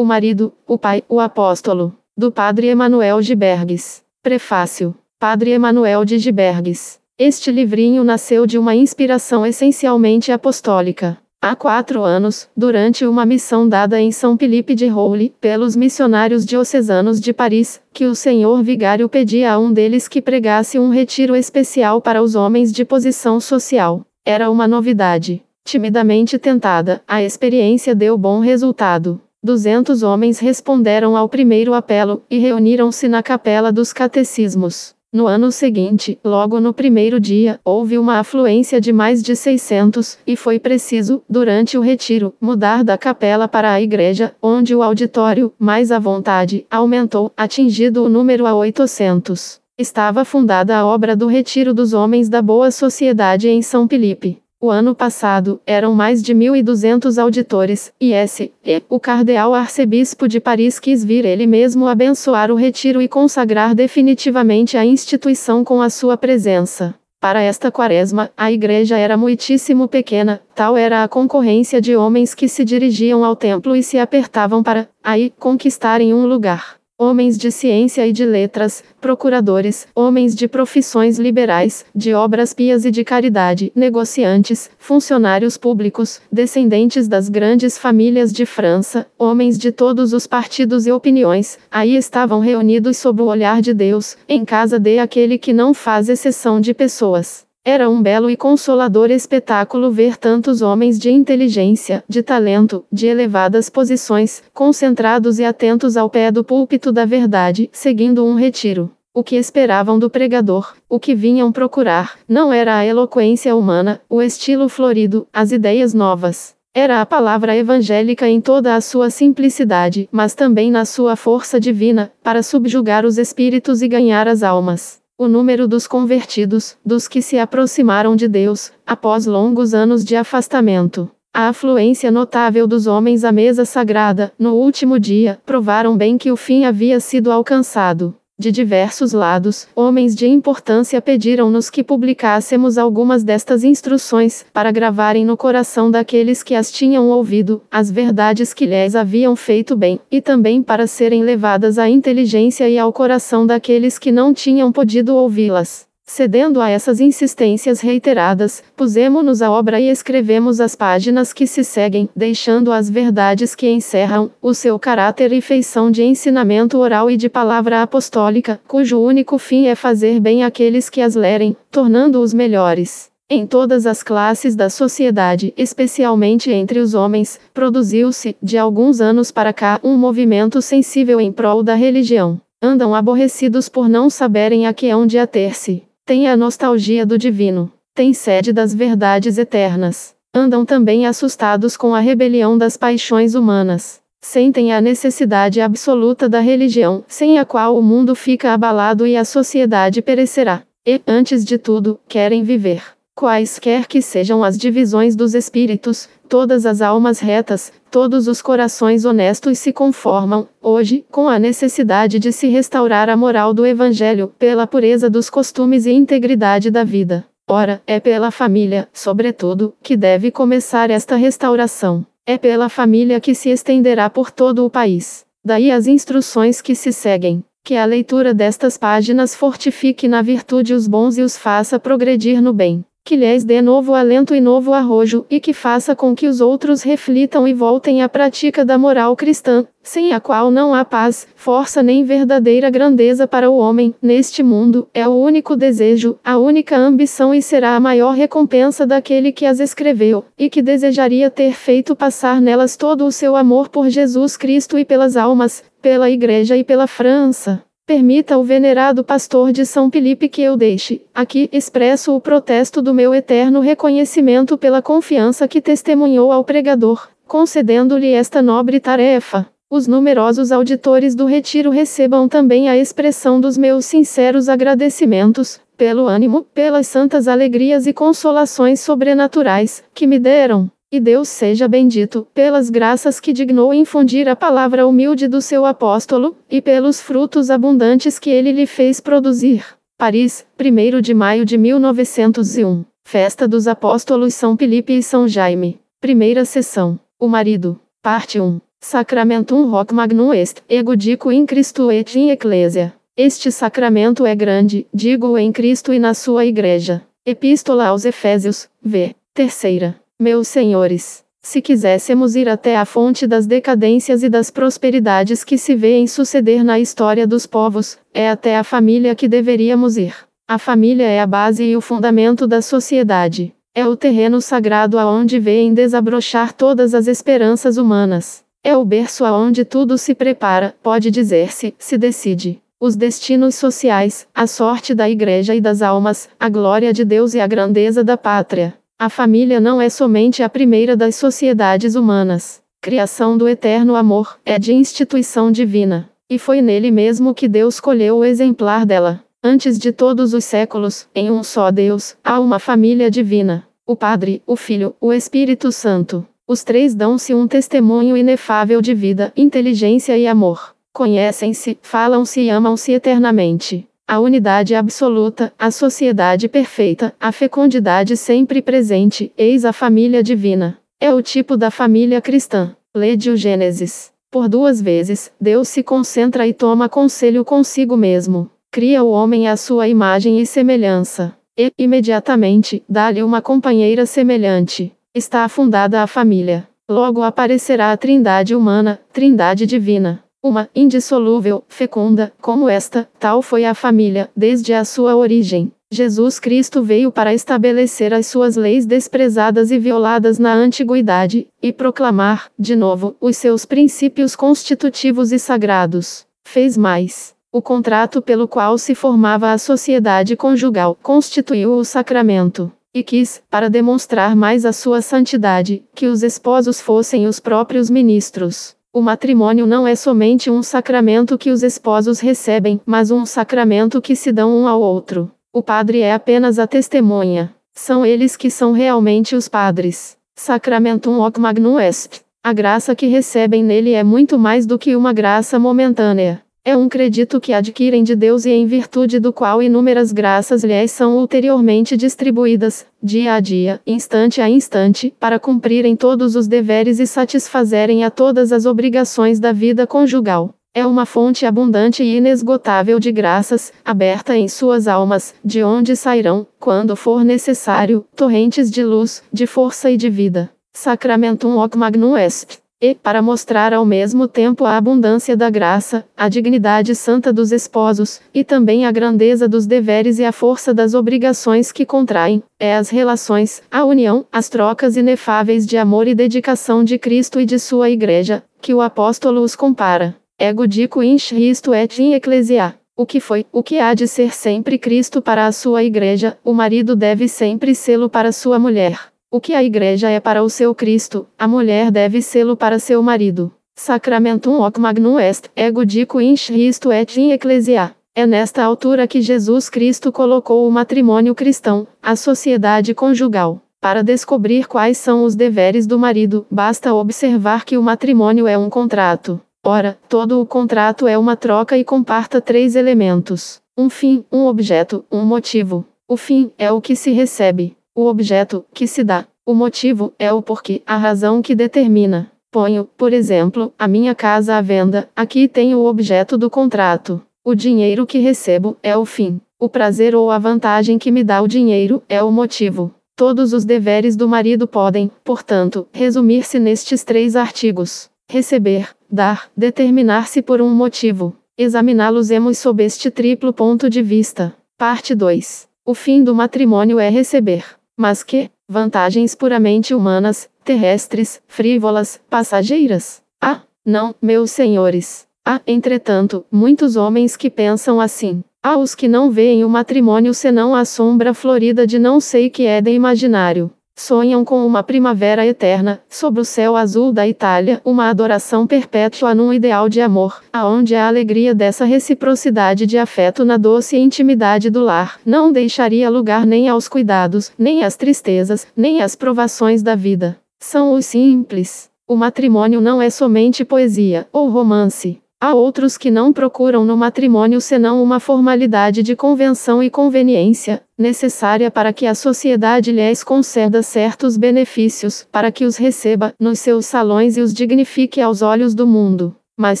O marido, o pai, o apóstolo. Do Padre Emanuel de Berges. Prefácio. Padre Emanuel de Gibergues. Este livrinho nasceu de uma inspiração essencialmente apostólica. Há quatro anos, durante uma missão dada em São Felipe de Roule, pelos missionários diocesanos de Paris, que o senhor vigário pedia a um deles que pregasse um retiro especial para os homens de posição social. Era uma novidade. Timidamente tentada, a experiência deu bom resultado. Duzentos homens responderam ao primeiro apelo, e reuniram-se na capela dos catecismos. No ano seguinte, logo no primeiro dia, houve uma afluência de mais de 600, e foi preciso, durante o retiro, mudar da capela para a igreja, onde o auditório, mais à vontade, aumentou, atingido o número a 800. Estava fundada a obra do Retiro dos Homens da Boa Sociedade em São Felipe. O ano passado, eram mais de 1.200 auditores, e esse, e, o cardeal arcebispo de Paris quis vir ele mesmo abençoar o retiro e consagrar definitivamente a instituição com a sua presença. Para esta quaresma, a igreja era muitíssimo pequena, tal era a concorrência de homens que se dirigiam ao templo e se apertavam para, aí, conquistarem um lugar homens de ciência e de letras, procuradores, homens de profissões liberais, de obras pias e de caridade, negociantes, funcionários públicos, descendentes das grandes famílias de França, homens de todos os partidos e opiniões, aí estavam reunidos sob o olhar de Deus, em casa de aquele que não faz exceção de pessoas. Era um belo e consolador espetáculo ver tantos homens de inteligência, de talento, de elevadas posições, concentrados e atentos ao pé do púlpito da verdade, seguindo um retiro. O que esperavam do pregador, o que vinham procurar, não era a eloquência humana, o estilo florido, as ideias novas. Era a palavra evangélica em toda a sua simplicidade, mas também na sua força divina, para subjugar os espíritos e ganhar as almas. O número dos convertidos, dos que se aproximaram de Deus, após longos anos de afastamento. A afluência notável dos homens à mesa sagrada, no último dia, provaram bem que o fim havia sido alcançado. De diversos lados, homens de importância pediram-nos que publicássemos algumas destas instruções, para gravarem no coração daqueles que as tinham ouvido, as verdades que lhes haviam feito bem, e também para serem levadas à inteligência e ao coração daqueles que não tinham podido ouvi-las. Cedendo a essas insistências reiteradas, pusemo-nos à obra e escrevemos as páginas que se seguem, deixando as verdades que encerram o seu caráter e feição de ensinamento oral e de palavra apostólica, cujo único fim é fazer bem àqueles que as lerem, tornando-os melhores. Em todas as classes da sociedade, especialmente entre os homens, produziu-se, de alguns anos para cá, um movimento sensível em prol da religião. Andam aborrecidos por não saberem a que hão de ater-se tem a nostalgia do divino, tem sede das verdades eternas. Andam também assustados com a rebelião das paixões humanas. Sentem a necessidade absoluta da religião, sem a qual o mundo fica abalado e a sociedade perecerá. E, antes de tudo, querem viver. Quaisquer que sejam as divisões dos espíritos, todas as almas retas, todos os corações honestos se conformam, hoje, com a necessidade de se restaurar a moral do Evangelho, pela pureza dos costumes e integridade da vida. Ora, é pela família, sobretudo, que deve começar esta restauração. É pela família que se estenderá por todo o país. Daí as instruções que se seguem. Que a leitura destas páginas fortifique na virtude os bons e os faça progredir no bem que lhes dê novo alento e novo arrojo, e que faça com que os outros reflitam e voltem à prática da moral cristã, sem a qual não há paz, força nem verdadeira grandeza para o homem, neste mundo, é o único desejo, a única ambição e será a maior recompensa daquele que as escreveu, e que desejaria ter feito passar nelas todo o seu amor por Jesus Cristo e pelas almas, pela Igreja e pela França. Permita o venerado pastor de São Felipe que eu deixe, aqui, expresso o protesto do meu eterno reconhecimento pela confiança que testemunhou ao pregador, concedendo-lhe esta nobre tarefa. Os numerosos auditores do retiro recebam também a expressão dos meus sinceros agradecimentos, pelo ânimo, pelas santas alegrias e consolações sobrenaturais, que me deram. E Deus seja bendito, pelas graças que dignou infundir a palavra humilde do seu apóstolo, e pelos frutos abundantes que ele lhe fez produzir. Paris, 1 de maio de 1901. Festa dos Apóstolos São Felipe e São Jaime. Primeira sessão. O marido. Parte 1. Sacramentum hoc magnum est, ego dico in Christo et in ecclesia. Este sacramento é grande, digo em Cristo e na sua igreja. Epístola aos Efésios, v. Terceira. Meus senhores, se quiséssemos ir até a fonte das decadências e das prosperidades que se vêem suceder na história dos povos, é até a família que deveríamos ir. A família é a base e o fundamento da sociedade. É o terreno sagrado aonde vêem desabrochar todas as esperanças humanas. É o berço aonde tudo se prepara, pode dizer-se, se decide. Os destinos sociais, a sorte da igreja e das almas, a glória de Deus e a grandeza da pátria. A família não é somente a primeira das sociedades humanas. Criação do eterno amor, é de instituição divina. E foi nele mesmo que Deus escolheu o exemplar dela. Antes de todos os séculos, em um só Deus, há uma família divina: o Padre, o Filho, o Espírito Santo. Os três dão-se um testemunho inefável de vida, inteligência e amor. Conhecem-se, falam-se e amam-se eternamente a unidade absoluta, a sociedade perfeita, a fecundidade sempre presente, eis a família divina. É o tipo da família cristã. Lede o Gênesis. Por duas vezes, Deus se concentra e toma conselho consigo mesmo. Cria o homem à sua imagem e semelhança. E, imediatamente, dá-lhe uma companheira semelhante. Está afundada a família. Logo aparecerá a trindade humana, trindade divina. Uma, indissolúvel, fecunda, como esta, tal foi a família, desde a sua origem. Jesus Cristo veio para estabelecer as suas leis desprezadas e violadas na antiguidade, e proclamar, de novo, os seus princípios constitutivos e sagrados. Fez mais. O contrato pelo qual se formava a sociedade conjugal constituiu o sacramento. E quis, para demonstrar mais a sua santidade, que os esposos fossem os próprios ministros. O matrimônio não é somente um sacramento que os esposos recebem, mas um sacramento que se dão um ao outro. O padre é apenas a testemunha. São eles que são realmente os padres. Sacramentum hoc magnum est. A graça que recebem nele é muito mais do que uma graça momentânea. É um crédito que adquirem de Deus e em virtude do qual inúmeras graças lhes são ulteriormente distribuídas, dia a dia, instante a instante, para cumprirem todos os deveres e satisfazerem a todas as obrigações da vida conjugal. É uma fonte abundante e inesgotável de graças, aberta em suas almas, de onde sairão, quando for necessário, torrentes de luz, de força e de vida. Sacramentum hoc magnum est. E, para mostrar ao mesmo tempo a abundância da graça, a dignidade santa dos esposos, e também a grandeza dos deveres e a força das obrigações que contraem, é as relações, a união, as trocas inefáveis de amor e dedicação de Cristo e de sua Igreja, que o apóstolo os compara. Ego dico in Christo et in ecclesia. O que foi, o que há de ser sempre Cristo para a sua Igreja, o marido deve sempre sê-lo para sua mulher. O que a igreja é para o seu Cristo, a mulher deve sê-lo para seu marido. Sacramentum hoc magnum est, ego dico in Christo et in ecclesia. É nesta altura que Jesus Cristo colocou o matrimônio cristão, a sociedade conjugal. Para descobrir quais são os deveres do marido, basta observar que o matrimônio é um contrato. Ora, todo o contrato é uma troca e comparta três elementos: um fim, um objeto, um motivo. O fim é o que se recebe. O objeto, que se dá. O motivo, é o porquê, a razão que determina. Ponho, por exemplo, a minha casa à venda, aqui tenho o objeto do contrato. O dinheiro que recebo, é o fim. O prazer ou a vantagem que me dá o dinheiro, é o motivo. Todos os deveres do marido podem, portanto, resumir-se nestes três artigos: receber, dar, determinar-se por um motivo. Examiná-los-emos sob este triplo ponto de vista. Parte 2. O fim do matrimônio é receber mas que, vantagens puramente humanas, terrestres, frívolas, passageiras. Ah, não, meus senhores. Há, entretanto, muitos homens que pensam assim. Há os que não veem o matrimônio senão a sombra florida de não sei que é de imaginário. Sonham com uma primavera eterna, sob o céu azul da Itália, uma adoração perpétua num ideal de amor, aonde a alegria dessa reciprocidade de afeto na doce intimidade do lar não deixaria lugar nem aos cuidados, nem às tristezas, nem às provações da vida. São os simples. O matrimônio não é somente poesia ou romance. Há outros que não procuram no matrimônio senão uma formalidade de convenção e conveniência, necessária para que a sociedade lhes conceda certos benefícios, para que os receba nos seus salões e os dignifique aos olhos do mundo, mas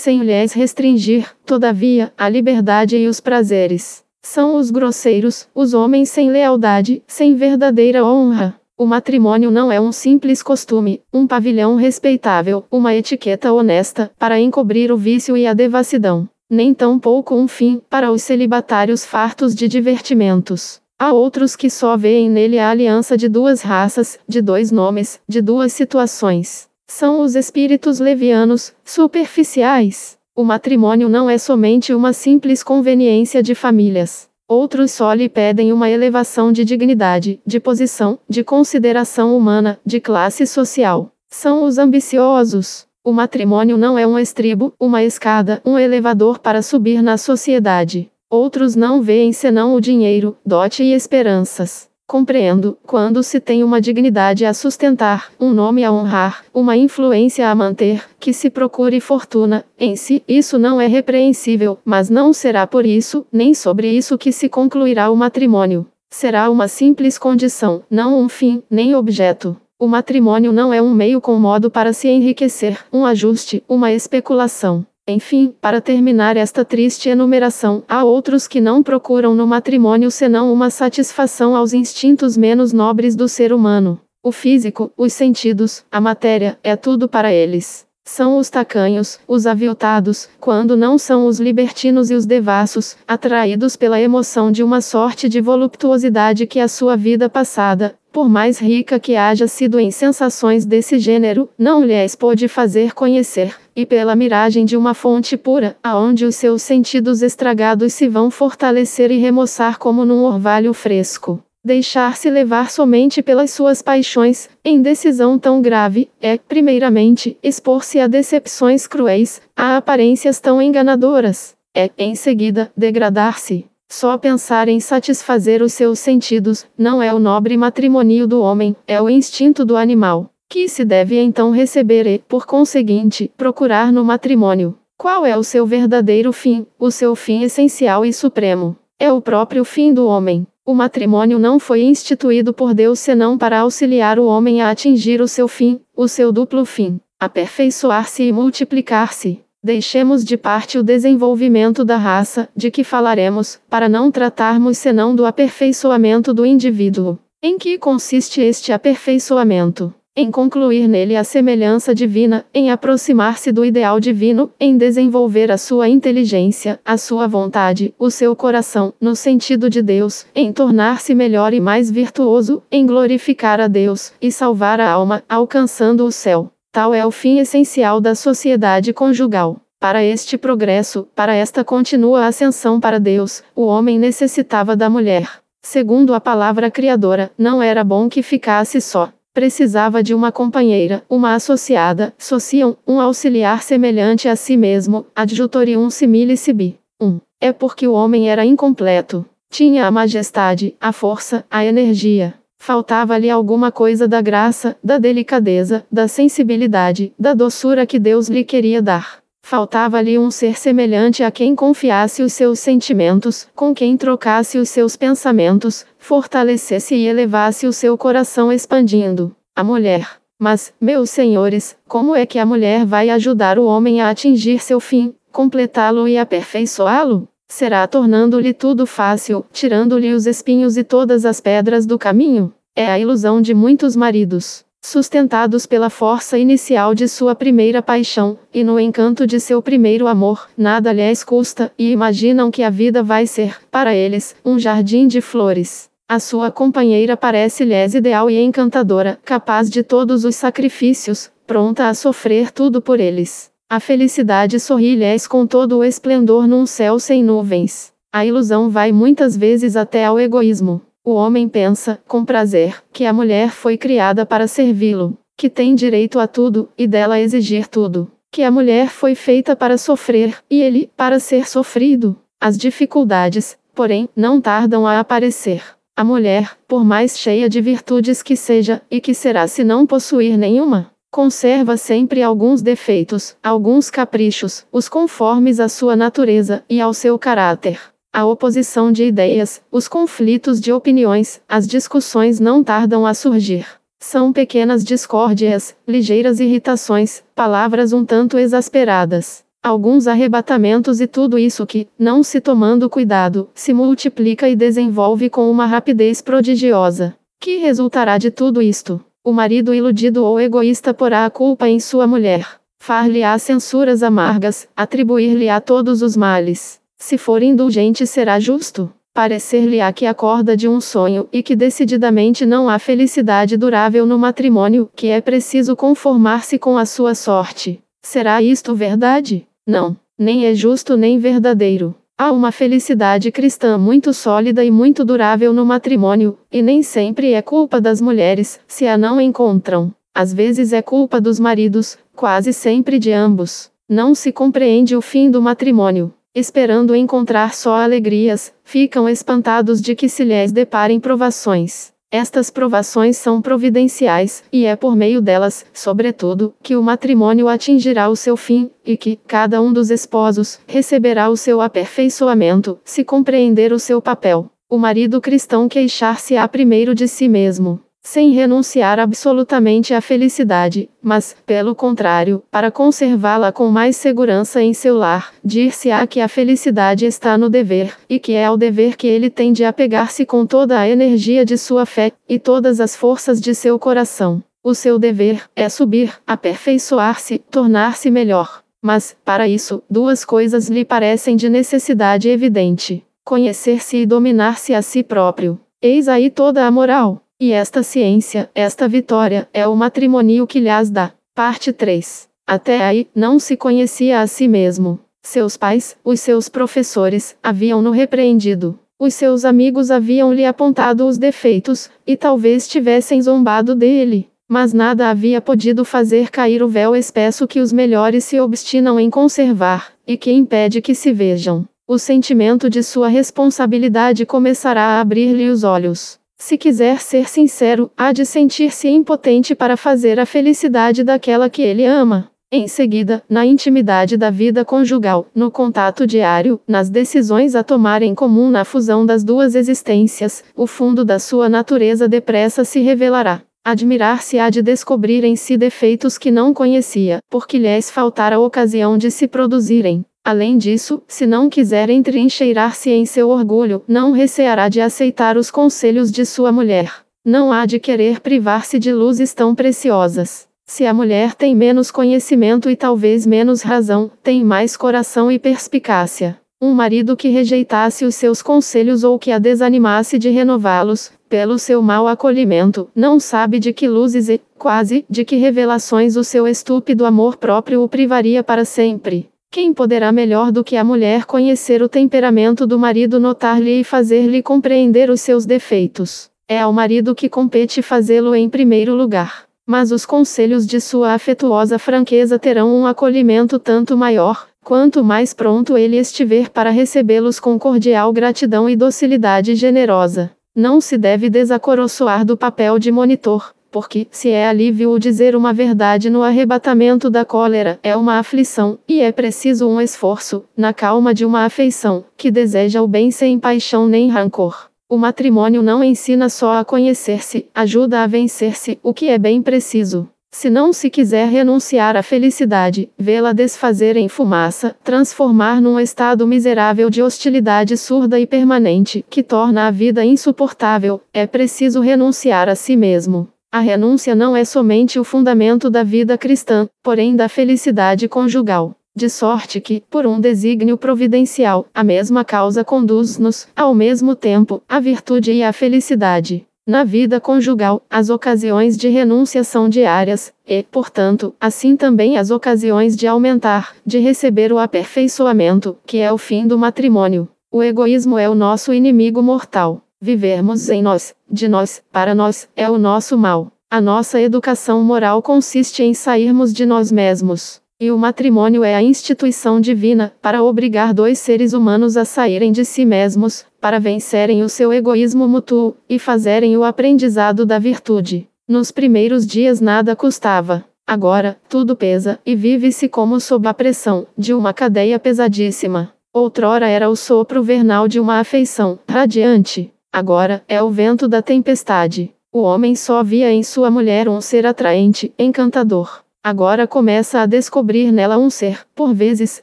sem lhes restringir, todavia, a liberdade e os prazeres. São os grosseiros, os homens sem lealdade, sem verdadeira honra. O matrimônio não é um simples costume, um pavilhão respeitável, uma etiqueta honesta, para encobrir o vício e a devassidão. Nem tampouco um fim, para os celibatários fartos de divertimentos. Há outros que só veem nele a aliança de duas raças, de dois nomes, de duas situações. São os espíritos levianos, superficiais. O matrimônio não é somente uma simples conveniência de famílias. Outros só lhe pedem uma elevação de dignidade, de posição, de consideração humana, de classe social. São os ambiciosos. O matrimônio não é um estribo, uma escada, um elevador para subir na sociedade. Outros não veem senão o dinheiro, dote e esperanças. Compreendo, quando se tem uma dignidade a sustentar, um nome a honrar, uma influência a manter, que se procure fortuna, em si, isso não é repreensível, mas não será por isso, nem sobre isso que se concluirá o matrimônio. Será uma simples condição, não um fim, nem objeto. O matrimônio não é um meio com modo para se enriquecer, um ajuste, uma especulação. Enfim, para terminar esta triste enumeração, há outros que não procuram no matrimônio senão uma satisfação aos instintos menos nobres do ser humano. O físico, os sentidos, a matéria, é tudo para eles. São os tacanhos, os aviltados, quando não são os libertinos e os devassos, atraídos pela emoção de uma sorte de voluptuosidade que a sua vida passada, por mais rica que haja sido em sensações desse gênero, não lhes pôde fazer conhecer, e pela miragem de uma fonte pura, aonde os seus sentidos estragados se vão fortalecer e remoçar como num orvalho fresco. Deixar-se levar somente pelas suas paixões, em decisão tão grave, é, primeiramente, expor-se a decepções cruéis, a aparências tão enganadoras. É, em seguida, degradar-se. Só pensar em satisfazer os seus sentidos, não é o nobre matrimonio do homem, é o instinto do animal, que se deve então receber e, por conseguinte, procurar no matrimônio. Qual é o seu verdadeiro fim, o seu fim essencial e supremo? É o próprio fim do homem. O matrimônio não foi instituído por Deus senão para auxiliar o homem a atingir o seu fim, o seu duplo fim, aperfeiçoar-se e multiplicar-se. Deixemos de parte o desenvolvimento da raça, de que falaremos, para não tratarmos senão do aperfeiçoamento do indivíduo. Em que consiste este aperfeiçoamento? Em concluir nele a semelhança divina, em aproximar-se do ideal divino, em desenvolver a sua inteligência, a sua vontade, o seu coração, no sentido de Deus, em tornar-se melhor e mais virtuoso, em glorificar a Deus, e salvar a alma, alcançando o céu. Tal é o fim essencial da sociedade conjugal. Para este progresso, para esta contínua ascensão para Deus, o homem necessitava da mulher. Segundo a palavra criadora, não era bom que ficasse só. Precisava de uma companheira, uma associada, sociam, um auxiliar semelhante a si mesmo, adjutorium simile sibi. 1. Um, é porque o homem era incompleto. Tinha a majestade, a força, a energia, Faltava-lhe alguma coisa da graça, da delicadeza, da sensibilidade, da doçura que Deus lhe queria dar. Faltava-lhe um ser semelhante a quem confiasse os seus sentimentos, com quem trocasse os seus pensamentos, fortalecesse e elevasse o seu coração expandindo. A mulher. Mas, meus senhores, como é que a mulher vai ajudar o homem a atingir seu fim, completá-lo e aperfeiçoá-lo? Será tornando-lhe tudo fácil, tirando-lhe os espinhos e todas as pedras do caminho? É a ilusão de muitos maridos, sustentados pela força inicial de sua primeira paixão, e no encanto de seu primeiro amor, nada lhes custa, e imaginam que a vida vai ser, para eles, um jardim de flores. A sua companheira parece-lhes ideal e encantadora, capaz de todos os sacrifícios, pronta a sofrer tudo por eles. A felicidade sorri-lhes com todo o esplendor num céu sem nuvens. A ilusão vai muitas vezes até ao egoísmo. O homem pensa, com prazer, que a mulher foi criada para servi-lo, que tem direito a tudo, e dela exigir tudo. Que a mulher foi feita para sofrer, e ele, para ser sofrido. As dificuldades, porém, não tardam a aparecer. A mulher, por mais cheia de virtudes que seja, e que será se não possuir nenhuma? Conserva sempre alguns defeitos, alguns caprichos, os conformes à sua natureza e ao seu caráter. A oposição de ideias, os conflitos de opiniões, as discussões não tardam a surgir. São pequenas discórdias, ligeiras irritações, palavras um tanto exasperadas, alguns arrebatamentos e tudo isso que, não se tomando cuidado, se multiplica e desenvolve com uma rapidez prodigiosa. Que resultará de tudo isto? O marido iludido ou egoísta porá a culpa em sua mulher. Far-lhe-á censuras amargas, atribuir-lhe-á todos os males. Se for indulgente será justo. Parecer-lhe-á que acorda de um sonho e que decididamente não há felicidade durável no matrimônio, que é preciso conformar-se com a sua sorte. Será isto verdade? Não, nem é justo nem verdadeiro. Há uma felicidade cristã muito sólida e muito durável no matrimônio, e nem sempre é culpa das mulheres, se a não encontram. Às vezes é culpa dos maridos, quase sempre de ambos. Não se compreende o fim do matrimônio. Esperando encontrar só alegrias, ficam espantados de que se lhes deparem provações. Estas provações são providenciais, e é por meio delas, sobretudo, que o matrimônio atingirá o seu fim, e que cada um dos esposos receberá o seu aperfeiçoamento, se compreender o seu papel. O marido cristão queixar-se-á primeiro de si mesmo sem renunciar absolutamente à felicidade, mas, pelo contrário, para conservá-la com mais segurança em seu lar, dir-se-á que a felicidade está no dever, e que é ao dever que ele tem de apegar-se com toda a energia de sua fé, e todas as forças de seu coração. O seu dever é subir, aperfeiçoar-se, tornar-se melhor. Mas, para isso, duas coisas lhe parecem de necessidade evidente: conhecer-se e dominar-se a si próprio. Eis aí toda a moral. E esta ciência, esta vitória, é o matrimônio que lhes dá. Parte 3. Até aí, não se conhecia a si mesmo. Seus pais, os seus professores, haviam-no repreendido. Os seus amigos haviam-lhe apontado os defeitos, e talvez tivessem zombado dele. Mas nada havia podido fazer cair o véu espesso que os melhores se obstinam em conservar, e que impede que se vejam. O sentimento de sua responsabilidade começará a abrir-lhe os olhos. Se quiser ser sincero, há de sentir-se impotente para fazer a felicidade daquela que ele ama. Em seguida, na intimidade da vida conjugal, no contato diário, nas decisões a tomar em comum na fusão das duas existências, o fundo da sua natureza depressa se revelará. Admirar-se-á de descobrir em si defeitos que não conhecia, porque lhes faltara ocasião de se produzirem. Além disso, se não quiser entrincheirar-se em seu orgulho, não receará de aceitar os conselhos de sua mulher. Não há de querer privar-se de luzes tão preciosas. Se a mulher tem menos conhecimento e talvez menos razão, tem mais coração e perspicácia. Um marido que rejeitasse os seus conselhos ou que a desanimasse de renová-los, pelo seu mau acolhimento, não sabe de que luzes e, quase, de que revelações o seu estúpido amor próprio o privaria para sempre. Quem poderá melhor do que a mulher conhecer o temperamento do marido, notar-lhe e fazer-lhe compreender os seus defeitos? É ao marido que compete fazê-lo em primeiro lugar. Mas os conselhos de sua afetuosa franqueza terão um acolhimento tanto maior, quanto mais pronto ele estiver para recebê-los com cordial gratidão e docilidade generosa. Não se deve desacoroçoar do papel de monitor, porque, se é alívio o dizer uma verdade no arrebatamento da cólera, é uma aflição, e é preciso um esforço, na calma de uma afeição, que deseja o bem sem paixão nem rancor. O matrimônio não ensina só a conhecer-se, ajuda a vencer-se, o que é bem preciso. Se não se quiser renunciar à felicidade, vê-la desfazer em fumaça, transformar num estado miserável de hostilidade surda e permanente, que torna a vida insuportável, é preciso renunciar a si mesmo. A renúncia não é somente o fundamento da vida cristã, porém da felicidade conjugal. De sorte que, por um desígnio providencial, a mesma causa conduz-nos, ao mesmo tempo, à virtude e à felicidade. Na vida conjugal, as ocasiões de renúncia são diárias, e, portanto, assim também as ocasiões de aumentar, de receber o aperfeiçoamento, que é o fim do matrimônio. O egoísmo é o nosso inimigo mortal. Vivermos em nós, de nós, para nós, é o nosso mal. A nossa educação moral consiste em sairmos de nós mesmos. E o matrimônio é a instituição divina, para obrigar dois seres humanos a saírem de si mesmos, para vencerem o seu egoísmo mútuo, e fazerem o aprendizado da virtude. Nos primeiros dias nada custava. Agora, tudo pesa, e vive-se como sob a pressão de uma cadeia pesadíssima. Outrora era o sopro vernal de uma afeição radiante. Agora, é o vento da tempestade. O homem só via em sua mulher um ser atraente, encantador. Agora começa a descobrir nela um ser, por vezes,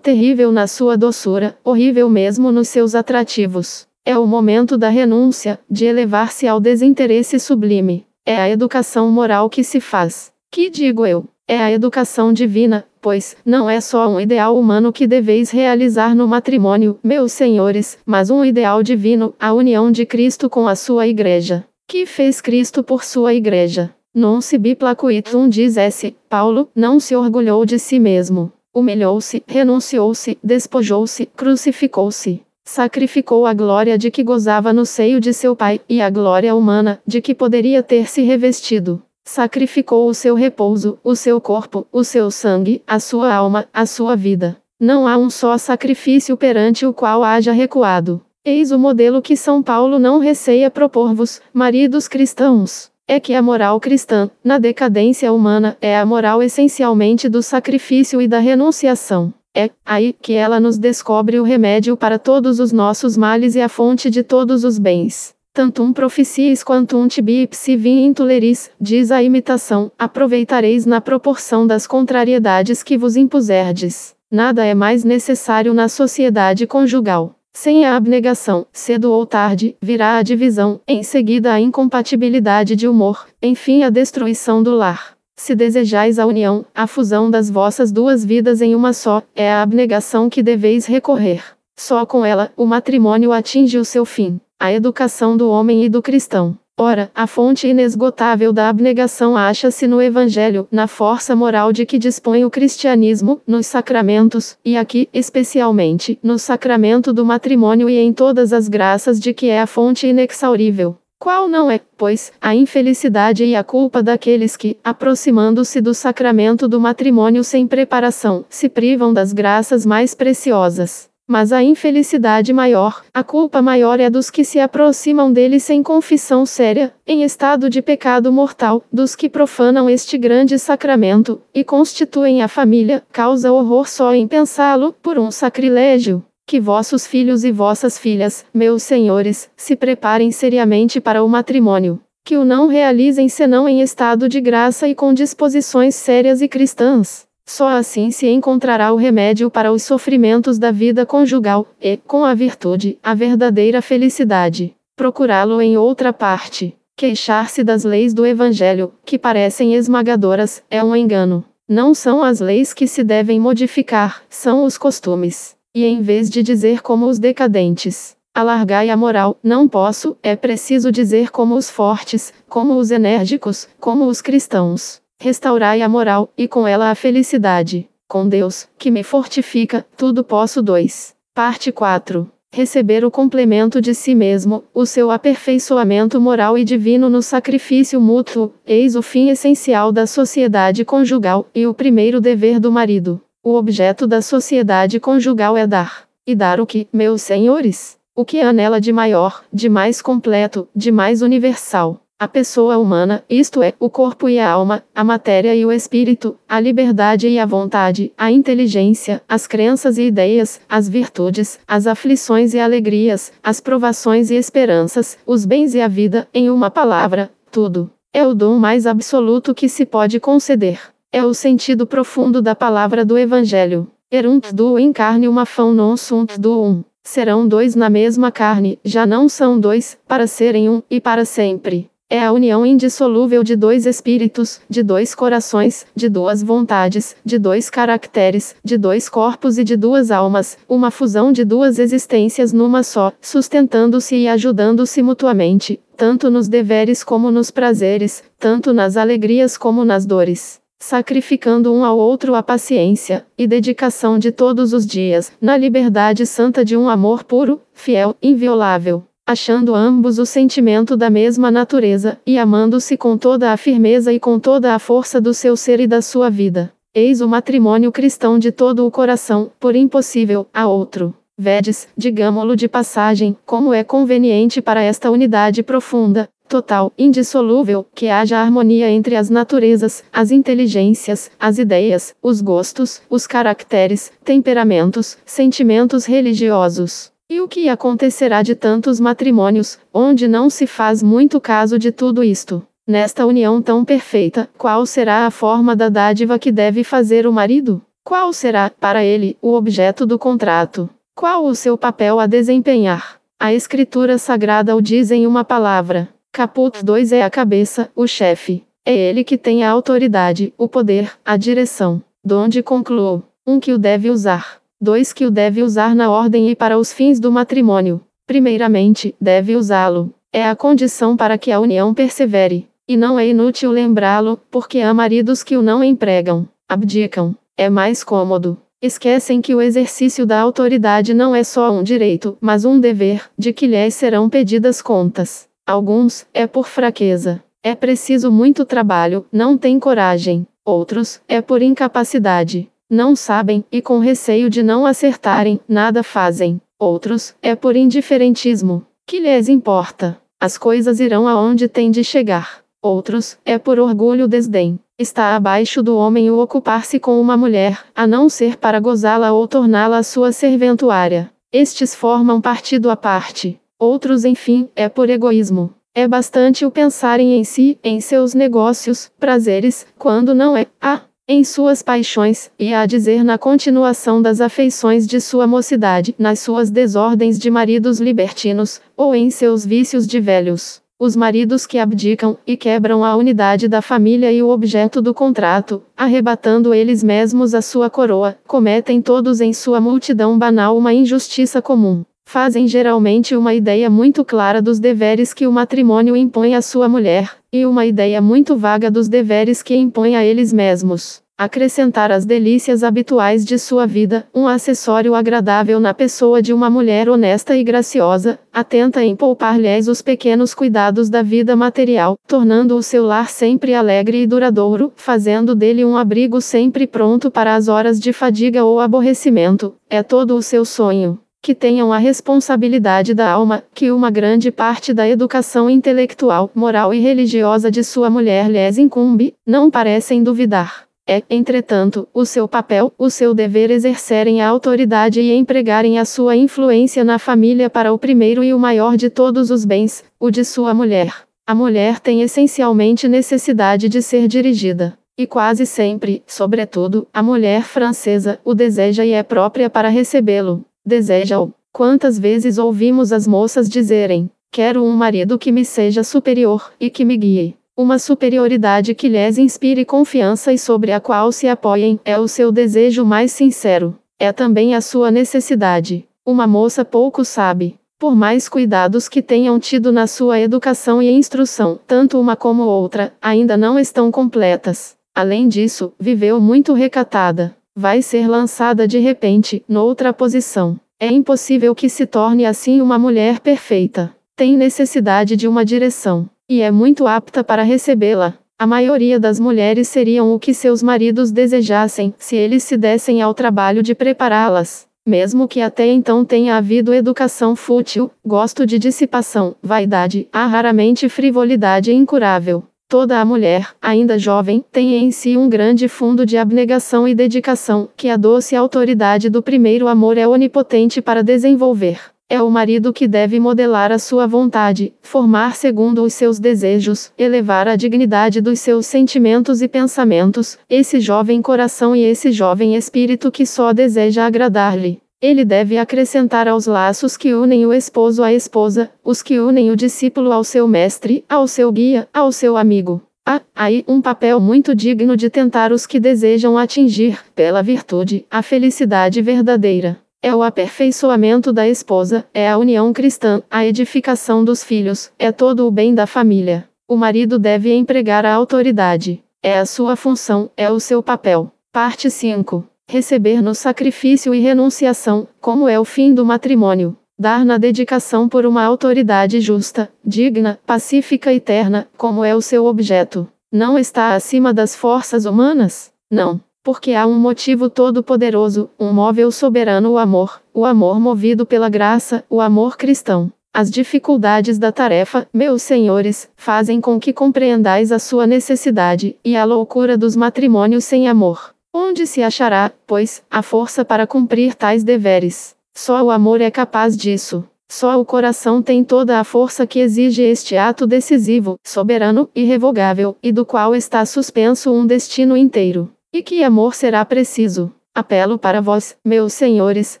terrível na sua doçura, horrível mesmo nos seus atrativos. É o momento da renúncia, de elevar-se ao desinteresse sublime. É a educação moral que se faz. Que digo eu? É a educação divina, pois não é só um ideal humano que deveis realizar no matrimônio, meus senhores, mas um ideal divino, a união de Cristo com a sua igreja. Que fez Cristo por sua igreja? Non se biplacuitum dizesse, Paulo, não se orgulhou de si mesmo. Humilhou-se, renunciou-se, despojou-se, crucificou-se. Sacrificou a glória de que gozava no seio de seu pai, e a glória humana, de que poderia ter se revestido. Sacrificou o seu repouso, o seu corpo, o seu sangue, a sua alma, a sua vida. Não há um só sacrifício perante o qual haja recuado. Eis o modelo que São Paulo não receia propor-vos, maridos cristãos. É que a moral cristã, na decadência humana, é a moral essencialmente do sacrifício e da renunciação. É aí que ela nos descobre o remédio para todos os nossos males e a fonte de todos os bens tantum proficiis quantum tibi ipsi vim intuleris, diz a imitação, aproveitareis na proporção das contrariedades que vos impuserdes. Nada é mais necessário na sociedade conjugal. Sem a abnegação, cedo ou tarde, virá a divisão, em seguida a incompatibilidade de humor, enfim a destruição do lar. Se desejais a união, a fusão das vossas duas vidas em uma só, é a abnegação que deveis recorrer. Só com ela, o matrimônio atinge o seu fim a educação do homem e do cristão. Ora, a fonte inesgotável da abnegação acha-se no Evangelho, na força moral de que dispõe o cristianismo, nos sacramentos, e aqui, especialmente, no sacramento do matrimônio e em todas as graças de que é a fonte inexaurível. Qual não é, pois, a infelicidade e a culpa daqueles que, aproximando-se do sacramento do matrimônio sem preparação, se privam das graças mais preciosas? Mas a infelicidade maior, a culpa maior é dos que se aproximam dele sem confissão séria, em estado de pecado mortal, dos que profanam este grande sacramento, e constituem a família, causa horror só em pensá-lo, por um sacrilégio. Que vossos filhos e vossas filhas, meus senhores, se preparem seriamente para o matrimônio. Que o não realizem senão em estado de graça e com disposições sérias e cristãs. Só assim se encontrará o remédio para os sofrimentos da vida conjugal, e, com a virtude, a verdadeira felicidade. Procurá-lo em outra parte. Queixar-se das leis do Evangelho, que parecem esmagadoras, é um engano. Não são as leis que se devem modificar, são os costumes. E em vez de dizer como os decadentes, alargai a moral, não posso, é preciso dizer como os fortes, como os enérgicos, como os cristãos. Restaurai a moral, e com ela a felicidade. Com Deus, que me fortifica, tudo posso. 2. Parte 4. Receber o complemento de si mesmo, o seu aperfeiçoamento moral e divino no sacrifício mútuo, eis o fim essencial da sociedade conjugal, e o primeiro dever do marido. O objeto da sociedade conjugal é dar. E dar o que, meus senhores? O que há nela de maior, de mais completo, de mais universal? A pessoa humana, isto é, o corpo e a alma, a matéria e o espírito, a liberdade e a vontade, a inteligência, as crenças e ideias, as virtudes, as aflições e alegrias, as provações e esperanças, os bens e a vida, em uma palavra, tudo. É o dom mais absoluto que se pode conceder. É o sentido profundo da palavra do Evangelho. Erunt duo in carne uma fão non sunt duum. Serão dois na mesma carne, já não são dois, para serem um, e para sempre. É a união indissolúvel de dois espíritos, de dois corações, de duas vontades, de dois caracteres, de dois corpos e de duas almas, uma fusão de duas existências numa só, sustentando-se e ajudando-se mutuamente, tanto nos deveres como nos prazeres, tanto nas alegrias como nas dores sacrificando um ao outro a paciência e dedicação de todos os dias, na liberdade santa de um amor puro, fiel, inviolável achando ambos o sentimento da mesma natureza, e amando-se com toda a firmeza e com toda a força do seu ser e da sua vida. Eis o matrimônio cristão de todo o coração, por impossível, a outro. Vedes, digamo-lo de passagem, como é conveniente para esta unidade profunda, total, indissolúvel, que haja harmonia entre as naturezas, as inteligências, as ideias, os gostos, os caracteres, temperamentos, sentimentos religiosos. E o que acontecerá de tantos matrimônios, onde não se faz muito caso de tudo isto? Nesta união tão perfeita, qual será a forma da dádiva que deve fazer o marido? Qual será, para ele, o objeto do contrato? Qual o seu papel a desempenhar? A Escritura Sagrada o diz em uma palavra. Caput 2 é a cabeça, o chefe. É ele que tem a autoridade, o poder, a direção. Donde concluou: um que o deve usar, dois que o deve usar na ordem e para os fins do matrimônio. Primeiramente, deve usá-lo. É a condição para que a união persevere. E não é inútil lembrá-lo, porque há maridos que o não empregam, abdicam. É mais cômodo. Esquecem que o exercício da autoridade não é só um direito, mas um dever, de que lhes serão pedidas contas. Alguns, é por fraqueza. É preciso muito trabalho, não têm coragem. Outros, é por incapacidade. Não sabem, e com receio de não acertarem, nada fazem. Outros, é por indiferentismo. Que lhes importa? As coisas irão aonde têm de chegar. Outros, é por orgulho desdém. Está abaixo do homem o ocupar-se com uma mulher, a não ser para gozá-la ou torná-la sua serventuária. Estes formam partido à parte. Outros, enfim, é por egoísmo. É bastante o pensarem em si, em seus negócios, prazeres, quando não é, ah, em suas paixões, e a dizer na continuação das afeições de sua mocidade, nas suas desordens de maridos libertinos, ou em seus vícios de velhos. Os maridos que abdicam e quebram a unidade da família e o objeto do contrato, arrebatando eles mesmos a sua coroa, cometem todos em sua multidão banal uma injustiça comum. Fazem geralmente uma ideia muito clara dos deveres que o matrimônio impõe à sua mulher, e uma ideia muito vaga dos deveres que impõe a eles mesmos. Acrescentar às delícias habituais de sua vida, um acessório agradável na pessoa de uma mulher honesta e graciosa, atenta em poupar-lhes os pequenos cuidados da vida material, tornando o seu lar sempre alegre e duradouro, fazendo dele um abrigo sempre pronto para as horas de fadiga ou aborrecimento, é todo o seu sonho que tenham a responsabilidade da alma, que uma grande parte da educação intelectual, moral e religiosa de sua mulher lhes incumbe, não parecem duvidar. É, entretanto, o seu papel, o seu dever exercerem a autoridade e empregarem a sua influência na família para o primeiro e o maior de todos os bens, o de sua mulher. A mulher tem essencialmente necessidade de ser dirigida. E quase sempre, sobretudo, a mulher francesa, o deseja e é própria para recebê-lo. Deseja-o. Quantas vezes ouvimos as moças dizerem: Quero um marido que me seja superior e que me guie. Uma superioridade que lhes inspire confiança e sobre a qual se apoiem é o seu desejo mais sincero. É também a sua necessidade. Uma moça pouco sabe. Por mais cuidados que tenham tido na sua educação e instrução, tanto uma como outra, ainda não estão completas. Além disso, viveu muito recatada. Vai ser lançada de repente, noutra posição. É impossível que se torne assim uma mulher perfeita. Tem necessidade de uma direção e é muito apta para recebê-la. A maioria das mulheres seriam o que seus maridos desejassem, se eles se dessem ao trabalho de prepará-las. Mesmo que até então tenha havido educação fútil, gosto de dissipação, vaidade, há raramente frivolidade incurável. Toda a mulher, ainda jovem, tem em si um grande fundo de abnegação e dedicação, que a doce autoridade do primeiro amor é onipotente para desenvolver. É o marido que deve modelar a sua vontade, formar segundo os seus desejos, elevar a dignidade dos seus sentimentos e pensamentos, esse jovem coração e esse jovem espírito que só deseja agradar-lhe. Ele deve acrescentar aos laços que unem o esposo à esposa, os que unem o discípulo ao seu mestre, ao seu guia, ao seu amigo. Há, aí, um papel muito digno de tentar os que desejam atingir, pela virtude, a felicidade verdadeira. É o aperfeiçoamento da esposa, é a união cristã, a edificação dos filhos, é todo o bem da família. O marido deve empregar a autoridade. É a sua função, é o seu papel. Parte 5. Receber no sacrifício e renunciação, como é o fim do matrimônio. Dar na dedicação por uma autoridade justa, digna, pacífica e terna, como é o seu objeto. Não está acima das forças humanas? Não porque há um motivo todo-poderoso, um móvel soberano o amor, o amor movido pela graça, o amor cristão. As dificuldades da tarefa, meus senhores, fazem com que compreendais a sua necessidade, e a loucura dos matrimônios sem amor. Onde se achará, pois, a força para cumprir tais deveres? Só o amor é capaz disso. Só o coração tem toda a força que exige este ato decisivo, soberano, irrevogável, e do qual está suspenso um destino inteiro. E que amor será preciso? Apelo para vós, meus senhores,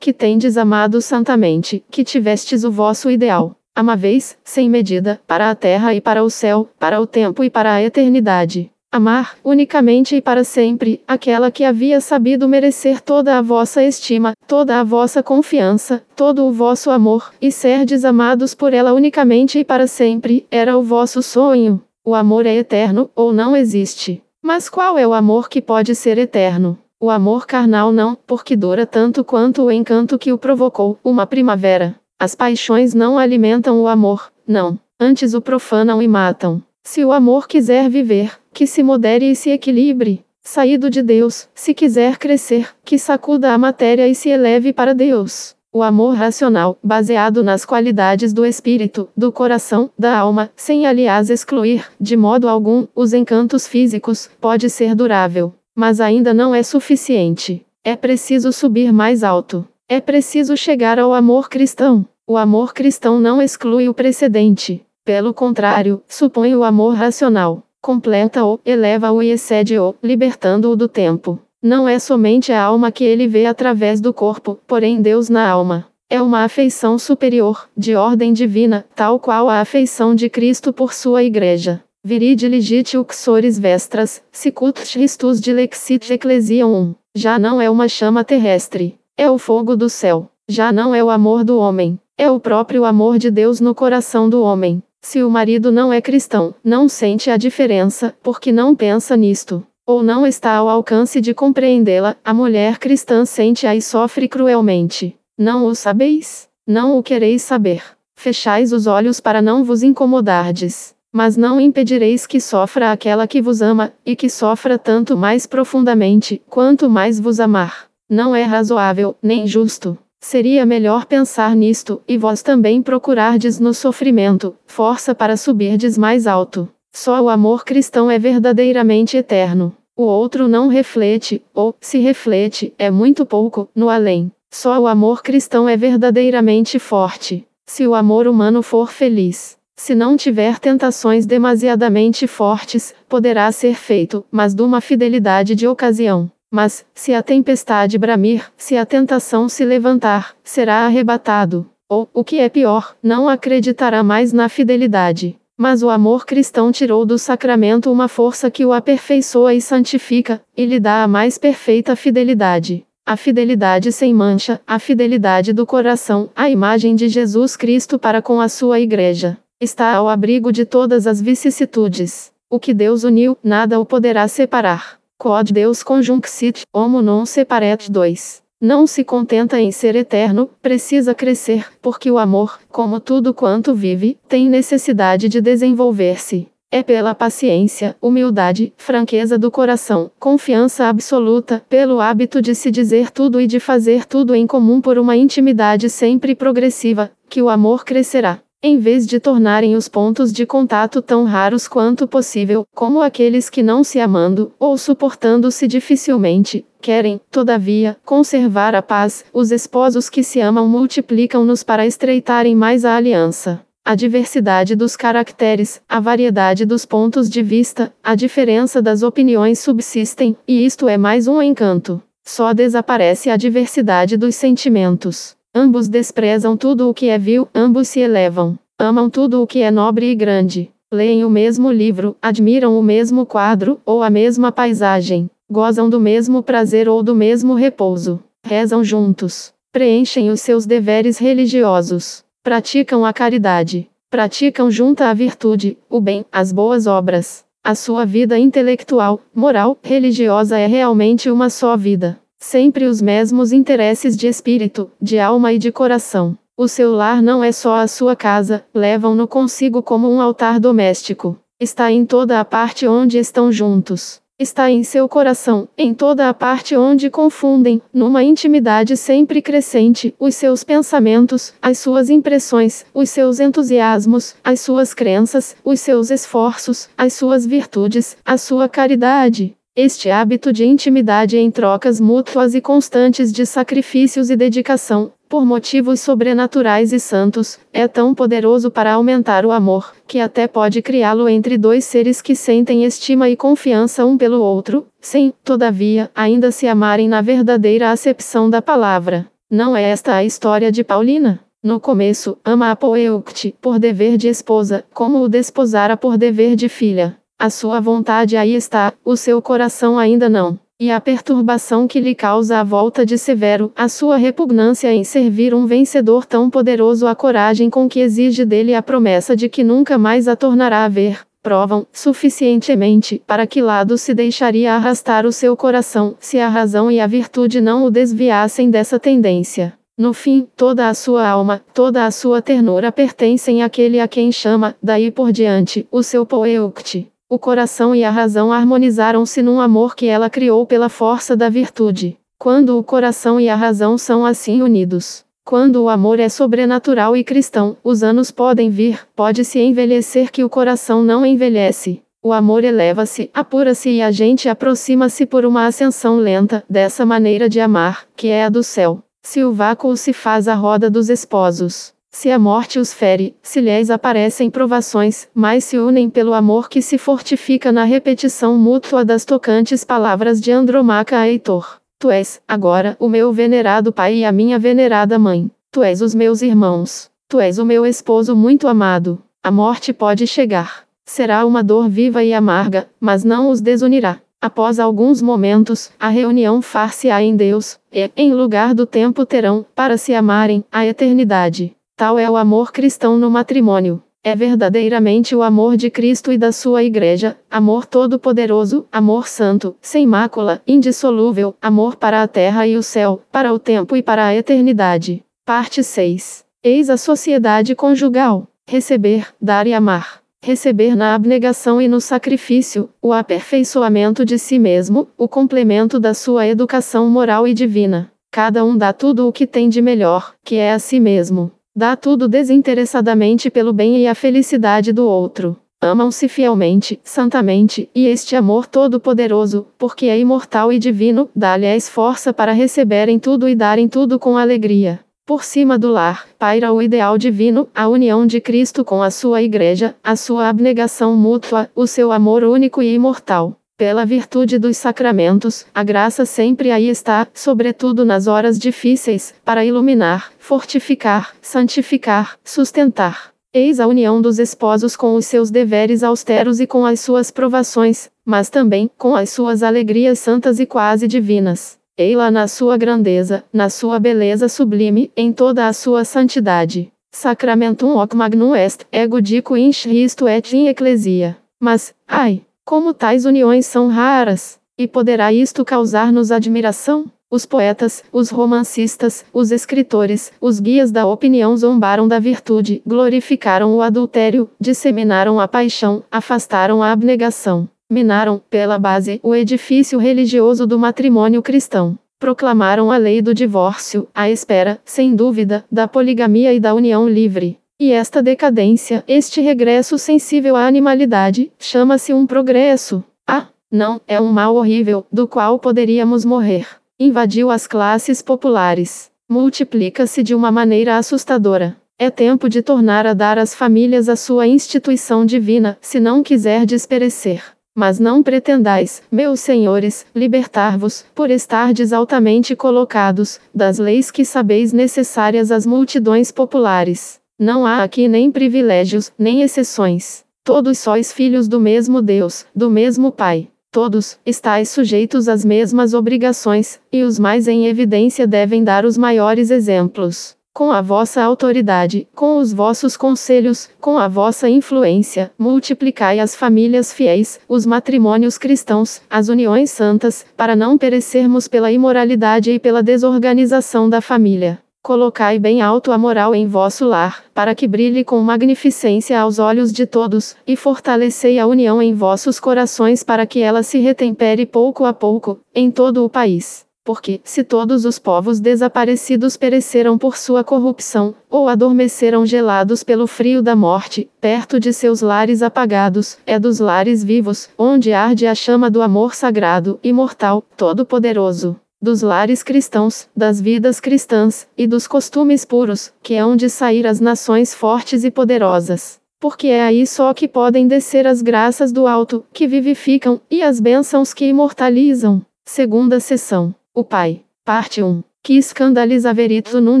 que tendes amado santamente, que tivestes o vosso ideal. Amaveis, sem medida, para a terra e para o céu, para o tempo e para a eternidade. Amar, unicamente e para sempre, aquela que havia sabido merecer toda a vossa estima, toda a vossa confiança, todo o vosso amor, e serdes amados por ela unicamente e para sempre, era o vosso sonho. O amor é eterno, ou não existe. Mas qual é o amor que pode ser eterno? O amor carnal não, porque dura tanto quanto o encanto que o provocou, uma primavera. As paixões não alimentam o amor, não, antes o profanam e matam. Se o amor quiser viver, que se modere e se equilibre. Saído de Deus, se quiser crescer, que sacuda a matéria e se eleve para Deus. O amor racional, baseado nas qualidades do espírito, do coração, da alma, sem aliás excluir, de modo algum, os encantos físicos, pode ser durável. Mas ainda não é suficiente. É preciso subir mais alto. É preciso chegar ao amor cristão. O amor cristão não exclui o precedente. Pelo contrário, supõe o amor racional, completa-o, eleva-o e excede-o, libertando-o do tempo. Não é somente a alma que ele vê através do corpo, porém Deus na alma. É uma afeição superior, de ordem divina, tal qual a afeição de Cristo por sua igreja. Viride legite uxores vestras, sicut Christus dilexit ecclesiam 1. Já não é uma chama terrestre. É o fogo do céu. Já não é o amor do homem. É o próprio amor de Deus no coração do homem. Se o marido não é cristão, não sente a diferença, porque não pensa nisto, ou não está ao alcance de compreendê-la, a mulher cristã sente-a e sofre cruelmente. Não o sabeis? Não o quereis saber. Fechais os olhos para não vos incomodardes. Mas não impedireis que sofra aquela que vos ama, e que sofra tanto mais profundamente, quanto mais vos amar. Não é razoável, nem justo. Seria melhor pensar nisto, e vós também procurardes no sofrimento, força para subirdes mais alto. Só o amor cristão é verdadeiramente eterno. O outro não reflete, ou, se reflete, é muito pouco, no além. Só o amor cristão é verdadeiramente forte. Se o amor humano for feliz, se não tiver tentações demasiadamente fortes, poderá ser feito, mas de uma fidelidade de ocasião. Mas, se a tempestade bramir, se a tentação se levantar, será arrebatado. Ou, o que é pior, não acreditará mais na fidelidade. Mas o amor cristão tirou do sacramento uma força que o aperfeiçoa e santifica, e lhe dá a mais perfeita fidelidade. A fidelidade sem mancha, a fidelidade do coração, a imagem de Jesus Cristo para com a sua igreja. Está ao abrigo de todas as vicissitudes. O que Deus uniu, nada o poderá separar. Quod Deus conjunxit, homo non separet 2. Não se contenta em ser eterno, precisa crescer, porque o amor, como tudo quanto vive, tem necessidade de desenvolver-se. É pela paciência, humildade, franqueza do coração, confiança absoluta, pelo hábito de se dizer tudo e de fazer tudo em comum por uma intimidade sempre progressiva, que o amor crescerá em vez de tornarem os pontos de contato tão raros quanto possível, como aqueles que não se amando, ou suportando-se dificilmente, querem, todavia, conservar a paz, os esposos que se amam multiplicam-nos para estreitarem mais a aliança. A diversidade dos caracteres, a variedade dos pontos de vista, a diferença das opiniões subsistem, e isto é mais um encanto. Só desaparece a diversidade dos sentimentos. Ambos desprezam tudo o que é vil, ambos se elevam. Amam tudo o que é nobre e grande. Leem o mesmo livro, admiram o mesmo quadro, ou a mesma paisagem. Gozam do mesmo prazer ou do mesmo repouso. Rezam juntos. Preenchem os seus deveres religiosos. Praticam a caridade. Praticam junta a virtude, o bem, as boas obras. A sua vida intelectual, moral, religiosa é realmente uma só vida. Sempre os mesmos interesses de espírito, de alma e de coração. O seu lar não é só a sua casa, levam-no consigo como um altar doméstico. Está em toda a parte onde estão juntos. está em seu coração, em toda a parte onde confundem, numa intimidade sempre crescente, os seus pensamentos, as suas impressões, os seus entusiasmos, as suas crenças, os seus esforços, as suas virtudes, a sua caridade. Este hábito de intimidade em trocas mútuas e constantes de sacrifícios e dedicação, por motivos sobrenaturais e santos, é tão poderoso para aumentar o amor, que até pode criá-lo entre dois seres que sentem estima e confiança um pelo outro, sem, todavia, ainda se amarem na verdadeira acepção da palavra. Não é esta a história de Paulina? No começo, ama a Poeucte, por dever de esposa, como o desposara por dever de filha. A sua vontade aí está, o seu coração ainda não. E a perturbação que lhe causa a volta de Severo, a sua repugnância em servir um vencedor tão poderoso, a coragem com que exige dele a promessa de que nunca mais a tornará a ver, provam, suficientemente, para que lado se deixaria arrastar o seu coração, se a razão e a virtude não o desviassem dessa tendência. No fim, toda a sua alma, toda a sua ternura pertencem àquele a quem chama, daí por diante, o seu poeucte. O coração e a razão harmonizaram-se num amor que ela criou pela força da virtude. Quando o coração e a razão são assim unidos, quando o amor é sobrenatural e cristão, os anos podem vir, pode-se envelhecer que o coração não envelhece. O amor eleva-se, apura-se e a gente aproxima-se por uma ascensão lenta, dessa maneira de amar, que é a do céu. Se o vácuo se faz a roda dos esposos, se a morte os fere, se lhes aparecem provações, mas se unem pelo amor que se fortifica na repetição mútua das tocantes palavras de Andromaca a Heitor. Tu és, agora, o meu venerado pai e a minha venerada mãe. Tu és os meus irmãos. Tu és o meu esposo muito amado. A morte pode chegar. Será uma dor viva e amarga, mas não os desunirá. Após alguns momentos, a reunião far-se-á em Deus, e, em lugar do tempo terão, para se amarem, a eternidade. Tal é o amor cristão no matrimônio. É verdadeiramente o amor de Cristo e da sua Igreja, amor todo-poderoso, amor santo, sem mácula, indissolúvel, amor para a terra e o céu, para o tempo e para a eternidade. Parte 6. Eis a sociedade conjugal: receber, dar e amar. Receber na abnegação e no sacrifício, o aperfeiçoamento de si mesmo, o complemento da sua educação moral e divina. Cada um dá tudo o que tem de melhor, que é a si mesmo. Dá tudo desinteressadamente pelo bem e a felicidade do outro. Amam-se fielmente, santamente, e este amor todo-poderoso, porque é imortal e divino, dá-lhes força para receberem tudo e darem tudo com alegria. Por cima do lar, paira o ideal divino, a união de Cristo com a sua igreja, a sua abnegação mútua, o seu amor único e imortal. Pela virtude dos sacramentos, a graça sempre aí está, sobretudo nas horas difíceis, para iluminar, fortificar, santificar, sustentar. Eis a união dos esposos com os seus deveres austeros e com as suas provações, mas também com as suas alegrias santas e quase divinas. Ei-la na sua grandeza, na sua beleza sublime, em toda a sua santidade. Sacramentum hoc magnum est, ego dico in Christo et in ecclesia. Mas, ai, como tais uniões são raras, e poderá isto causar-nos admiração? Os poetas, os romancistas, os escritores, os guias da opinião zombaram da virtude, glorificaram o adultério, disseminaram a paixão, afastaram a abnegação, minaram, pela base, o edifício religioso do matrimônio cristão. Proclamaram a lei do divórcio, à espera, sem dúvida, da poligamia e da união livre. E esta decadência, este regresso sensível à animalidade, chama-se um progresso. Ah, não, é um mal horrível, do qual poderíamos morrer. Invadiu as classes populares. Multiplica-se de uma maneira assustadora. É tempo de tornar a dar às famílias a sua instituição divina, se não quiser desperecer. Mas não pretendais, meus senhores, libertar-vos, por estardes altamente colocados, das leis que sabeis necessárias às multidões populares. Não há aqui nem privilégios, nem exceções. Todos sois filhos do mesmo Deus, do mesmo Pai. Todos estáis sujeitos às mesmas obrigações, e os mais em evidência devem dar os maiores exemplos. Com a vossa autoridade, com os vossos conselhos, com a vossa influência, multiplicai as famílias fiéis, os matrimônios cristãos, as uniões santas, para não perecermos pela imoralidade e pela desorganização da família. Colocai bem alto a moral em vosso lar, para que brilhe com magnificência aos olhos de todos, e fortalecei a união em vossos corações para que ela se retempere pouco a pouco, em todo o país. Porque, se todos os povos desaparecidos pereceram por sua corrupção, ou adormeceram gelados pelo frio da morte, perto de seus lares apagados, é dos lares vivos, onde arde a chama do amor sagrado, imortal, todo-poderoso dos lares cristãos, das vidas cristãs, e dos costumes puros, que hão de sair as nações fortes e poderosas. Porque é aí só que podem descer as graças do alto, que vivificam, e as bênçãos que imortalizam. Segunda sessão. O Pai. Parte 1. Que escandaliza verito num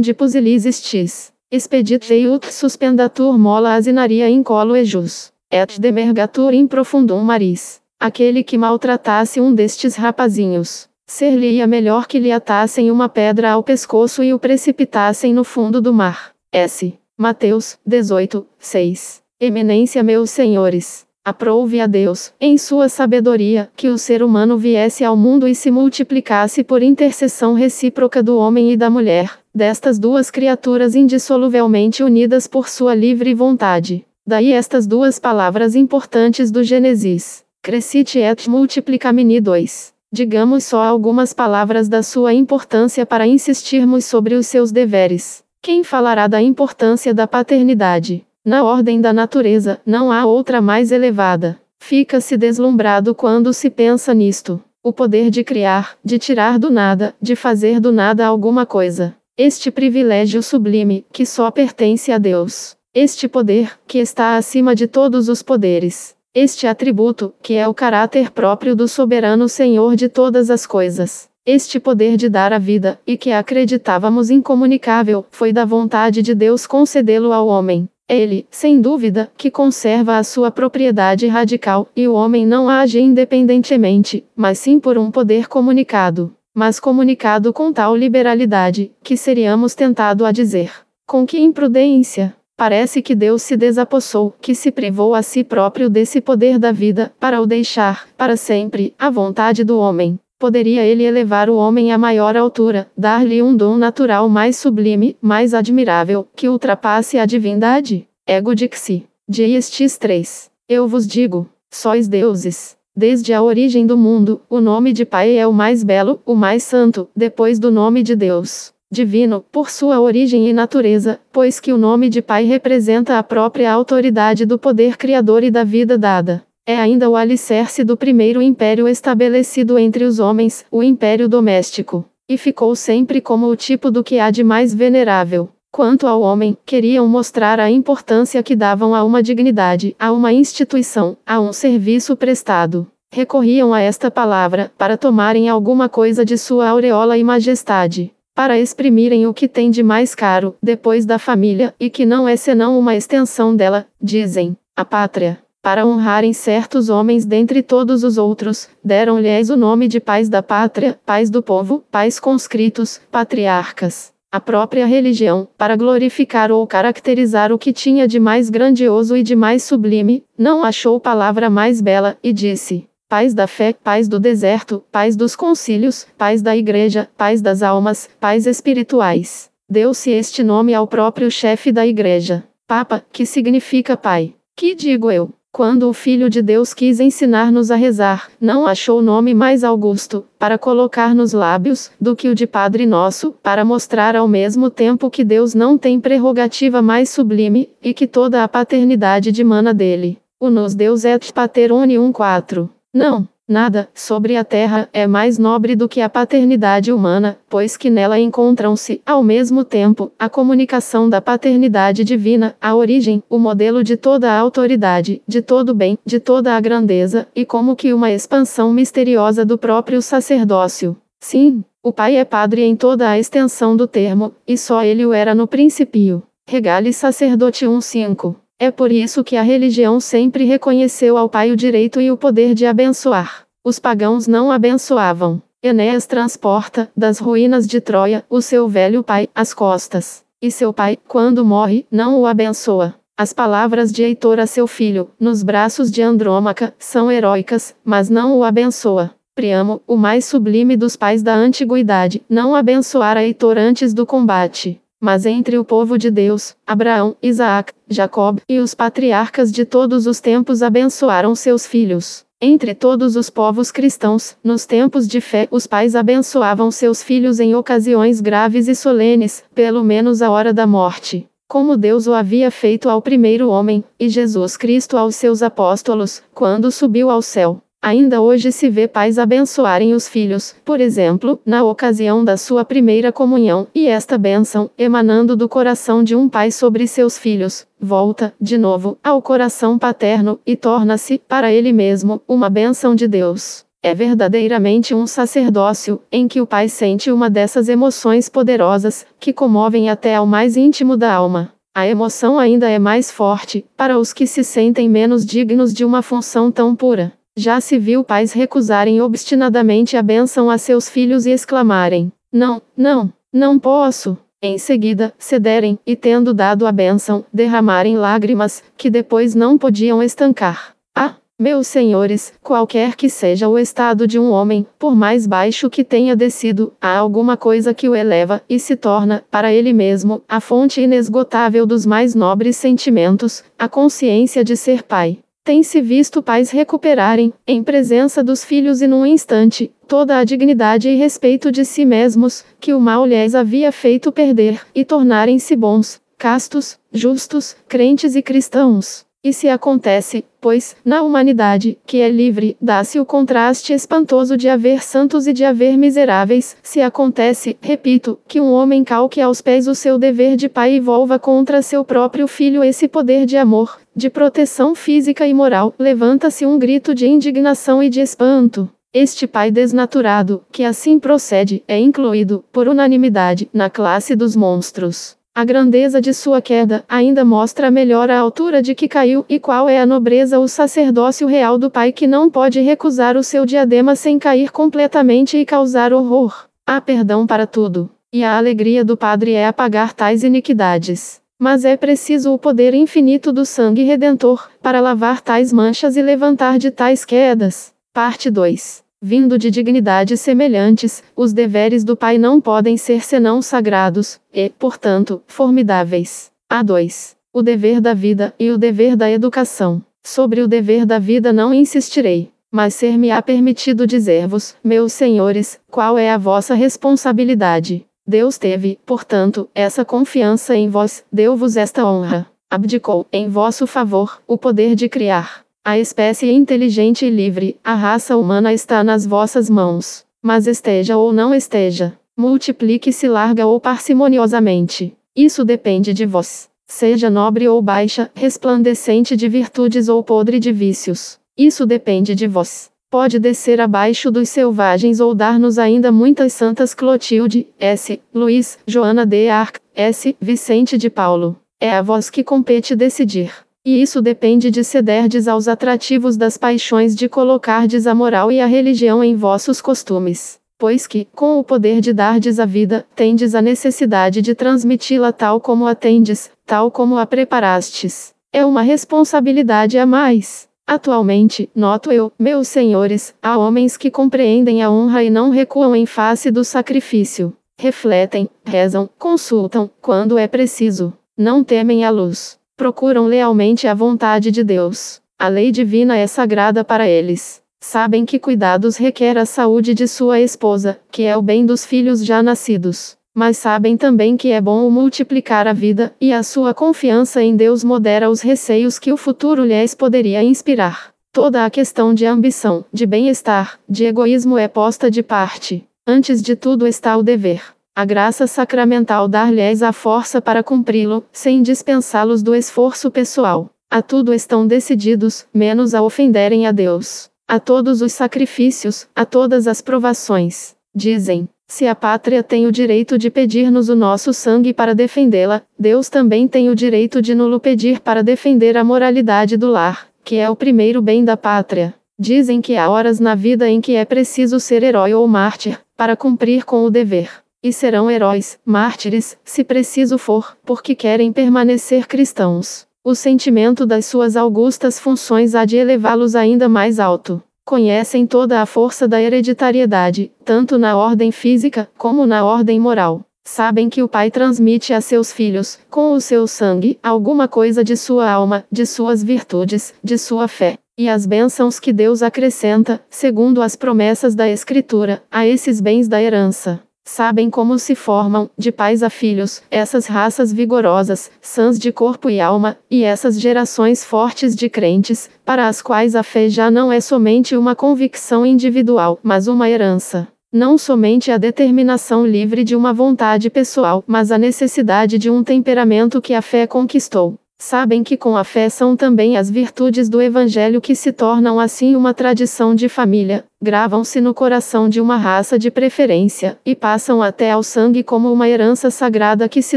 dipusilis estis. Expedite ut suspendatur mola asinaria in colo ejus. Et demergatur in profundum maris. Aquele que maltratasse um destes rapazinhos Ser-lhe-ia melhor que lhe atassem uma pedra ao pescoço e o precipitassem no fundo do mar. S. Mateus 18, 6. Eminência, meus senhores. Aprove a Deus, em sua sabedoria, que o ser humano viesse ao mundo e se multiplicasse por intercessão recíproca do homem e da mulher, destas duas criaturas indissoluvelmente unidas por sua livre vontade. Daí estas duas palavras importantes do Gênesis: Crescite et multiplicamini 2. Digamos só algumas palavras da sua importância para insistirmos sobre os seus deveres. Quem falará da importância da paternidade? Na ordem da natureza, não há outra mais elevada. Fica-se deslumbrado quando se pensa nisto. O poder de criar, de tirar do nada, de fazer do nada alguma coisa. Este privilégio sublime, que só pertence a Deus. Este poder, que está acima de todos os poderes. Este atributo, que é o caráter próprio do soberano Senhor de todas as coisas, este poder de dar a vida, e que acreditávamos incomunicável, foi da vontade de Deus concedê-lo ao homem. Ele, sem dúvida, que conserva a sua propriedade radical, e o homem não age independentemente, mas sim por um poder comunicado, mas comunicado com tal liberalidade, que seríamos tentado a dizer: com que imprudência! Parece que Deus se desapossou, que se privou a si próprio desse poder da vida, para o deixar, para sempre, à vontade do homem. Poderia ele elevar o homem à maior altura, dar-lhe um dom natural mais sublime, mais admirável, que ultrapasse a divindade? Ego dixi. Diestis 3. Eu vos digo, sois deuses. Desde a origem do mundo, o nome de Pai é o mais belo, o mais santo, depois do nome de Deus divino, por sua origem e natureza, pois que o nome de Pai representa a própria autoridade do poder criador e da vida dada. É ainda o alicerce do primeiro império estabelecido entre os homens, o império doméstico, e ficou sempre como o tipo do que há de mais venerável. Quanto ao homem, queriam mostrar a importância que davam a uma dignidade, a uma instituição, a um serviço prestado. Recorriam a esta palavra para tomarem alguma coisa de sua aureola e majestade para exprimirem o que tem de mais caro, depois da família, e que não é senão uma extensão dela, dizem, a pátria. Para honrarem certos homens dentre todos os outros, deram-lhes o nome de pais da pátria, pais do povo, pais conscritos, patriarcas. A própria religião, para glorificar ou caracterizar o que tinha de mais grandioso e de mais sublime, não achou palavra mais bela, e disse: pais da fé, pais do deserto, pais dos concílios, pais da igreja, pais das almas, pais espirituais. Deu-se este nome ao próprio chefe da igreja, Papa, que significa pai. Que digo eu? Quando o Filho de Deus quis ensinar-nos a rezar, não achou nome mais augusto, para colocar nos lábios, do que o de Padre Nosso, para mostrar ao mesmo tempo que Deus não tem prerrogativa mais sublime, e que toda a paternidade dimana dele. O nos Deus et Pater Unium 4. Não, nada, sobre a terra, é mais nobre do que a paternidade humana, pois que nela encontram-se, ao mesmo tempo, a comunicação da paternidade divina, a origem, o modelo de toda a autoridade, de todo o bem, de toda a grandeza, e como que uma expansão misteriosa do próprio sacerdócio. Sim, o Pai é Padre em toda a extensão do termo, e só ele o era no princípio. Regale Sacerdote 1:5 é por isso que a religião sempre reconheceu ao pai o direito e o poder de abençoar. Os pagãos não abençoavam. Enéas transporta, das ruínas de Troia, o seu velho pai, às costas. E seu pai, quando morre, não o abençoa. As palavras de Heitor a seu filho, nos braços de Andrômaca, são heróicas, mas não o abençoa. Priamo, o mais sublime dos pais da antiguidade, não abençoara Heitor antes do combate. Mas entre o povo de Deus, Abraão, Isaac, Jacob e os patriarcas de todos os tempos abençoaram seus filhos. Entre todos os povos cristãos, nos tempos de fé, os pais abençoavam seus filhos em ocasiões graves e solenes, pelo menos a hora da morte. Como Deus o havia feito ao primeiro homem, e Jesus Cristo aos seus apóstolos, quando subiu ao céu. Ainda hoje se vê pais abençoarem os filhos, por exemplo, na ocasião da sua primeira comunhão, e esta bênção, emanando do coração de um pai sobre seus filhos, volta, de novo, ao coração paterno, e torna-se, para ele mesmo, uma bênção de Deus. É verdadeiramente um sacerdócio, em que o pai sente uma dessas emoções poderosas, que comovem até ao mais íntimo da alma. A emoção ainda é mais forte, para os que se sentem menos dignos de uma função tão pura. Já se viu pais recusarem obstinadamente a bênção a seus filhos e exclamarem: Não, não, não posso. Em seguida, cederem, e tendo dado a bênção, derramarem lágrimas, que depois não podiam estancar. Ah, meus senhores, qualquer que seja o estado de um homem, por mais baixo que tenha descido, há alguma coisa que o eleva, e se torna, para ele mesmo, a fonte inesgotável dos mais nobres sentimentos, a consciência de ser pai. Tem-se visto pais recuperarem, em presença dos filhos e num instante, toda a dignidade e respeito de si mesmos, que o mal lhes havia feito perder, e tornarem-se bons, castos, justos, crentes e cristãos. E se acontece, pois, na humanidade, que é livre, dá-se o contraste espantoso de haver santos e de haver miseráveis, se acontece, repito, que um homem calque aos pés o seu dever de pai e volva contra seu próprio filho esse poder de amor, de proteção física e moral, levanta-se um grito de indignação e de espanto. Este pai desnaturado, que assim procede, é incluído, por unanimidade, na classe dos monstros. A grandeza de sua queda ainda mostra melhor a altura de que caiu e qual é a nobreza o sacerdócio real do Pai que não pode recusar o seu diadema sem cair completamente e causar horror. Há perdão para tudo, e a alegria do Padre é apagar tais iniquidades. Mas é preciso o poder infinito do sangue redentor para lavar tais manchas e levantar de tais quedas. Parte 2 Vindo de dignidades semelhantes, os deveres do Pai não podem ser senão sagrados, e, portanto, formidáveis. A2. O dever da vida e o dever da educação. Sobre o dever da vida não insistirei, mas ser-me-á permitido dizer-vos, meus senhores, qual é a vossa responsabilidade. Deus teve, portanto, essa confiança em vós, deu-vos esta honra. Abdicou, em vosso favor, o poder de criar a espécie inteligente e livre, a raça humana está nas vossas mãos. Mas esteja ou não esteja, multiplique-se larga ou parcimoniosamente. Isso depende de vós. Seja nobre ou baixa, resplandecente de virtudes ou podre de vícios. Isso depende de vós. Pode descer abaixo dos selvagens ou dar-nos ainda muitas santas Clotilde, S. Luiz, Joana de Arc, S. Vicente de Paulo. É a vós que compete decidir. E isso depende de cederdes aos atrativos das paixões de colocardes a moral e a religião em vossos costumes. Pois que, com o poder de dardes a vida, tendes a necessidade de transmiti-la tal como a tendes, tal como a preparastes. É uma responsabilidade a mais. Atualmente, noto eu, meus senhores, há homens que compreendem a honra e não recuam em face do sacrifício. Refletem, rezam, consultam, quando é preciso. Não temem a luz procuram lealmente a vontade de Deus. A lei divina é sagrada para eles. Sabem que cuidados requer a saúde de sua esposa, que é o bem dos filhos já nascidos. Mas sabem também que é bom multiplicar a vida, e a sua confiança em Deus modera os receios que o futuro lhes poderia inspirar. Toda a questão de ambição, de bem-estar, de egoísmo é posta de parte. Antes de tudo está o dever a graça sacramental dar-lhes a força para cumpri-lo, sem dispensá-los do esforço pessoal. A tudo estão decididos, menos a ofenderem a Deus. A todos os sacrifícios, a todas as provações. Dizem: se a pátria tem o direito de pedir-nos o nosso sangue para defendê-la, Deus também tem o direito de nulo pedir para defender a moralidade do lar, que é o primeiro bem da pátria. Dizem que há horas na vida em que é preciso ser herói ou mártir, para cumprir com o dever. E serão heróis, mártires, se preciso for, porque querem permanecer cristãos. O sentimento das suas augustas funções há de elevá-los ainda mais alto. Conhecem toda a força da hereditariedade, tanto na ordem física como na ordem moral. Sabem que o Pai transmite a seus filhos, com o seu sangue, alguma coisa de sua alma, de suas virtudes, de sua fé. E as bênçãos que Deus acrescenta, segundo as promessas da Escritura, a esses bens da herança. Sabem como se formam, de pais a filhos, essas raças vigorosas, sãs de corpo e alma, e essas gerações fortes de crentes, para as quais a fé já não é somente uma convicção individual, mas uma herança. Não somente a determinação livre de uma vontade pessoal, mas a necessidade de um temperamento que a fé conquistou. Sabem que com a fé são também as virtudes do Evangelho que se tornam assim uma tradição de família, gravam-se no coração de uma raça de preferência, e passam até ao sangue como uma herança sagrada que se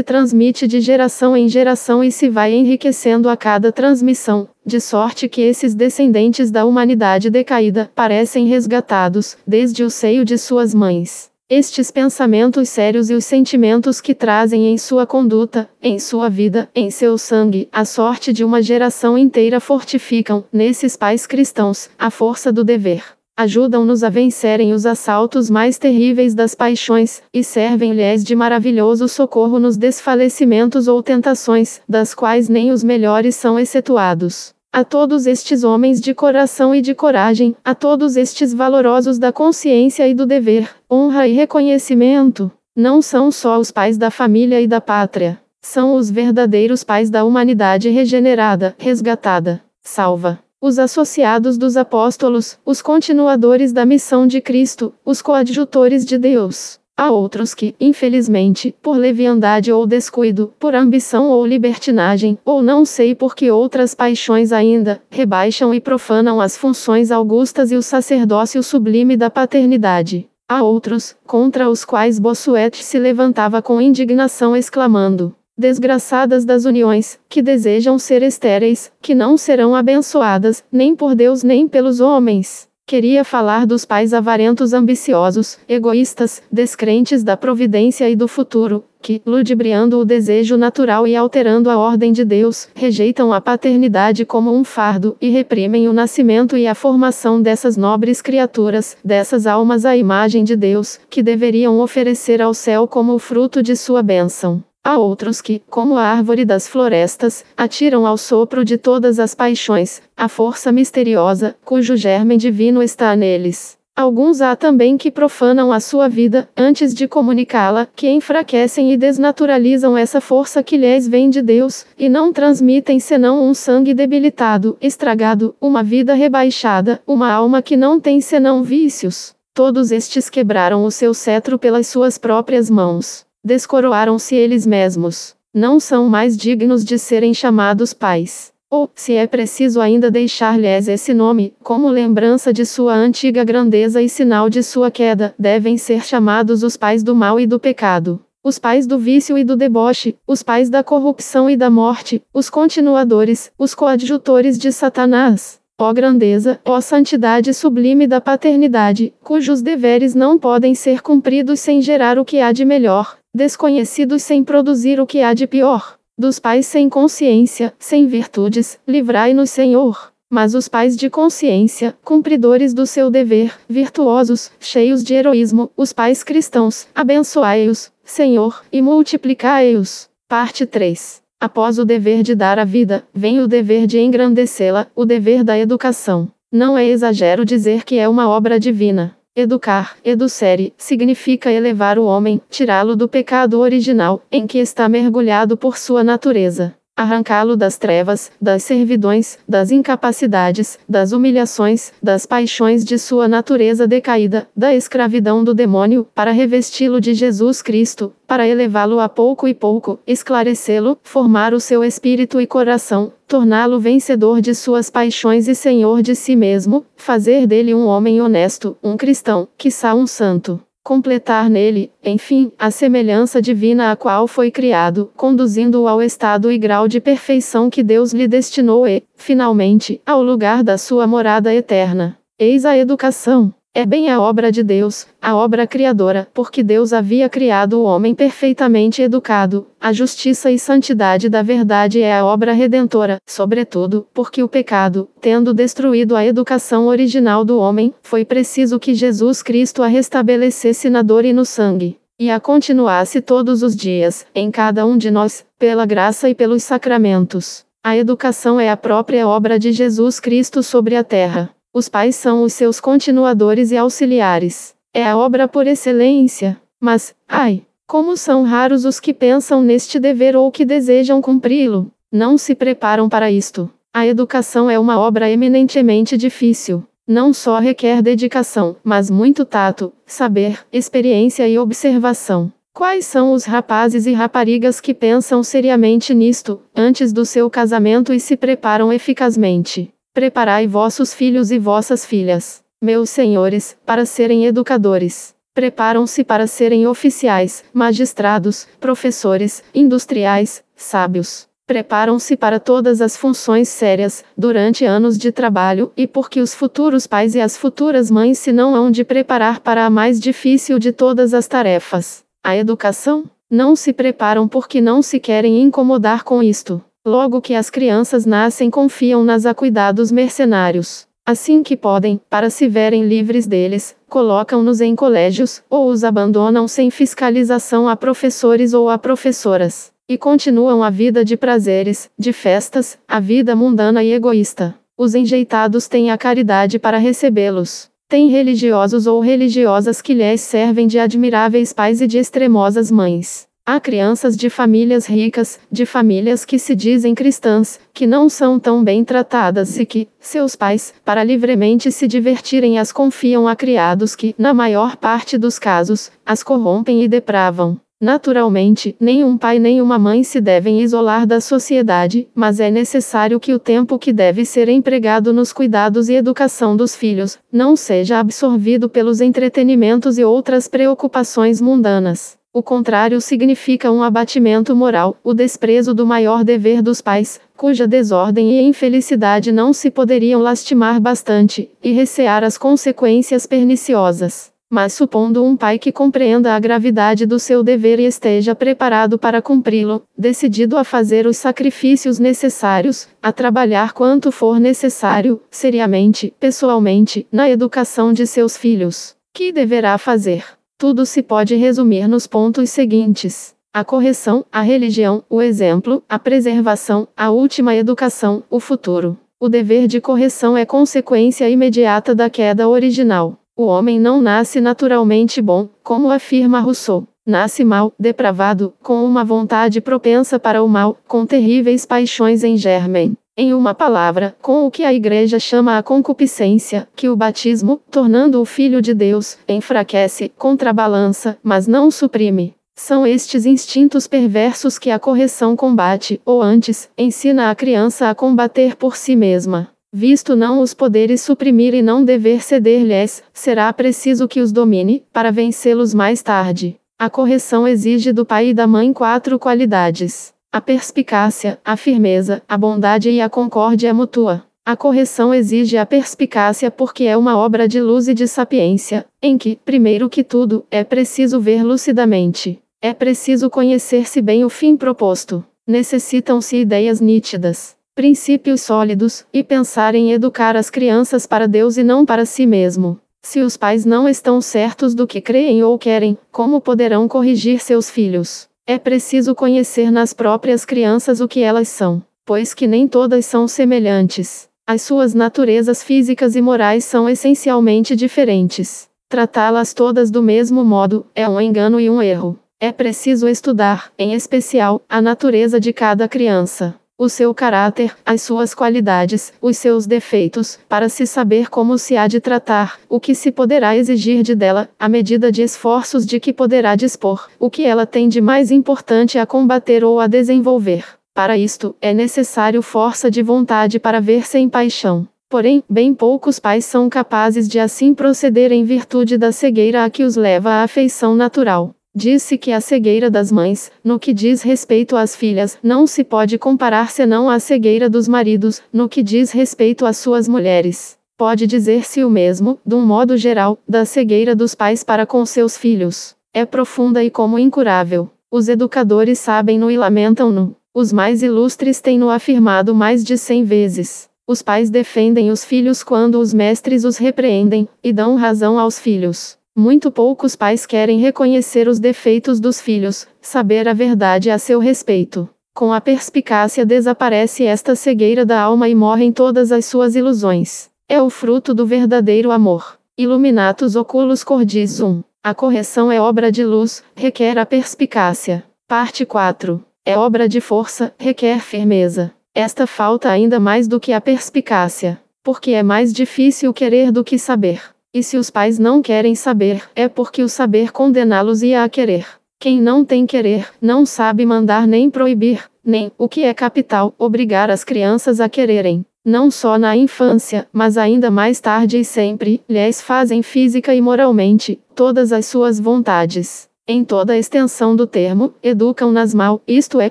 transmite de geração em geração e se vai enriquecendo a cada transmissão, de sorte que esses descendentes da humanidade decaída parecem resgatados, desde o seio de suas mães. Estes pensamentos sérios e os sentimentos que trazem em sua conduta, em sua vida, em seu sangue, a sorte de uma geração inteira fortificam, nesses pais cristãos, a força do dever. Ajudam-nos a vencerem os assaltos mais terríveis das paixões, e servem-lhes de maravilhoso socorro nos desfalecimentos ou tentações, das quais nem os melhores são excetuados. A todos estes homens de coração e de coragem, a todos estes valorosos da consciência e do dever, honra e reconhecimento. Não são só os pais da família e da pátria, são os verdadeiros pais da humanidade regenerada, resgatada, salva. Os associados dos apóstolos, os continuadores da missão de Cristo, os coadjutores de Deus. Há outros que, infelizmente, por leviandade ou descuido, por ambição ou libertinagem, ou não sei por que outras paixões ainda, rebaixam e profanam as funções augustas e o sacerdócio sublime da paternidade. Há outros, contra os quais Bossuet se levantava com indignação exclamando: Desgraçadas das uniões, que desejam ser estéreis, que não serão abençoadas, nem por Deus nem pelos homens. Queria falar dos pais avarentos ambiciosos, egoístas, descrentes da providência e do futuro, que, ludibriando o desejo natural e alterando a ordem de Deus, rejeitam a paternidade como um fardo e reprimem o nascimento e a formação dessas nobres criaturas, dessas almas à imagem de Deus, que deveriam oferecer ao céu como o fruto de sua bênção. Há outros que, como a árvore das florestas, atiram ao sopro de todas as paixões, a força misteriosa, cujo germe divino está neles. Alguns há também que profanam a sua vida, antes de comunicá-la, que enfraquecem e desnaturalizam essa força que lhes vem de Deus, e não transmitem senão um sangue debilitado, estragado, uma vida rebaixada, uma alma que não tem senão vícios. Todos estes quebraram o seu cetro pelas suas próprias mãos. Descoroaram-se eles mesmos. Não são mais dignos de serem chamados pais. Ou, se é preciso ainda deixar-lhes esse nome, como lembrança de sua antiga grandeza e sinal de sua queda, devem ser chamados os pais do mal e do pecado os pais do vício e do deboche, os pais da corrupção e da morte, os continuadores, os coadjutores de Satanás. Ó grandeza, ó santidade sublime da paternidade, cujos deveres não podem ser cumpridos sem gerar o que há de melhor, desconhecidos sem produzir o que há de pior, dos pais sem consciência, sem virtudes, livrai-nos, Senhor. Mas os pais de consciência, cumpridores do seu dever, virtuosos, cheios de heroísmo, os pais cristãos, abençoai-os, Senhor, e multiplicai-os. Parte 3. Após o dever de dar a vida, vem o dever de engrandecê-la, o dever da educação. Não é exagero dizer que é uma obra divina. Educar, educere, significa elevar o homem, tirá-lo do pecado original, em que está mergulhado por sua natureza arrancá-lo das trevas, das servidões, das incapacidades, das humilhações, das paixões de sua natureza decaída, da escravidão do demônio, para revesti-lo de Jesus Cristo, para elevá-lo a pouco e pouco, esclarecê-lo, formar o seu espírito e coração, torná-lo vencedor de suas paixões e senhor de si mesmo, fazer dele um homem honesto, um cristão, quiçá um santo completar nele, enfim, a semelhança divina a qual foi criado, conduzindo-o ao estado e grau de perfeição que Deus lhe destinou e, finalmente, ao lugar da sua morada eterna. Eis a educação. É bem a obra de Deus, a obra criadora, porque Deus havia criado o homem perfeitamente educado. A justiça e santidade da verdade é a obra redentora, sobretudo, porque o pecado, tendo destruído a educação original do homem, foi preciso que Jesus Cristo a restabelecesse na dor e no sangue. e a continuasse todos os dias, em cada um de nós, pela graça e pelos sacramentos. A educação é a própria obra de Jesus Cristo sobre a terra. Os pais são os seus continuadores e auxiliares. É a obra por excelência. Mas, ai, como são raros os que pensam neste dever ou que desejam cumpri-lo. Não se preparam para isto. A educação é uma obra eminentemente difícil. Não só requer dedicação, mas muito tato, saber, experiência e observação. Quais são os rapazes e raparigas que pensam seriamente nisto, antes do seu casamento e se preparam eficazmente? Preparai vossos filhos e vossas filhas, meus senhores, para serem educadores. Preparam-se para serem oficiais, magistrados, professores, industriais, sábios. Preparam-se para todas as funções sérias, durante anos de trabalho, e porque os futuros pais e as futuras mães se não hão de preparar para a mais difícil de todas as tarefas, a educação? Não se preparam porque não se querem incomodar com isto. Logo que as crianças nascem, confiam nas a cuidados mercenários. Assim que podem, para se verem livres deles, colocam-nos em colégios, ou os abandonam sem fiscalização a professores ou a professoras, e continuam a vida de prazeres, de festas, a vida mundana e egoísta. Os enjeitados têm a caridade para recebê-los. Tem religiosos ou religiosas que lhes servem de admiráveis pais e de extremosas mães. Há crianças de famílias ricas, de famílias que se dizem cristãs, que não são tão bem tratadas e que, seus pais, para livremente se divertirem, as confiam a criados que, na maior parte dos casos, as corrompem e depravam. Naturalmente, nenhum pai nem uma mãe se devem isolar da sociedade, mas é necessário que o tempo que deve ser empregado nos cuidados e educação dos filhos, não seja absorvido pelos entretenimentos e outras preocupações mundanas. O contrário significa um abatimento moral, o desprezo do maior dever dos pais, cuja desordem e infelicidade não se poderiam lastimar bastante, e recear as consequências perniciosas. Mas supondo um pai que compreenda a gravidade do seu dever e esteja preparado para cumpri-lo, decidido a fazer os sacrifícios necessários, a trabalhar quanto for necessário, seriamente, pessoalmente, na educação de seus filhos, que deverá fazer? Tudo se pode resumir nos pontos seguintes: a correção, a religião, o exemplo, a preservação, a última educação, o futuro. O dever de correção é consequência imediata da queda original. O homem não nasce naturalmente bom, como afirma Rousseau. Nasce mal, depravado, com uma vontade propensa para o mal, com terríveis paixões em germen. Em uma palavra, com o que a Igreja chama a concupiscência, que o batismo, tornando-o filho de Deus, enfraquece, contrabalança, mas não suprime. São estes instintos perversos que a correção combate, ou antes, ensina a criança a combater por si mesma. Visto não os poderes suprimir e não dever ceder-lhes, será preciso que os domine, para vencê-los mais tarde. A correção exige do pai e da mãe quatro qualidades a perspicácia, a firmeza, a bondade e a concórdia mútua. A correção exige a perspicácia porque é uma obra de luz e de sapiência, em que, primeiro que tudo, é preciso ver lucidamente. É preciso conhecer-se bem o fim proposto. Necessitam-se ideias nítidas, princípios sólidos, e pensar em educar as crianças para Deus e não para si mesmo. Se os pais não estão certos do que creem ou querem, como poderão corrigir seus filhos? É preciso conhecer nas próprias crianças o que elas são, pois que nem todas são semelhantes. As suas naturezas físicas e morais são essencialmente diferentes. Tratá-las todas do mesmo modo é um engano e um erro. É preciso estudar, em especial, a natureza de cada criança o seu caráter, as suas qualidades, os seus defeitos, para se saber como se há de tratar, o que se poderá exigir de dela, a medida de esforços de que poderá dispor, o que ela tem de mais importante a combater ou a desenvolver. Para isto, é necessário força de vontade para ver sem paixão. Porém, bem poucos pais são capazes de assim proceder em virtude da cegueira a que os leva à afeição natural. Disse que a cegueira das mães, no que diz respeito às filhas, não se pode comparar senão à cegueira dos maridos, no que diz respeito às suas mulheres. Pode dizer-se o mesmo, de um modo geral, da cegueira dos pais para com seus filhos. É profunda e como incurável. Os educadores sabem-no e lamentam-no. Os mais ilustres têm-no afirmado mais de cem vezes. Os pais defendem os filhos quando os mestres os repreendem, e dão razão aos filhos. Muito poucos pais querem reconhecer os defeitos dos filhos, saber a verdade a seu respeito. Com a perspicácia desaparece esta cegueira da alma e morrem todas as suas ilusões. É o fruto do verdadeiro amor. Iluminatus oculos cordis 1. A correção é obra de luz, requer a perspicácia. Parte 4. É obra de força, requer firmeza. Esta falta ainda mais do que a perspicácia, porque é mais difícil querer do que saber. E se os pais não querem saber, é porque o saber condená-los ia a querer. Quem não tem querer, não sabe mandar nem proibir, nem, o que é capital, obrigar as crianças a quererem. Não só na infância, mas ainda mais tarde e sempre, lhes fazem física e moralmente, todas as suas vontades. Em toda a extensão do termo, educam-nas mal, isto é,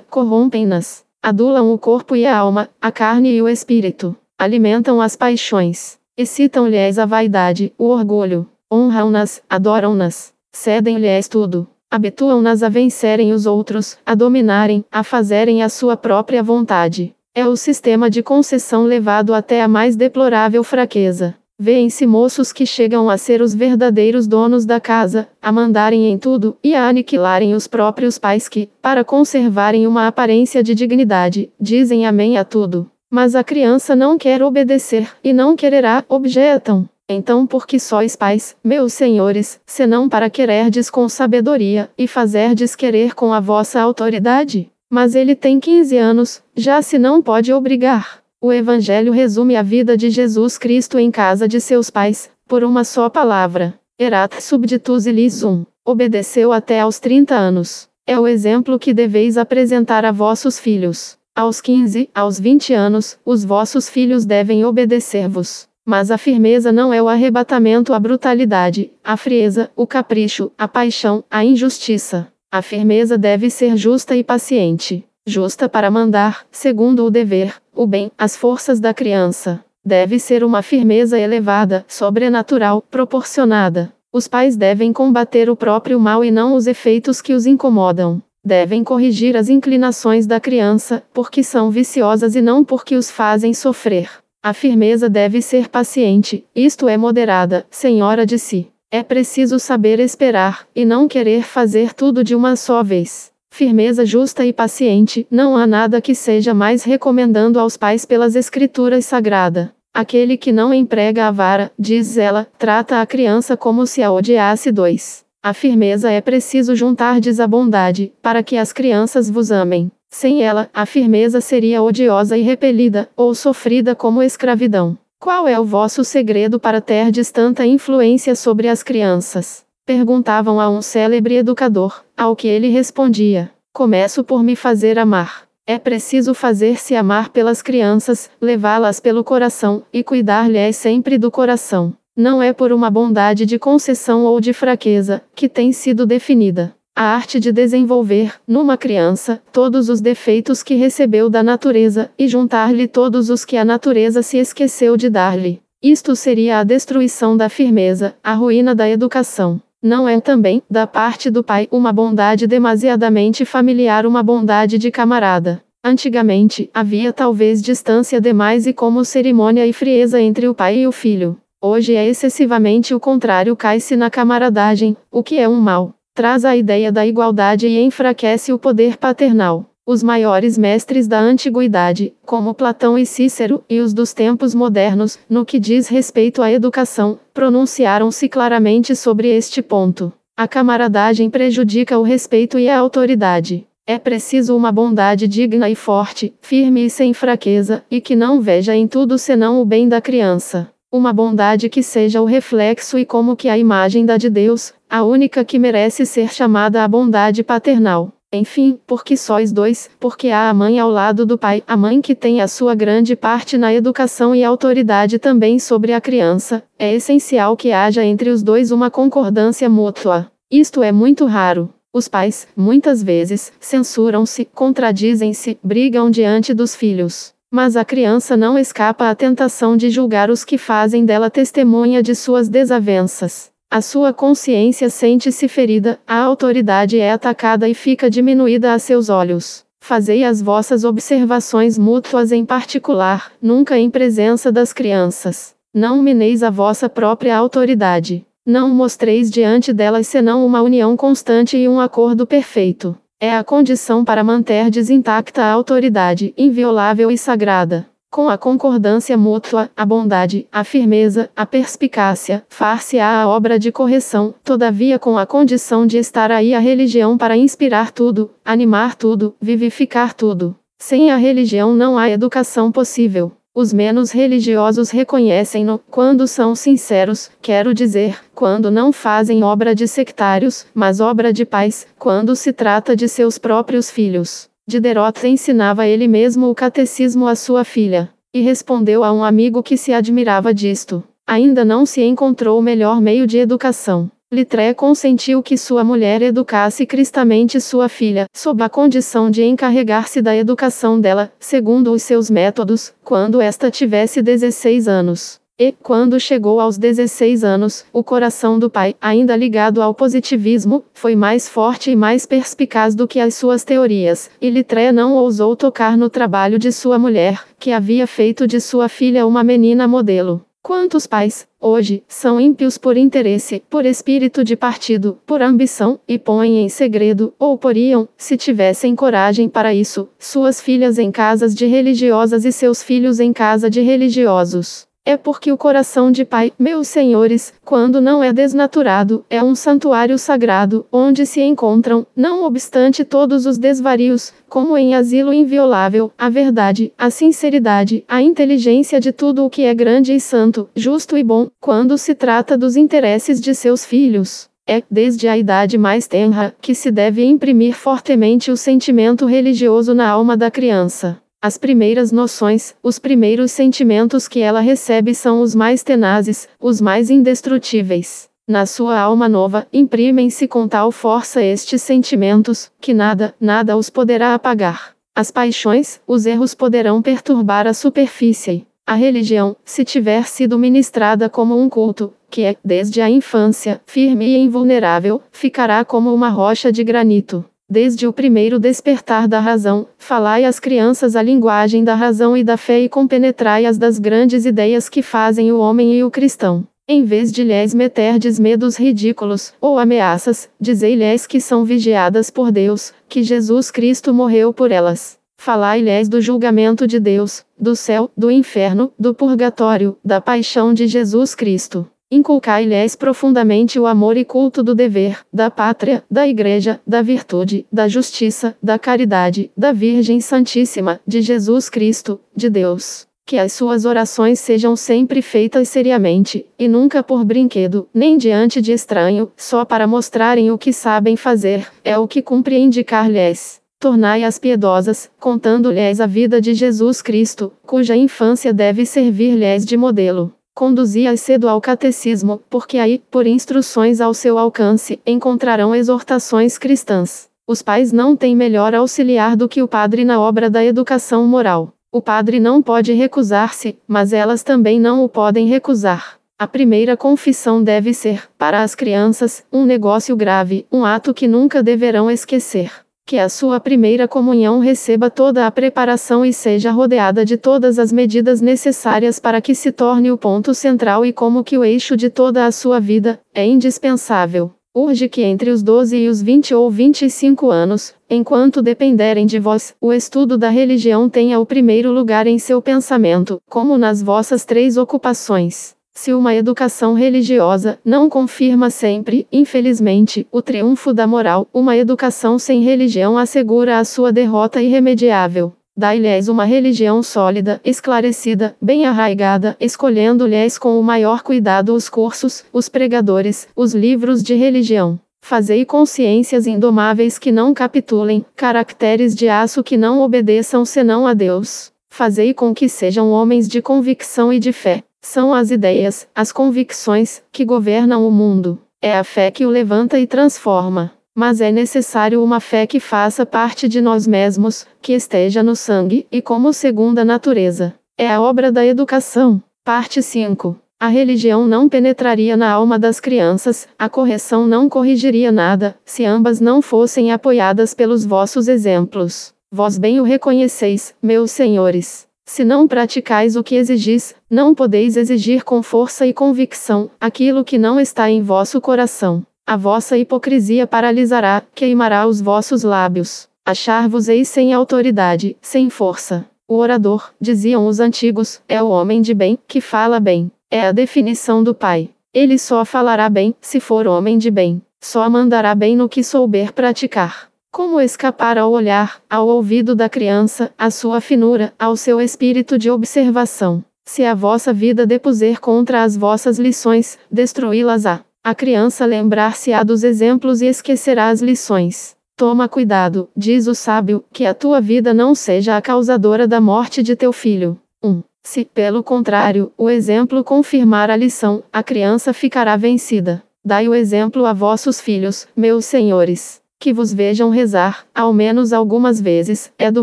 corrompem-nas. Adulam o corpo e a alma, a carne e o espírito. Alimentam as paixões. Excitam-lhes a vaidade, o orgulho. Honram-nas, adoram-nas. Cedem-lhes tudo. Habituam-nas a vencerem os outros, a dominarem, a fazerem a sua própria vontade. É o sistema de concessão levado até a mais deplorável fraqueza. Vêem-se moços que chegam a ser os verdadeiros donos da casa, a mandarem em tudo e a aniquilarem os próprios pais que, para conservarem uma aparência de dignidade, dizem amém a tudo. Mas a criança não quer obedecer e não quererá, objetam. Então, por que sois pais, meus senhores, senão para quererdes com sabedoria e fazerdes querer com a vossa autoridade? Mas ele tem 15 anos, já se não pode obrigar. O Evangelho resume a vida de Jesus Cristo em casa de seus pais, por uma só palavra. Erat subditus ilisum. Obedeceu até aos 30 anos. É o exemplo que deveis apresentar a vossos filhos. Aos 15, aos 20 anos, os vossos filhos devem obedecer-vos. Mas a firmeza não é o arrebatamento à brutalidade, a frieza, o capricho, a paixão, a injustiça. A firmeza deve ser justa e paciente justa para mandar, segundo o dever, o bem, as forças da criança. Deve ser uma firmeza elevada, sobrenatural, proporcionada. Os pais devem combater o próprio mal e não os efeitos que os incomodam. Devem corrigir as inclinações da criança, porque são viciosas e não porque os fazem sofrer. A firmeza deve ser paciente, isto é moderada, senhora de si. É preciso saber esperar, e não querer fazer tudo de uma só vez firmeza justa e paciente, não há nada que seja mais recomendando aos pais pelas escrituras sagrada. Aquele que não emprega a vara, diz ela, trata a criança como se a odiasse dois. A firmeza é preciso juntar-des a bondade, para que as crianças vos amem. Sem ela, a firmeza seria odiosa e repelida, ou sofrida como escravidão. Qual é o vosso segredo para terdes tanta influência sobre as crianças? Perguntavam a um célebre educador, ao que ele respondia: Começo por me fazer amar. É preciso fazer-se amar pelas crianças, levá-las pelo coração, e cuidar-lhes sempre do coração. Não é por uma bondade de concessão ou de fraqueza, que tem sido definida. A arte de desenvolver, numa criança, todos os defeitos que recebeu da natureza, e juntar-lhe todos os que a natureza se esqueceu de dar-lhe. Isto seria a destruição da firmeza, a ruína da educação. Não é também, da parte do pai, uma bondade demasiadamente familiar, uma bondade de camarada. Antigamente, havia talvez distância demais e como cerimônia e frieza entre o pai e o filho. Hoje é excessivamente o contrário, cai-se na camaradagem, o que é um mal. Traz a ideia da igualdade e enfraquece o poder paternal. Os maiores mestres da antiguidade, como Platão e Cícero, e os dos tempos modernos, no que diz respeito à educação, pronunciaram-se claramente sobre este ponto. A camaradagem prejudica o respeito e a autoridade. É preciso uma bondade digna e forte, firme e sem fraqueza, e que não veja em tudo senão o bem da criança. Uma bondade que seja o reflexo e como que a imagem da de Deus, a única que merece ser chamada a bondade paternal. Enfim, porque sois dois, porque há a mãe ao lado do pai, a mãe que tem a sua grande parte na educação e autoridade também sobre a criança, é essencial que haja entre os dois uma concordância mútua. Isto é muito raro. Os pais, muitas vezes, censuram-se, contradizem-se, brigam diante dos filhos. Mas a criança não escapa à tentação de julgar os que fazem dela testemunha de suas desavenças. A sua consciência sente-se ferida, a autoridade é atacada e fica diminuída a seus olhos. Fazei as vossas observações mútuas em particular, nunca em presença das crianças. Não mineis a vossa própria autoridade. Não mostreis diante delas senão uma união constante e um acordo perfeito. É a condição para manterdes intacta a autoridade inviolável e sagrada. Com a concordância mútua, a bondade, a firmeza, a perspicácia, far-se-á a obra de correção, todavia com a condição de estar aí a religião para inspirar tudo, animar tudo, vivificar tudo. Sem a religião não há educação possível. Os menos religiosos reconhecem-no, quando são sinceros, quero dizer, quando não fazem obra de sectários, mas obra de pais, quando se trata de seus próprios filhos. Diderot ensinava ele mesmo o catecismo à sua filha, e respondeu a um amigo que se admirava disto. Ainda não se encontrou o melhor meio de educação. Litré consentiu que sua mulher educasse cristamente sua filha, sob a condição de encarregar-se da educação dela, segundo os seus métodos, quando esta tivesse 16 anos. E, quando chegou aos 16 anos, o coração do pai, ainda ligado ao positivismo, foi mais forte e mais perspicaz do que as suas teorias, e Litré não ousou tocar no trabalho de sua mulher, que havia feito de sua filha uma menina modelo. Quantos pais, hoje, são ímpios por interesse, por espírito de partido, por ambição, e põem em segredo, ou poriam, se tivessem coragem para isso, suas filhas em casas de religiosas e seus filhos em casa de religiosos. É porque o coração de Pai, meus senhores, quando não é desnaturado, é um santuário sagrado, onde se encontram, não obstante todos os desvarios, como em asilo inviolável, a verdade, a sinceridade, a inteligência de tudo o que é grande e santo, justo e bom, quando se trata dos interesses de seus filhos. É, desde a idade mais tenra, que se deve imprimir fortemente o sentimento religioso na alma da criança. As primeiras noções, os primeiros sentimentos que ela recebe são os mais tenazes, os mais indestrutíveis. Na sua alma nova, imprimem-se com tal força estes sentimentos, que nada, nada os poderá apagar. As paixões, os erros poderão perturbar a superfície. A religião, se tiver sido ministrada como um culto, que é, desde a infância, firme e invulnerável, ficará como uma rocha de granito. Desde o primeiro despertar da razão, falai às crianças a linguagem da razão e da fé e compenetrai-as das grandes ideias que fazem o homem e o cristão. Em vez de lhes meterdes medos ridículos, ou ameaças, dizei-lhes que são vigiadas por Deus, que Jesus Cristo morreu por elas. Falai-lhes do julgamento de Deus, do céu, do inferno, do purgatório, da paixão de Jesus Cristo. Inculcai-lhes profundamente o amor e culto do dever, da pátria, da igreja, da virtude, da justiça, da caridade, da Virgem Santíssima, de Jesus Cristo, de Deus. Que as suas orações sejam sempre feitas seriamente, e nunca por brinquedo, nem diante de estranho, só para mostrarem o que sabem fazer, é o que cumpre indicar-lhes. Tornai-as piedosas, contando-lhes a vida de Jesus Cristo, cuja infância deve servir-lhes de modelo. Conduzia-as cedo ao catecismo, porque aí, por instruções ao seu alcance, encontrarão exortações cristãs. Os pais não têm melhor auxiliar do que o padre na obra da educação moral. O padre não pode recusar-se, mas elas também não o podem recusar. A primeira confissão deve ser, para as crianças, um negócio grave, um ato que nunca deverão esquecer que a sua primeira comunhão receba toda a preparação e seja rodeada de todas as medidas necessárias para que se torne o ponto central e como que o eixo de toda a sua vida, é indispensável. Urge que entre os 12 e os 20 ou 25 anos, enquanto dependerem de vós, o estudo da religião tenha o primeiro lugar em seu pensamento, como nas vossas três ocupações. Se uma educação religiosa não confirma sempre, infelizmente, o triunfo da moral, uma educação sem religião assegura a sua derrota irremediável. Dai-lhes uma religião sólida, esclarecida, bem arraigada, escolhendo-lhes com o maior cuidado os cursos, os pregadores, os livros de religião. Fazei consciências indomáveis que não capitulem, caracteres de aço que não obedeçam senão a Deus. Fazei com que sejam homens de convicção e de fé. São as ideias, as convicções, que governam o mundo. É a fé que o levanta e transforma. Mas é necessário uma fé que faça parte de nós mesmos, que esteja no sangue, e como segunda natureza. É a obra da educação. Parte 5. A religião não penetraria na alma das crianças, a correção não corrigiria nada, se ambas não fossem apoiadas pelos vossos exemplos. Vós bem o reconheceis, meus senhores. Se não praticais o que exigis, não podeis exigir com força e convicção aquilo que não está em vosso coração. A vossa hipocrisia paralisará, queimará os vossos lábios. Achar-vos-eis sem autoridade, sem força. O orador, diziam os antigos, é o homem de bem, que fala bem. É a definição do Pai. Ele só falará bem, se for homem de bem. Só mandará bem no que souber praticar. Como escapar ao olhar, ao ouvido da criança, à sua finura, ao seu espírito de observação? Se a vossa vida depuser contra as vossas lições, destruí-las-á. A criança lembrar-se-á dos exemplos e esquecerá as lições. Toma cuidado, diz o sábio, que a tua vida não seja a causadora da morte de teu filho. 1. Um, se, pelo contrário, o exemplo confirmar a lição, a criança ficará vencida. Dai o exemplo a vossos filhos, meus senhores, que vos vejam rezar, ao menos algumas vezes, é do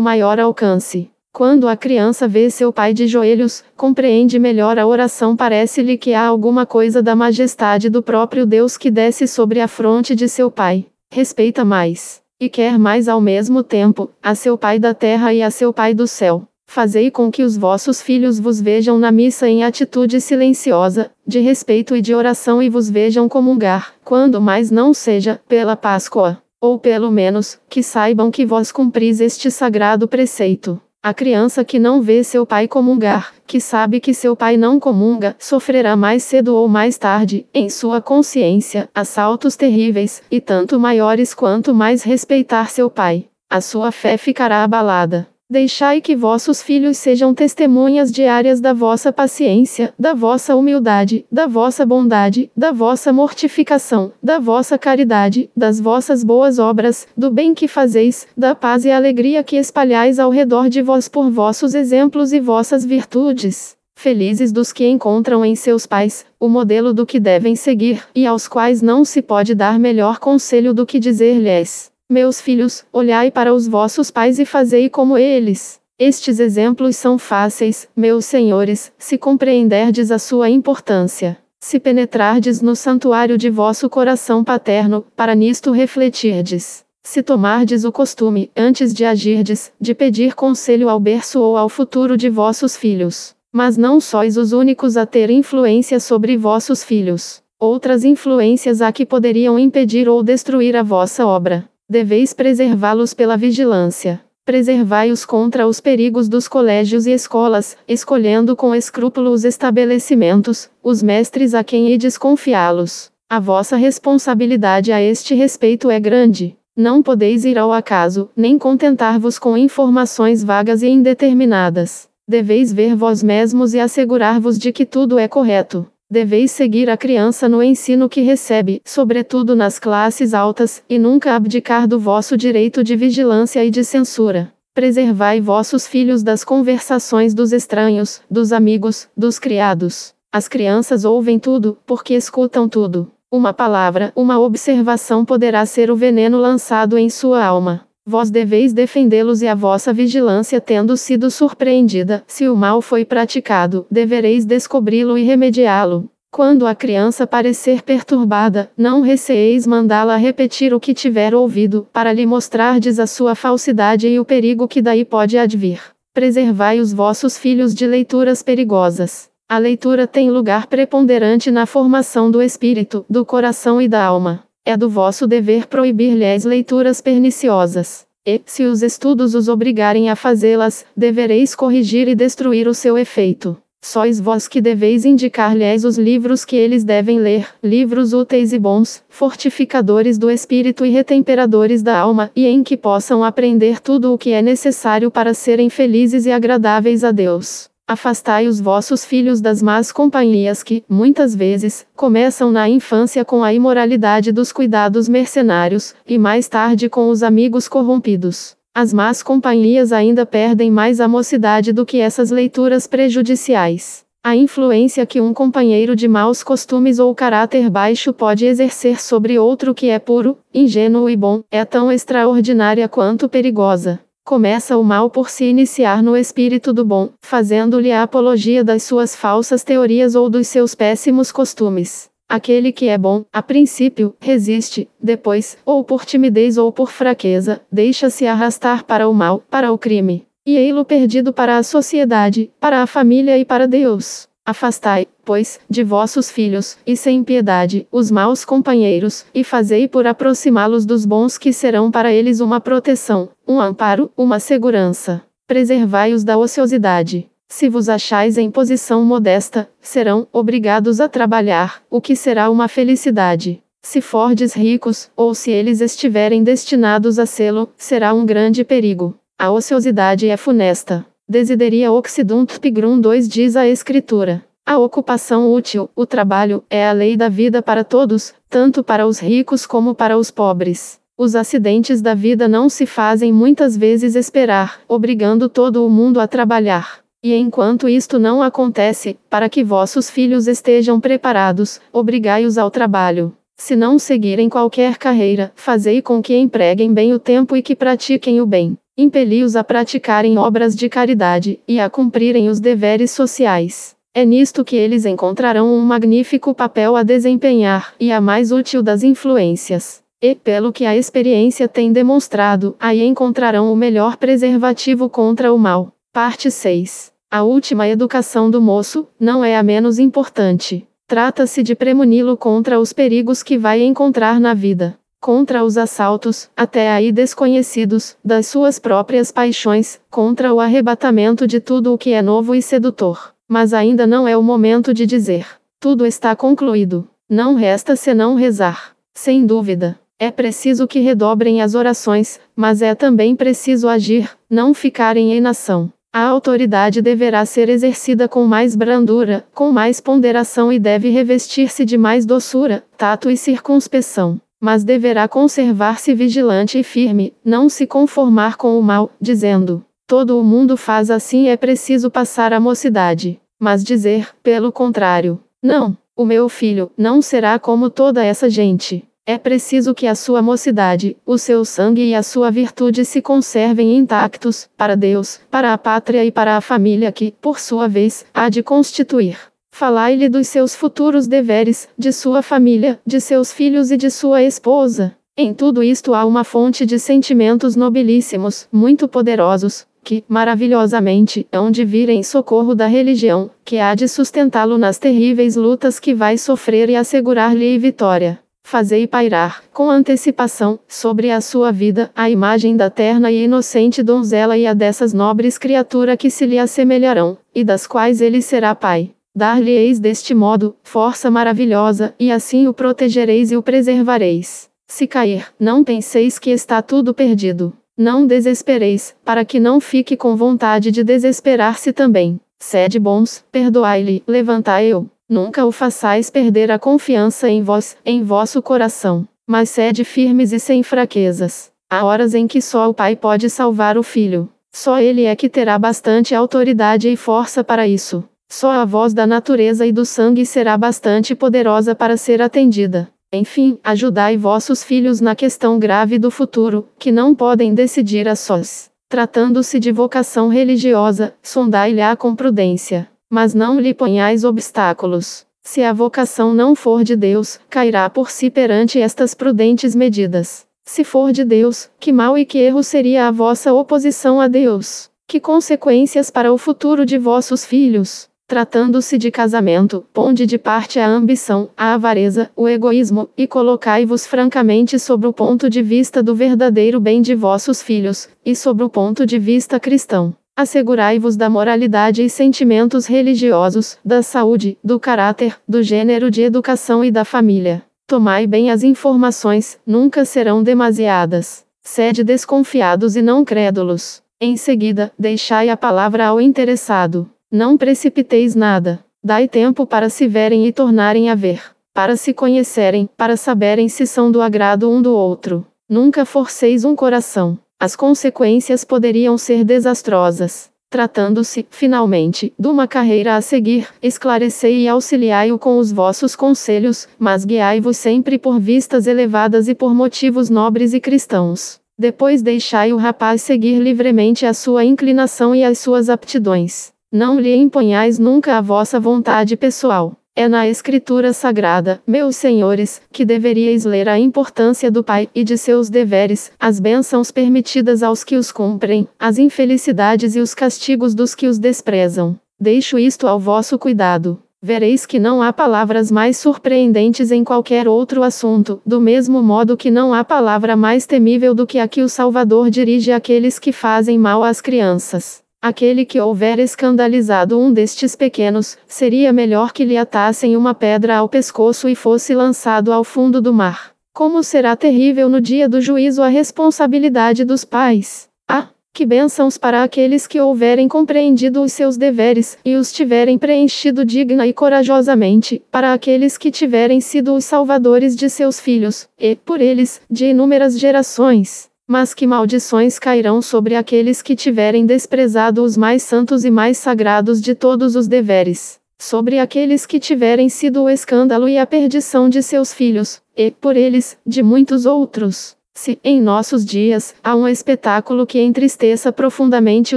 maior alcance. Quando a criança vê seu pai de joelhos, compreende melhor a oração, parece-lhe que há alguma coisa da majestade do próprio Deus que desce sobre a fronte de seu pai. Respeita mais, e quer mais ao mesmo tempo, a seu pai da terra e a seu pai do céu. Fazei com que os vossos filhos vos vejam na missa em atitude silenciosa, de respeito e de oração e vos vejam comungar, quando mais não seja, pela Páscoa, ou pelo menos, que saibam que vós cumpris este sagrado preceito. A criança que não vê seu pai comungar, que sabe que seu pai não comunga, sofrerá mais cedo ou mais tarde, em sua consciência, assaltos terríveis, e tanto maiores quanto mais respeitar seu pai. A sua fé ficará abalada. Deixai que vossos filhos sejam testemunhas diárias da vossa paciência, da vossa humildade, da vossa bondade, da vossa mortificação, da vossa caridade, das vossas boas obras, do bem que fazeis, da paz e alegria que espalhais ao redor de vós por vossos exemplos e vossas virtudes. Felizes dos que encontram em seus pais o modelo do que devem seguir, e aos quais não se pode dar melhor conselho do que dizer-lhes meus filhos, olhai para os vossos pais e fazei como eles. Estes exemplos são fáceis, meus senhores, se compreenderdes a sua importância. Se penetrardes no santuário de vosso coração paterno, para nisto refletirdes. Se tomardes o costume, antes de agirdes, de pedir conselho ao berço ou ao futuro de vossos filhos. Mas não sois os únicos a ter influência sobre vossos filhos. Outras influências há que poderiam impedir ou destruir a vossa obra. Deveis preservá-los pela vigilância. Preservai-os contra os perigos dos colégios e escolas, escolhendo com escrúpulo os estabelecimentos, os mestres a quem ides confiá-los. A vossa responsabilidade a este respeito é grande. Não podeis ir ao acaso, nem contentar-vos com informações vagas e indeterminadas. Deveis ver vós mesmos e assegurar-vos de que tudo é correto. Deveis seguir a criança no ensino que recebe, sobretudo nas classes altas, e nunca abdicar do vosso direito de vigilância e de censura. Preservai vossos filhos das conversações dos estranhos, dos amigos, dos criados. As crianças ouvem tudo, porque escutam tudo. Uma palavra, uma observação poderá ser o veneno lançado em sua alma. Vós deveis defendê-los e a vossa vigilância tendo sido surpreendida, se o mal foi praticado, devereis descobri-lo e remediá-lo. Quando a criança parecer perturbada, não receeis mandá-la repetir o que tiver ouvido, para lhe mostrardes a sua falsidade e o perigo que daí pode advir. Preservai os vossos filhos de leituras perigosas. A leitura tem lugar preponderante na formação do espírito, do coração e da alma. É do vosso dever proibir-lhes leituras perniciosas. E, se os estudos os obrigarem a fazê-las, devereis corrigir e destruir o seu efeito. Sois vós que deveis indicar-lhes os livros que eles devem ler, livros úteis e bons, fortificadores do espírito e retemperadores da alma, e em que possam aprender tudo o que é necessário para serem felizes e agradáveis a Deus. Afastai os vossos filhos das más companhias que, muitas vezes, começam na infância com a imoralidade dos cuidados mercenários, e mais tarde com os amigos corrompidos. As más companhias ainda perdem mais a mocidade do que essas leituras prejudiciais. A influência que um companheiro de maus costumes ou caráter baixo pode exercer sobre outro que é puro, ingênuo e bom, é tão extraordinária quanto perigosa. Começa o mal por se iniciar no espírito do bom, fazendo-lhe a apologia das suas falsas teorias ou dos seus péssimos costumes. Aquele que é bom, a princípio, resiste, depois, ou por timidez ou por fraqueza, deixa-se arrastar para o mal, para o crime. e ei-lo perdido para a sociedade, para a família e para Deus. Afastai, pois, de vossos filhos, e sem piedade, os maus companheiros, e fazei por aproximá-los dos bons que serão para eles uma proteção, um amparo, uma segurança. Preservai-os da ociosidade. Se vos achais em posição modesta, serão obrigados a trabalhar, o que será uma felicidade. Se fordes ricos, ou se eles estiverem destinados a sê-lo, será um grande perigo. A ociosidade é funesta. Desideria oxidunt pigrum 2 diz a Escritura. A ocupação útil, o trabalho, é a lei da vida para todos, tanto para os ricos como para os pobres. Os acidentes da vida não se fazem muitas vezes esperar, obrigando todo o mundo a trabalhar. E enquanto isto não acontece, para que vossos filhos estejam preparados, obrigai-os ao trabalho. Se não seguirem qualquer carreira, fazei com que empreguem bem o tempo e que pratiquem o bem impeli-os a praticarem obras de caridade e a cumprirem os deveres sociais. É nisto que eles encontrarão um magnífico papel a desempenhar e a mais útil das influências. E, pelo que a experiência tem demonstrado, aí encontrarão o melhor preservativo contra o mal. Parte 6. A última educação do moço não é a menos importante. Trata-se de premuni-lo contra os perigos que vai encontrar na vida contra os assaltos, até aí desconhecidos, das suas próprias paixões, contra o arrebatamento de tudo o que é novo e sedutor. Mas ainda não é o momento de dizer: tudo está concluído. Não resta senão rezar. Sem dúvida. É preciso que redobrem as orações, mas é também preciso agir, não ficar em inação. A autoridade deverá ser exercida com mais brandura, com mais ponderação e deve revestir-se de mais doçura, tato e circunspeção mas deverá conservar-se vigilante e firme, não se conformar com o mal, dizendo: todo o mundo faz assim é preciso passar a mocidade. Mas dizer, pelo contrário: não, o meu filho não será como toda essa gente. É preciso que a sua mocidade, o seu sangue e a sua virtude se conservem intactos, para Deus, para a pátria e para a família que, por sua vez, há de constituir. Falai-lhe dos seus futuros deveres, de sua família, de seus filhos e de sua esposa. Em tudo isto há uma fonte de sentimentos nobilíssimos, muito poderosos, que, maravilhosamente, hão de vir em socorro da religião, que há de sustentá-lo nas terríveis lutas que vai sofrer e assegurar-lhe vitória. Fazei pairar, com antecipação, sobre a sua vida, a imagem da terna e inocente donzela e a dessas nobres criaturas que se lhe assemelharão, e das quais ele será pai. Dar-lhe-eis deste modo, força maravilhosa, e assim o protegereis e o preservareis. Se cair, não penseis que está tudo perdido. Não desespereis, para que não fique com vontade de desesperar-se também. Sede bons, perdoai-lhe, levantai-o. Nunca o façais perder a confiança em vós, em vosso coração. Mas sede firmes e sem fraquezas. Há horas em que só o Pai pode salvar o Filho. Só ele é que terá bastante autoridade e força para isso. Só a voz da natureza e do sangue será bastante poderosa para ser atendida. Enfim, ajudai vossos filhos na questão grave do futuro, que não podem decidir a sós. Tratando-se de vocação religiosa, sondai-lhe-a com prudência. Mas não lhe ponhais obstáculos. Se a vocação não for de Deus, cairá por si perante estas prudentes medidas. Se for de Deus, que mal e que erro seria a vossa oposição a Deus? Que consequências para o futuro de vossos filhos? Tratando-se de casamento, ponde de parte a ambição, a avareza, o egoísmo, e colocai-vos francamente sobre o ponto de vista do verdadeiro bem de vossos filhos, e sobre o ponto de vista cristão. Assegurai-vos da moralidade e sentimentos religiosos, da saúde, do caráter, do gênero de educação e da família. Tomai bem as informações, nunca serão demasiadas. Sede desconfiados e não crédulos. Em seguida, deixai a palavra ao interessado. Não precipiteis nada. Dai tempo para se verem e tornarem a ver, para se conhecerem, para saberem se são do agrado um do outro. Nunca forceis um coração. As consequências poderiam ser desastrosas. Tratando-se, finalmente, de uma carreira a seguir, esclarecei e auxiliai-o com os vossos conselhos, mas guiai-vos sempre por vistas elevadas e por motivos nobres e cristãos. Depois deixai o rapaz seguir livremente a sua inclinação e as suas aptidões. Não lhe imponhais nunca a vossa vontade pessoal. É na Escritura Sagrada, meus senhores, que deveríeis ler a importância do Pai e de seus deveres, as bênçãos permitidas aos que os cumprem, as infelicidades e os castigos dos que os desprezam. Deixo isto ao vosso cuidado. Vereis que não há palavras mais surpreendentes em qualquer outro assunto, do mesmo modo que não há palavra mais temível do que a que o Salvador dirige àqueles que fazem mal às crianças. Aquele que houver escandalizado um destes pequenos, seria melhor que lhe atassem uma pedra ao pescoço e fosse lançado ao fundo do mar. Como será terrível no dia do juízo a responsabilidade dos pais! Ah, que bênçãos para aqueles que houverem compreendido os seus deveres, e os tiverem preenchido digna e corajosamente, para aqueles que tiverem sido os salvadores de seus filhos, e, por eles, de inúmeras gerações. Mas que maldições cairão sobre aqueles que tiverem desprezado os mais santos e mais sagrados de todos os deveres, sobre aqueles que tiverem sido o escândalo e a perdição de seus filhos, e, por eles, de muitos outros. Se, em nossos dias, há um espetáculo que entristeça profundamente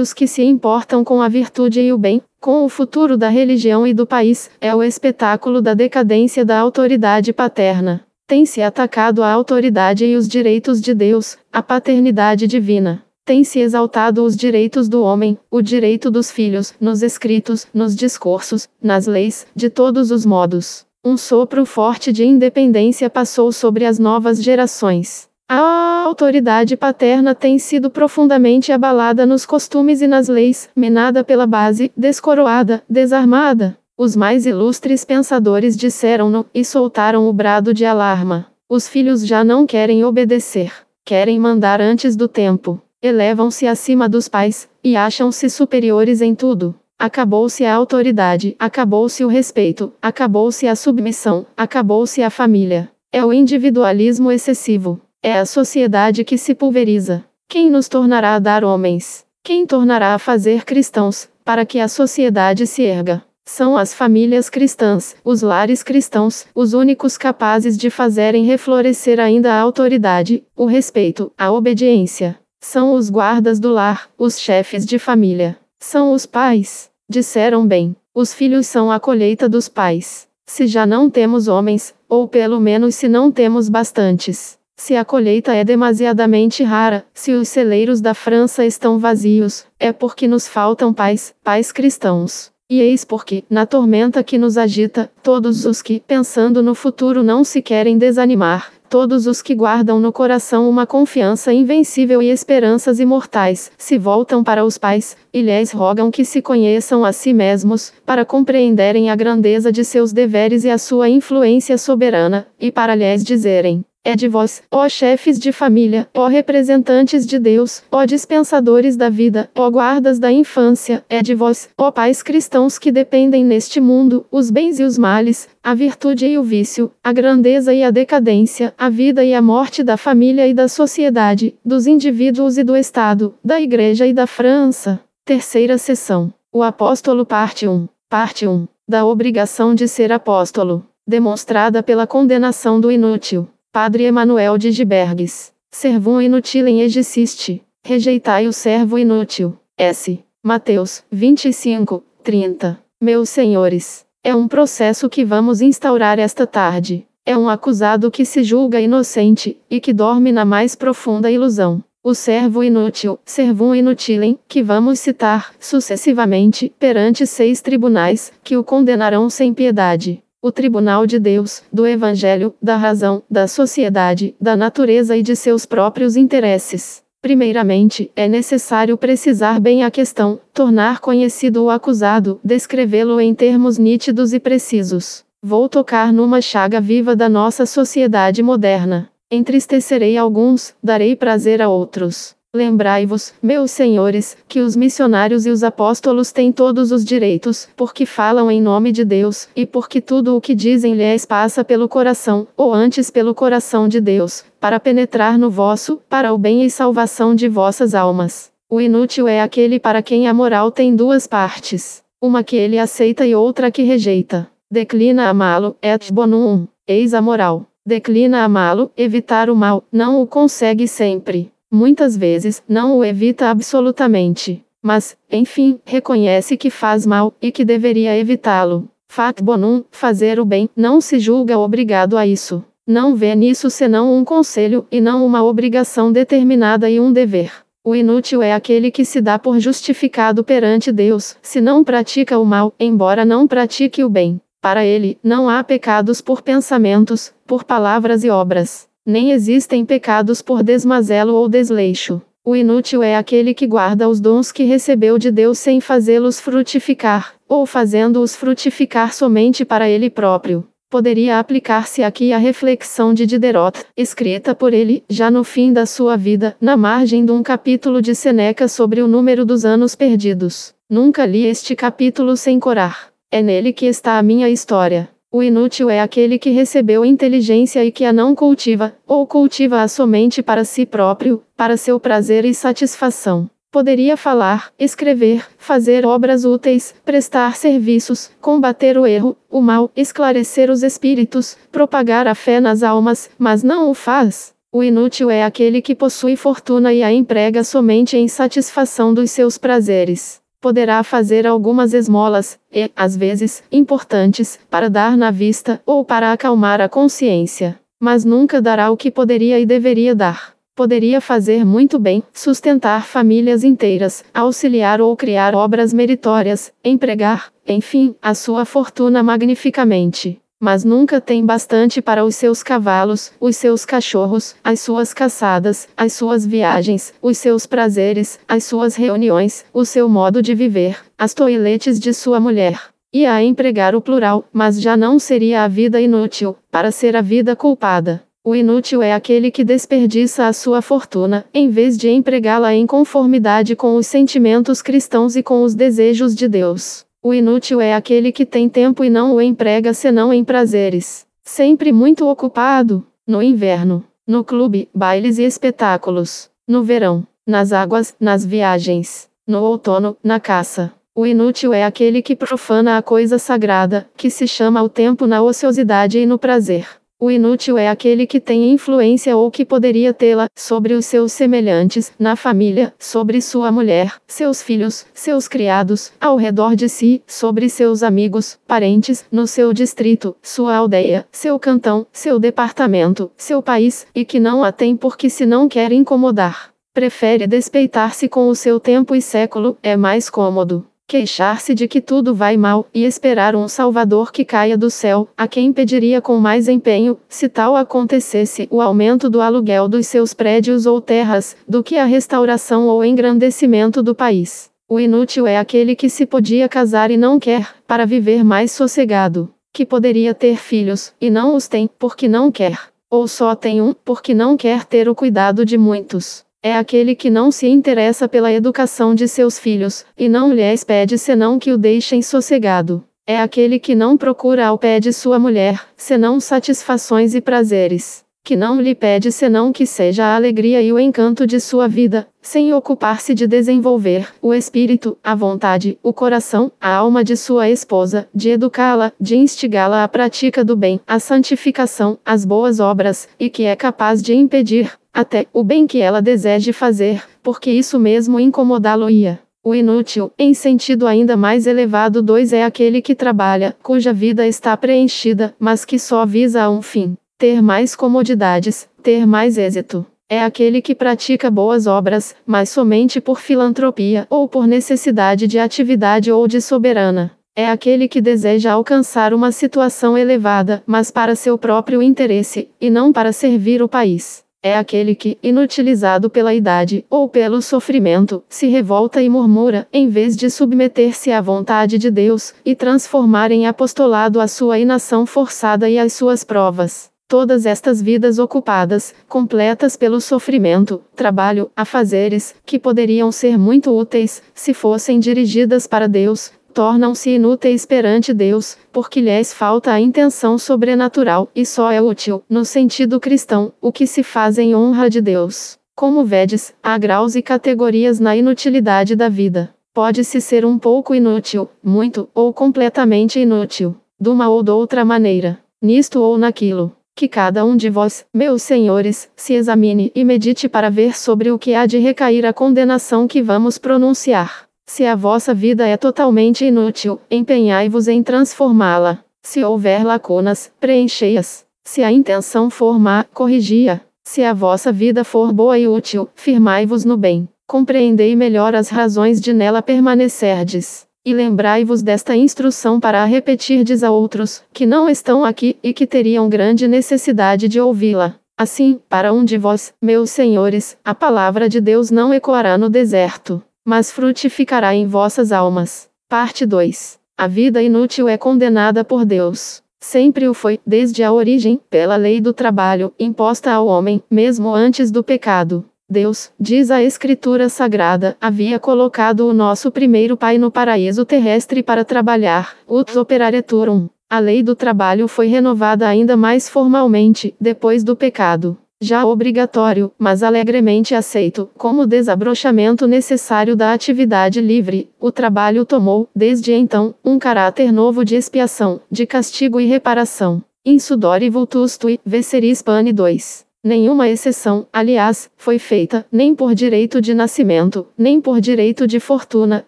os que se importam com a virtude e o bem, com o futuro da religião e do país, é o espetáculo da decadência da autoridade paterna. Tem-se atacado a autoridade e os direitos de Deus, a paternidade divina. Tem-se exaltado os direitos do homem, o direito dos filhos, nos escritos, nos discursos, nas leis, de todos os modos. Um sopro forte de independência passou sobre as novas gerações. A autoridade paterna tem sido profundamente abalada nos costumes e nas leis, minada pela base, descoroada, desarmada. Os mais ilustres pensadores disseram-no e soltaram o brado de alarma. Os filhos já não querem obedecer, querem mandar antes do tempo. Elevam-se acima dos pais e acham-se superiores em tudo. Acabou-se a autoridade, acabou-se o respeito, acabou-se a submissão, acabou-se a família. É o individualismo excessivo. É a sociedade que se pulveriza. Quem nos tornará a dar homens? Quem tornará a fazer cristãos, para que a sociedade se erga? São as famílias cristãs, os lares cristãos, os únicos capazes de fazerem reflorescer ainda a autoridade, o respeito, a obediência. São os guardas do lar, os chefes de família. São os pais. Disseram bem: os filhos são a colheita dos pais. Se já não temos homens, ou pelo menos se não temos bastantes. Se a colheita é demasiadamente rara, se os celeiros da França estão vazios, é porque nos faltam pais, pais cristãos. E eis porque, na tormenta que nos agita, todos os que, pensando no futuro, não se querem desanimar, todos os que guardam no coração uma confiança invencível e esperanças imortais, se voltam para os pais, e lhes rogam que se conheçam a si mesmos, para compreenderem a grandeza de seus deveres e a sua influência soberana, e para lhes dizerem: é de vós, ó chefes de família, ó representantes de Deus, ó dispensadores da vida, ó guardas da infância, é de vós, ó pais cristãos que dependem neste mundo, os bens e os males, a virtude e o vício, a grandeza e a decadência, a vida e a morte da família e da sociedade, dos indivíduos e do Estado, da Igreja e da França. Terceira sessão. O Apóstolo Parte 1. Parte 1. Da obrigação de ser apóstolo, demonstrada pela condenação do inútil. Padre Emanuel de Gibergues. Servum inutilem existe. Rejeitai o servo inútil. S. Mateus 25, 30. Meus senhores, é um processo que vamos instaurar esta tarde. É um acusado que se julga inocente e que dorme na mais profunda ilusão. O servo inútil, servum inutilem, que vamos citar, sucessivamente, perante seis tribunais, que o condenarão sem piedade o tribunal de Deus, do Evangelho, da razão, da sociedade, da natureza e de seus próprios interesses. Primeiramente, é necessário precisar bem a questão, tornar conhecido o acusado, descrevê-lo em termos nítidos e precisos. Vou tocar numa chaga viva da nossa sociedade moderna. Entristecerei alguns, darei prazer a outros. Lembrai-vos, meus senhores, que os missionários e os apóstolos têm todos os direitos, porque falam em nome de Deus, e porque tudo o que dizem lhes passa pelo coração, ou antes pelo coração de Deus, para penetrar no vosso, para o bem e salvação de vossas almas. O inútil é aquele para quem a moral tem duas partes, uma que ele aceita e outra que rejeita. Declina amá-lo, et bonum, eis a moral. Declina amá-lo, evitar o mal, não o consegue sempre. Muitas vezes, não o evita absolutamente, mas, enfim, reconhece que faz mal e que deveria evitá-lo. Fac bonum, fazer o bem, não se julga obrigado a isso. Não vê nisso senão um conselho, e não uma obrigação determinada e um dever. O inútil é aquele que se dá por justificado perante Deus, se não pratica o mal, embora não pratique o bem. Para ele, não há pecados por pensamentos, por palavras e obras. Nem existem pecados por desmazelo ou desleixo. O inútil é aquele que guarda os dons que recebeu de Deus sem fazê-los frutificar, ou fazendo-os frutificar somente para ele próprio. Poderia aplicar-se aqui a reflexão de Diderot, escrita por ele, já no fim da sua vida, na margem de um capítulo de Seneca sobre o número dos anos perdidos. Nunca li este capítulo sem corar. É nele que está a minha história. O inútil é aquele que recebeu inteligência e que a não cultiva, ou cultiva-a somente para si próprio, para seu prazer e satisfação. Poderia falar, escrever, fazer obras úteis, prestar serviços, combater o erro, o mal, esclarecer os espíritos, propagar a fé nas almas, mas não o faz. O inútil é aquele que possui fortuna e a emprega somente em satisfação dos seus prazeres poderá fazer algumas esmolas, e, às vezes, importantes, para dar na vista, ou para acalmar a consciência. Mas nunca dará o que poderia e deveria dar. Poderia fazer muito bem, sustentar famílias inteiras, auxiliar ou criar obras meritórias, empregar, enfim, a sua fortuna magnificamente mas nunca tem bastante para os seus cavalos, os seus cachorros, as suas caçadas, as suas viagens, os seus prazeres, as suas reuniões, o seu modo de viver, as toiletes de sua mulher. E a empregar o plural, mas já não seria a vida inútil, para ser a vida culpada. O inútil é aquele que desperdiça a sua fortuna, em vez de empregá-la em conformidade com os sentimentos cristãos e com os desejos de Deus. O inútil é aquele que tem tempo e não o emprega senão em prazeres. Sempre muito ocupado. No inverno, no clube, bailes e espetáculos. No verão, nas águas, nas viagens. No outono, na caça. O inútil é aquele que profana a coisa sagrada, que se chama o tempo na ociosidade e no prazer. O inútil é aquele que tem influência ou que poderia tê-la sobre os seus semelhantes, na família, sobre sua mulher, seus filhos, seus criados, ao redor de si, sobre seus amigos, parentes, no seu distrito, sua aldeia, seu cantão, seu departamento, seu país, e que não a tem porque se não quer incomodar. Prefere despeitar-se com o seu tempo e século, é mais cômodo queixar-se de que tudo vai mal, e esperar um Salvador que caia do céu, a quem pediria com mais empenho, se tal acontecesse, o aumento do aluguel dos seus prédios ou terras, do que a restauração ou engrandecimento do país. O inútil é aquele que se podia casar e não quer, para viver mais sossegado, que poderia ter filhos, e não os tem, porque não quer, ou só tem um, porque não quer ter o cuidado de muitos é aquele que não se interessa pela educação de seus filhos, e não lhes pede senão que o deixem sossegado. É aquele que não procura ao pé de sua mulher, senão satisfações e prazeres. Que não lhe pede senão que seja a alegria e o encanto de sua vida, sem ocupar-se de desenvolver o espírito, a vontade, o coração, a alma de sua esposa, de educá-la, de instigá-la à prática do bem, à santificação, às boas obras, e que é capaz de impedir, até o bem que ela deseje fazer, porque isso mesmo incomodá-lo-ia. O inútil, em sentido ainda mais elevado 2 é aquele que trabalha, cuja vida está preenchida, mas que só visa a um fim: ter mais comodidades, ter mais êxito. É aquele que pratica boas obras, mas somente por filantropia ou por necessidade de atividade ou de soberana. É aquele que deseja alcançar uma situação elevada, mas para seu próprio interesse, e não para servir o país é aquele que, inutilizado pela idade ou pelo sofrimento, se revolta e murmura, em vez de submeter-se à vontade de Deus e transformar em apostolado a sua inação forçada e as suas provas. Todas estas vidas ocupadas, completas pelo sofrimento, trabalho, afazeres, que poderiam ser muito úteis, se fossem dirigidas para Deus, tornam-se inúteis perante Deus, porque lhes falta a intenção sobrenatural, e só é útil, no sentido cristão, o que se faz em honra de Deus. Como vedes, há graus e categorias na inutilidade da vida. Pode-se ser um pouco inútil, muito, ou completamente inútil, de uma ou de outra maneira, nisto ou naquilo. Que cada um de vós, meus senhores, se examine e medite para ver sobre o que há de recair a condenação que vamos pronunciar. Se a vossa vida é totalmente inútil, empenhai-vos em transformá-la. Se houver lacunas, preenchei-as. Se a intenção for má, corrigi-a. Se a vossa vida for boa e útil, firmai-vos no bem. Compreendei melhor as razões de nela permanecerdes. E lembrai-vos desta instrução para repetirdes a outros, que não estão aqui e que teriam grande necessidade de ouvi-la. Assim, para um de vós, meus senhores, a palavra de Deus não ecoará no deserto, mas frutificará em vossas almas. Parte 2. A vida inútil é condenada por Deus. Sempre o foi, desde a origem, pela lei do trabalho, imposta ao homem, mesmo antes do pecado. Deus, diz a Escritura Sagrada, havia colocado o nosso primeiro pai no paraíso terrestre para trabalhar, ut operareturum. A lei do trabalho foi renovada ainda mais formalmente, depois do pecado. Já obrigatório, mas alegremente aceito, como desabrochamento necessário da atividade livre, o trabalho tomou, desde então, um caráter novo de expiação, de castigo e reparação. Insudori vultustui, veceris pane 2. Nenhuma exceção, aliás, foi feita, nem por direito de nascimento, nem por direito de fortuna,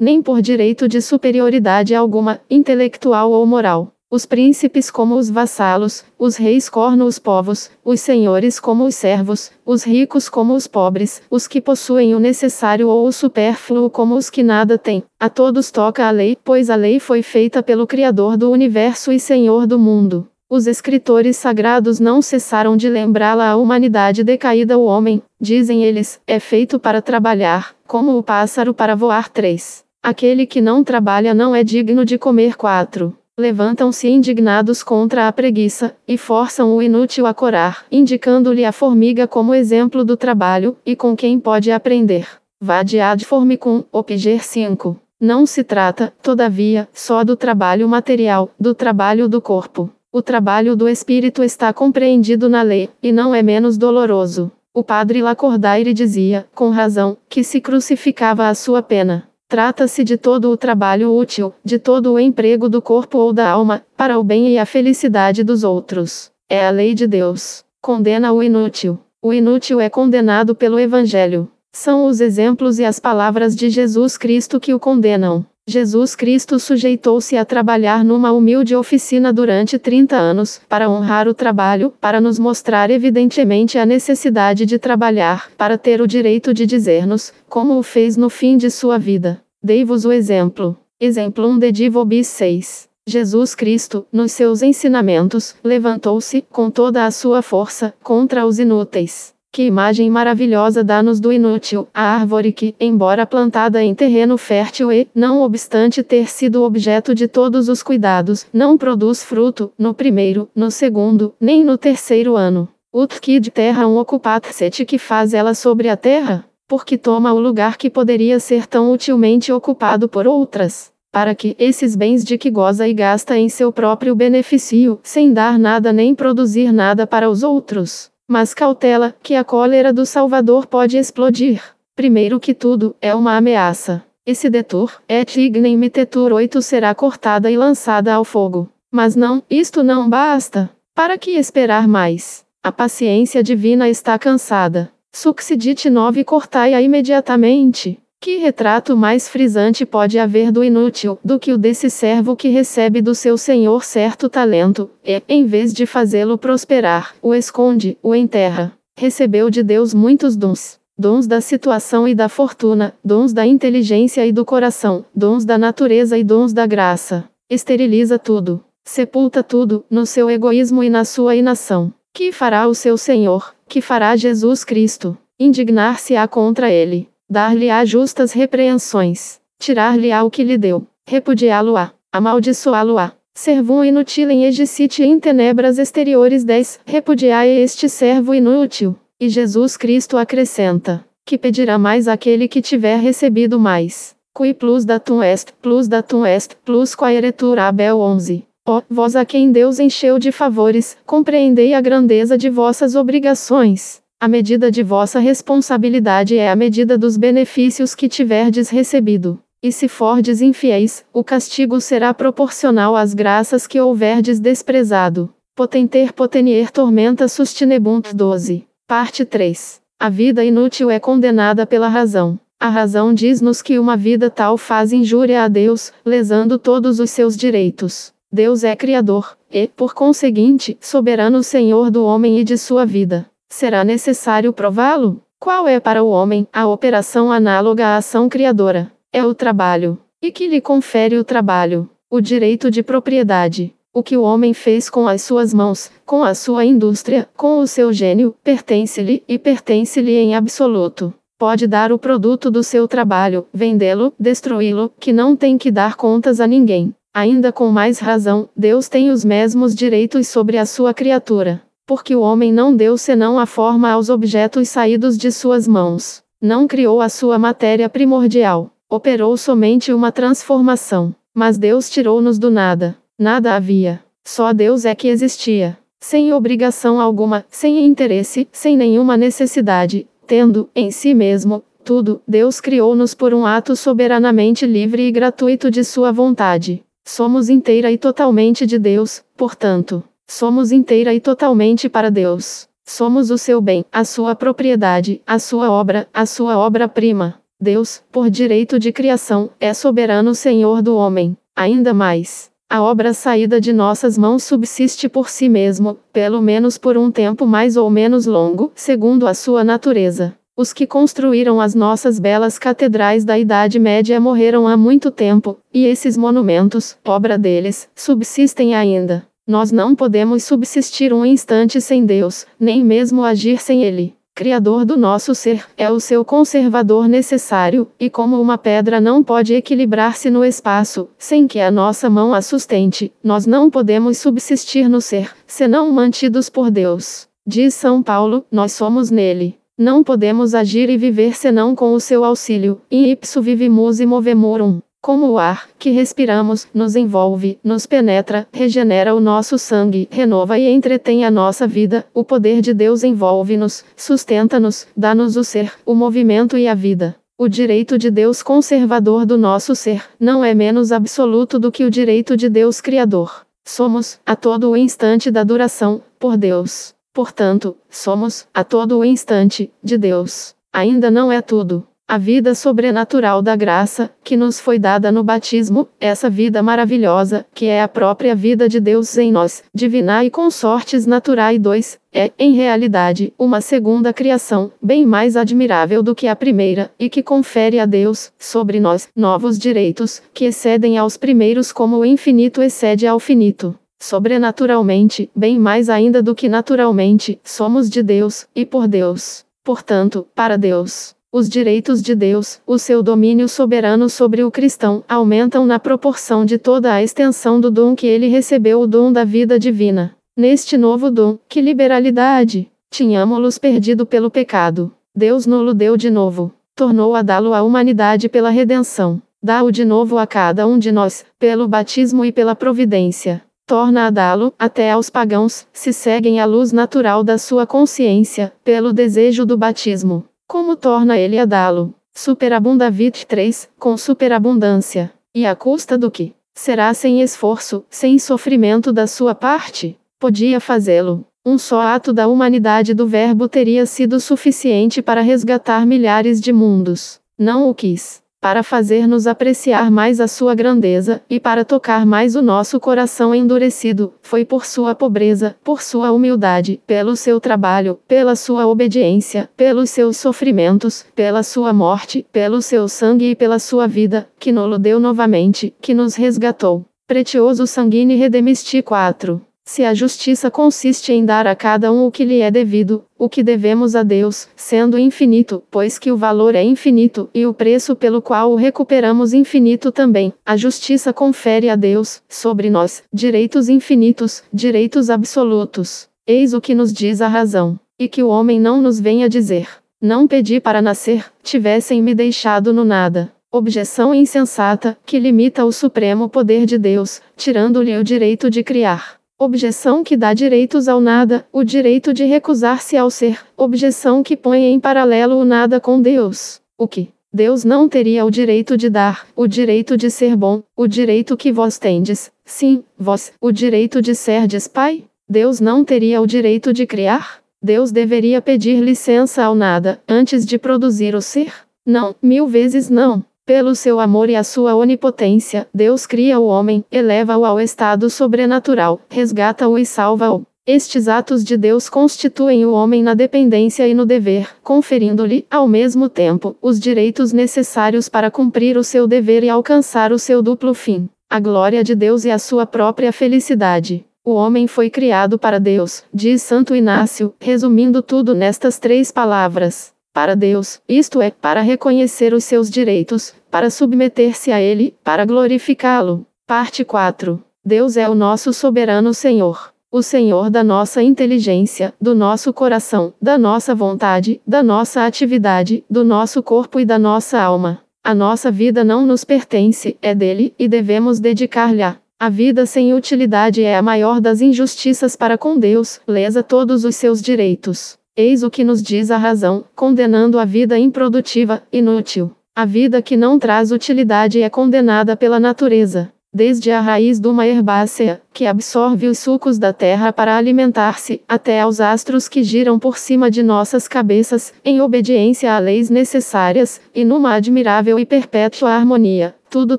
nem por direito de superioridade alguma, intelectual ou moral. Os príncipes como os vassalos, os reis corno os povos, os senhores como os servos, os ricos como os pobres, os que possuem o necessário ou o supérfluo como os que nada têm. A todos toca a lei, pois a lei foi feita pelo Criador do universo e Senhor do mundo. Os escritores sagrados não cessaram de lembrá-la à humanidade decaída. O homem, dizem eles, é feito para trabalhar, como o pássaro para voar. 3. Aquele que não trabalha não é digno de comer. 4. Levantam-se indignados contra a preguiça, e forçam o inútil a corar, indicando-lhe a formiga como exemplo do trabalho, e com quem pode aprender. Vade ad formicum, Opiger 5. Não se trata, todavia, só do trabalho material, do trabalho do corpo. O trabalho do espírito está compreendido na lei, e não é menos doloroso. O padre Lacordaire dizia, com razão, que se crucificava a sua pena. Trata-se de todo o trabalho útil, de todo o emprego do corpo ou da alma, para o bem e a felicidade dos outros. É a lei de Deus. Condena o inútil. O inútil é condenado pelo Evangelho. São os exemplos e as palavras de Jesus Cristo que o condenam. Jesus Cristo sujeitou-se a trabalhar numa humilde oficina durante 30 anos, para honrar o trabalho, para nos mostrar evidentemente a necessidade de trabalhar, para ter o direito de dizer-nos, como o fez no fim de sua vida. Dei-vos o exemplo. Exemplo 1 de Divo bis 6. Jesus Cristo, nos seus ensinamentos, levantou-se, com toda a sua força, contra os inúteis. Que imagem maravilhosa dá-nos do inútil, a árvore que, embora plantada em terreno fértil e, não obstante ter sido objeto de todos os cuidados, não produz fruto, no primeiro, no segundo, nem no terceiro ano. Ut que de terra um ocupat sete que faz ela sobre a terra? Porque toma o lugar que poderia ser tão utilmente ocupado por outras para que esses bens de que goza e gasta em seu próprio benefício, sem dar nada nem produzir nada para os outros, mas cautela, que a cólera do Salvador pode explodir. Primeiro que tudo, é uma ameaça. Esse detur, et ignem mitetur 8 será cortada e lançada ao fogo. Mas não, isto não basta. Para que esperar mais? A paciência divina está cansada. Succidite 9 cortai-a imediatamente. Que retrato mais frisante pode haver do inútil, do que o desse servo que recebe do seu senhor certo talento, e, em vez de fazê-lo prosperar, o esconde, o enterra. Recebeu de Deus muitos dons. Dons da situação e da fortuna, dons da inteligência e do coração, dons da natureza e dons da graça. Esteriliza tudo. Sepulta tudo, no seu egoísmo e na sua inação. Que fará o seu Senhor? Que fará Jesus Cristo? Indignar-se-á contra ele dar-lhe-á justas repreensões, tirar-lhe-á o que lhe deu, repudiá-lo-á, amaldiçoá-lo-á. Servum inutilem egicite in tenebras exteriores 10, repudiai este servo inútil. E Jesus Cristo acrescenta, que pedirá mais aquele que tiver recebido mais. Qui plus datum est, plus datum est, plus quaeretur abel 11. Ó, oh, vós a quem Deus encheu de favores, compreendei a grandeza de vossas obrigações. A medida de vossa responsabilidade é a medida dos benefícios que tiverdes recebido. E se fordes infiéis, o castigo será proporcional às graças que houverdes desprezado. Potenter potenier tormenta sustinebunt 12. Parte 3. A vida inútil é condenada pela razão. A razão diz-nos que uma vida tal faz injúria a Deus, lesando todos os seus direitos. Deus é Criador, e, por conseguinte, soberano Senhor do homem e de sua vida. Será necessário prová-lo? Qual é para o homem a operação análoga à ação criadora? É o trabalho. E que lhe confere o trabalho? O direito de propriedade. O que o homem fez com as suas mãos, com a sua indústria, com o seu gênio, pertence-lhe e pertence-lhe em absoluto. Pode dar o produto do seu trabalho, vendê-lo, destruí-lo, que não tem que dar contas a ninguém. Ainda com mais razão, Deus tem os mesmos direitos sobre a sua criatura. Porque o homem não deu senão a forma aos objetos saídos de suas mãos. Não criou a sua matéria primordial. Operou somente uma transformação. Mas Deus tirou-nos do nada. Nada havia. Só Deus é que existia. Sem obrigação alguma, sem interesse, sem nenhuma necessidade, tendo, em si mesmo, tudo, Deus criou-nos por um ato soberanamente livre e gratuito de sua vontade. Somos inteira e totalmente de Deus, portanto, somos inteira e totalmente para Deus. Somos o seu bem, a sua propriedade, a sua obra, a sua obra-prima. Deus, por direito de criação, é soberano Senhor do homem. Ainda mais, a obra saída de nossas mãos subsiste por si mesmo, pelo menos por um tempo mais ou menos longo, segundo a sua natureza. Os que construíram as nossas belas catedrais da Idade Média morreram há muito tempo, e esses monumentos, obra deles, subsistem ainda. Nós não podemos subsistir um instante sem Deus, nem mesmo agir sem Ele. Criador do nosso ser, é o seu conservador necessário, e como uma pedra não pode equilibrar-se no espaço, sem que a nossa mão a sustente, nós não podemos subsistir no ser, senão mantidos por Deus. Diz São Paulo, nós somos nele. Não podemos agir e viver senão com o seu auxílio, in ipso vivimus e movemorum como o ar que respiramos, nos envolve, nos penetra, regenera o nosso sangue, renova e entretém a nossa vida, o poder de Deus envolve-nos, sustenta-nos, dá-nos o ser, o movimento e a vida. O direito de Deus conservador do nosso ser não é menos absoluto do que o direito de Deus criador. Somos, a todo o instante da duração, por Deus. Portanto, somos, a todo o instante, de Deus. Ainda não é tudo. A vida sobrenatural da graça, que nos foi dada no batismo, essa vida maravilhosa, que é a própria vida de Deus em nós, divina e consortes naturais 2, é, em realidade, uma segunda criação, bem mais admirável do que a primeira, e que confere a Deus, sobre nós, novos direitos, que excedem aos primeiros como o infinito excede ao finito. Sobrenaturalmente, bem mais ainda do que naturalmente, somos de Deus, e por Deus. Portanto, para Deus. Os direitos de Deus, o seu domínio soberano sobre o cristão, aumentam na proporção de toda a extensão do dom que ele recebeu o dom da vida divina. Neste novo dom, que liberalidade! Tínhamos-los perdido pelo pecado. Deus nulo deu de novo. Tornou a dá-lo à humanidade pela redenção. Dá-o de novo a cada um de nós, pelo batismo e pela providência. Torna a dá-lo, até aos pagãos, se seguem a luz natural da sua consciência, pelo desejo do batismo. Como torna ele a dá-lo? Superabunda 23, com superabundância. E a custa do que? Será sem esforço, sem sofrimento da sua parte? Podia fazê-lo. Um só ato da humanidade do Verbo teria sido suficiente para resgatar milhares de mundos. Não o quis para fazer-nos apreciar mais a sua grandeza, e para tocar mais o nosso coração endurecido, foi por sua pobreza, por sua humildade, pelo seu trabalho, pela sua obediência, pelos seus sofrimentos, pela sua morte, pelo seu sangue e pela sua vida, que nolo deu novamente, que nos resgatou. Pretioso sanguine redemisti 4. Se a justiça consiste em dar a cada um o que lhe é devido, o que devemos a Deus, sendo infinito, pois que o valor é infinito, e o preço pelo qual o recuperamos infinito também, a justiça confere a Deus, sobre nós, direitos infinitos, direitos absolutos. Eis o que nos diz a razão, e que o homem não nos venha dizer: Não pedi para nascer, tivessem me deixado no nada. Objeção insensata, que limita o supremo poder de Deus, tirando-lhe o direito de criar. Objeção que dá direitos ao nada, o direito de recusar-se ao ser. Objeção que põe em paralelo o nada com Deus. O que Deus não teria o direito de dar, o direito de ser bom, o direito que vós tendes. Sim, vós, o direito de serdes pai? Deus não teria o direito de criar? Deus deveria pedir licença ao nada, antes de produzir o ser? Não, mil vezes não. Pelo seu amor e a sua onipotência, Deus cria o homem, eleva-o ao estado sobrenatural, resgata-o e salva-o. Estes atos de Deus constituem o homem na dependência e no dever, conferindo-lhe, ao mesmo tempo, os direitos necessários para cumprir o seu dever e alcançar o seu duplo fim: a glória de Deus e a sua própria felicidade. O homem foi criado para Deus, diz Santo Inácio, resumindo tudo nestas três palavras. Para Deus, isto é, para reconhecer os seus direitos, para submeter-se a Ele, para glorificá-lo. Parte 4. Deus é o nosso soberano Senhor o Senhor da nossa inteligência, do nosso coração, da nossa vontade, da nossa atividade, do nosso corpo e da nossa alma. A nossa vida não nos pertence, é dele, e devemos dedicar-lhe. A vida sem utilidade é a maior das injustiças para com Deus, lesa todos os seus direitos. Eis o que nos diz a razão, condenando a vida improdutiva, inútil. A vida que não traz utilidade é condenada pela natureza desde a raiz de uma herbácea, que absorve os sucos da terra para alimentar-se, até aos astros que giram por cima de nossas cabeças, em obediência a leis necessárias, e numa admirável e perpétua harmonia. Tudo